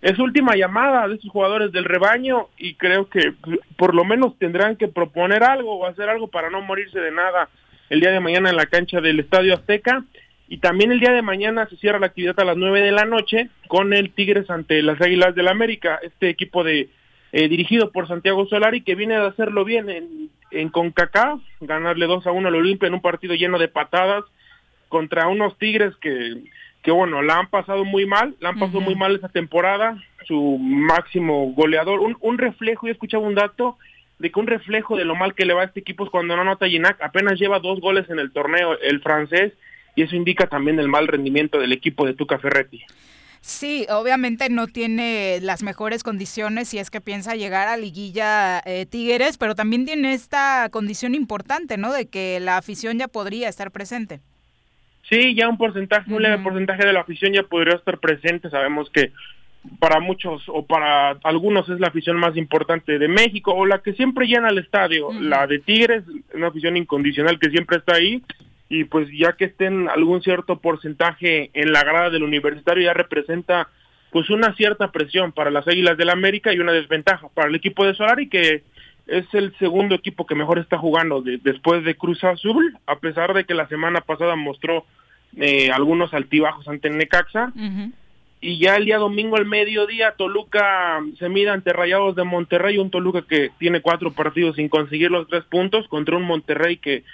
es última llamada de esos jugadores del rebaño y creo que por lo menos tendrán que proponer algo o hacer algo para no morirse de nada el día de mañana en la cancha del Estadio Azteca. Y también el día de mañana se cierra la actividad a las 9 de la noche con el Tigres ante las Águilas del la América, este equipo de eh, dirigido por Santiago Solari, que viene de hacerlo bien en, en CONCACAF, ganarle 2 a 1 al Olimpia en un partido lleno de patadas contra unos Tigres que, que bueno, la han pasado muy mal, la han pasado muy mal esa temporada, su máximo goleador, un, un reflejo, yo escuchaba un dato de que un reflejo de lo mal que le va a este equipo es cuando no anota Ginac, apenas lleva dos goles en el torneo, el francés, y eso indica también el mal rendimiento del equipo de Tuca Ferretti. Sí, obviamente no tiene las mejores condiciones si es que piensa llegar a liguilla eh, Tigres, pero también tiene esta condición importante, ¿no? De que la afición ya podría estar presente. Sí, ya un porcentaje, un leve porcentaje de la afición ya podría estar presente. Sabemos que para muchos o para algunos es la afición más importante de México o la que siempre llena el estadio. La de Tigres, una afición incondicional que siempre está ahí y pues ya que estén algún cierto porcentaje en la grada del universitario ya representa pues una cierta presión para las Águilas del América y una desventaja para el equipo de Solari que es el segundo equipo que mejor está jugando después de Cruz Azul, a pesar de que la semana pasada mostró eh, algunos altibajos ante el Necaxa. Y ya el día domingo al mediodía Toluca se mide ante Rayados de Monterrey, un Toluca que tiene cuatro partidos sin conseguir los tres puntos contra un Monterrey que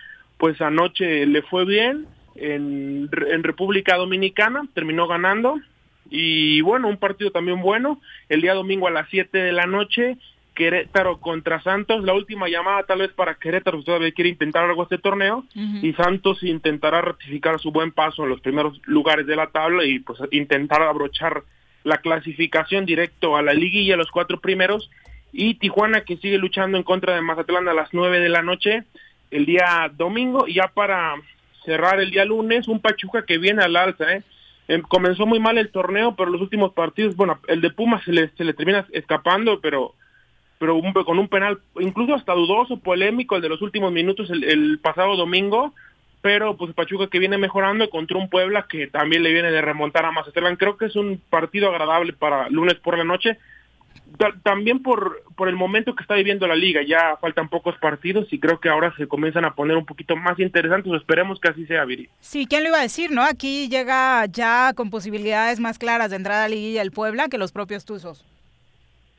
pues anoche le fue bien en, en República Dominicana, terminó ganando. Y bueno, un partido también bueno, el día domingo a las 7 de la noche, Querétaro contra Santos, la última llamada tal vez para Querétaro, todavía quiere intentar algo este torneo, y Santos intentará ratificar su buen paso en los primeros lugares de la tabla y pues intentar abrochar la clasificación directo a la liguilla, los cuatro primeros, y Tijuana que sigue luchando en contra de Mazatlán a las 9 de la noche, el día domingo y ya para cerrar el día lunes, un Pachuca que viene al alza, ¿eh? Em, comenzó muy mal el torneo, pero los últimos partidos, bueno, el de Pumas se le, se le termina escapando, pero pero con un penal incluso hasta dudoso, polémico, el de los últimos minutos el, pasado domingo, pero pues Pachuca que viene mejorando contra un Puebla que también le viene de remontar a Mazatlán. Creo que es un partido agradable para lunes por la noche, también por, por el momento que está viviendo la liga, ya faltan pocos partidos y creo que ahora se comienzan a poner un poquito más interesantes, esperemos que así sea, Viri. Sí, ¿quién lo iba a decir, no? Aquí llega ya con posibilidades más claras de entrada a la liguilla el Puebla que los propios Tuzos.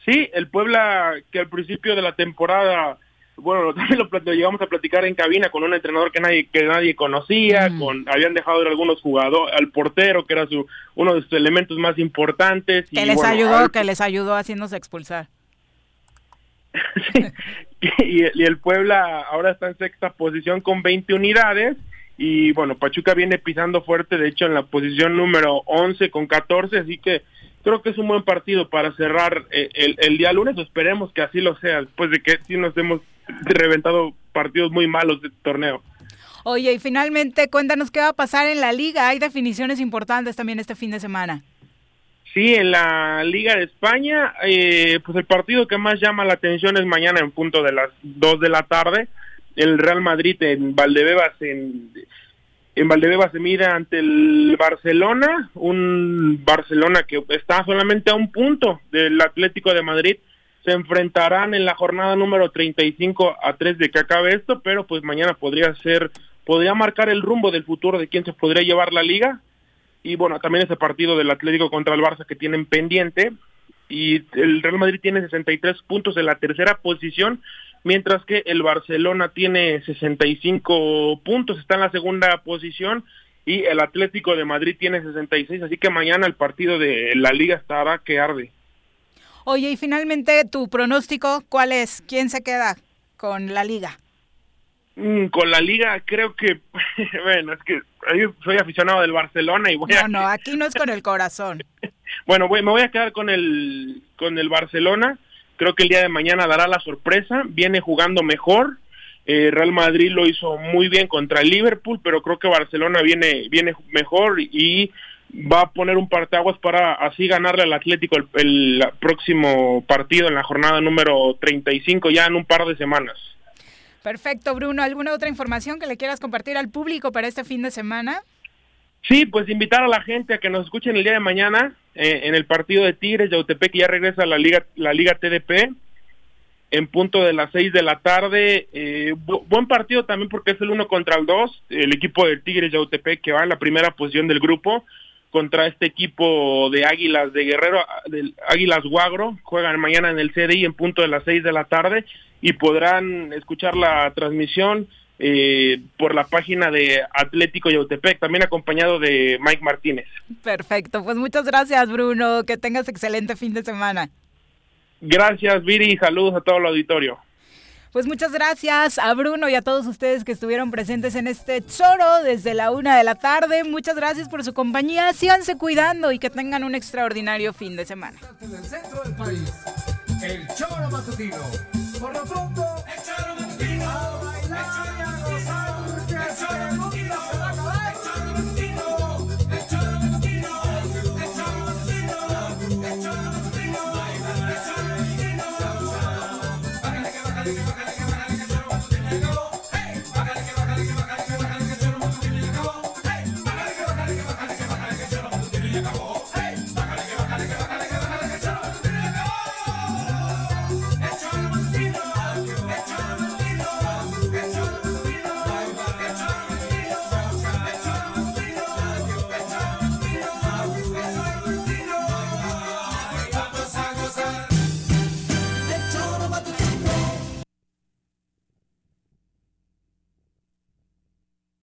Sí, el Puebla que al principio de la temporada bueno, <laughs> también lo, llegamos a platicar en cabina con un entrenador que nadie que nadie conocía, mm. con habían dejado ir algunos jugadores, al portero que era su uno de sus elementos más importantes. Que les ayudó, que les ayudó haciéndose expulsar. <laughs> y, y, el Puebla ahora está en sexta posición con 20 unidades y bueno, Pachuca viene pisando fuerte, de hecho en la posición número 11 con 14, así que creo que es un buen partido para cerrar eh, el, el, día lunes, esperemos que así lo sea, después de que sí nos hemos <laughs> reventado partidos muy malos de torneo. Oye, y finalmente cuéntanos qué va a pasar en la liga, hay definiciones importantes también este fin de semana. Sí, en la Liga de España, eh, pues el partido que más llama la atención es mañana en punto de las 2 de la tarde, el Real Madrid en Valdebebas en en Valdebebas se mira ante el Barcelona, un Barcelona que está solamente a un punto del Atlético de Madrid. Se enfrentarán en la jornada número 35 a 3 de que acabe esto, pero pues mañana podría ser, podría marcar el rumbo del futuro de quién se podría llevar la liga. Y bueno, también ese partido del Atlético contra el Barça que tienen pendiente. Y el Real Madrid tiene 63 puntos en la tercera posición mientras que el Barcelona tiene 65 puntos, está en la segunda posición y el Atlético de Madrid tiene 66, así que mañana el partido de la liga estará que arde. Oye, y finalmente tu pronóstico, ¿cuál es? ¿Quién se queda con la liga? Mm, con la liga creo que, <laughs> bueno, es que yo soy aficionado del Barcelona y voy no, No, aquí no es con el corazón. <laughs> bueno, voy, me voy a quedar con el, con el Barcelona Creo que el día de mañana dará la sorpresa. Viene jugando mejor. Eh, Real Madrid lo hizo muy bien contra el Liverpool, pero creo que Barcelona viene, viene mejor y va a poner un parteaguas para así ganarle al Atlético el, el, próximo partido en la jornada número 35 ya en un par de semanas. Perfecto, Bruno. ¿Alguna otra información que le quieras compartir al público para este fin de semana? Sí, pues invitar a la gente a que nos escuchen el día de mañana eh, en el partido de Tigres de que ya regresa a la Liga, la Liga TDP en punto de las seis de la tarde. Eh, buen partido también porque es el uno contra el dos. El equipo de Tigres de que va en la primera posición del grupo contra este equipo de Águilas de Guerrero, del Águilas Guagro. Juegan mañana en el CDI en punto de las seis de la tarde y podrán escuchar la transmisión eh, por la página de Atlético Yautepec, también acompañado de Mike Martínez. Perfecto, pues muchas gracias Bruno, que tengas excelente fin de semana. Gracias Viri, saludos a todo el auditorio. Pues muchas gracias a Bruno y a todos ustedes que estuvieron presentes en este choro desde la una de la tarde. Muchas gracias por su compañía. Síganse cuidando y que tengan un extraordinario fin de semana. el centro del país, el choro matutino. Por lo pronto.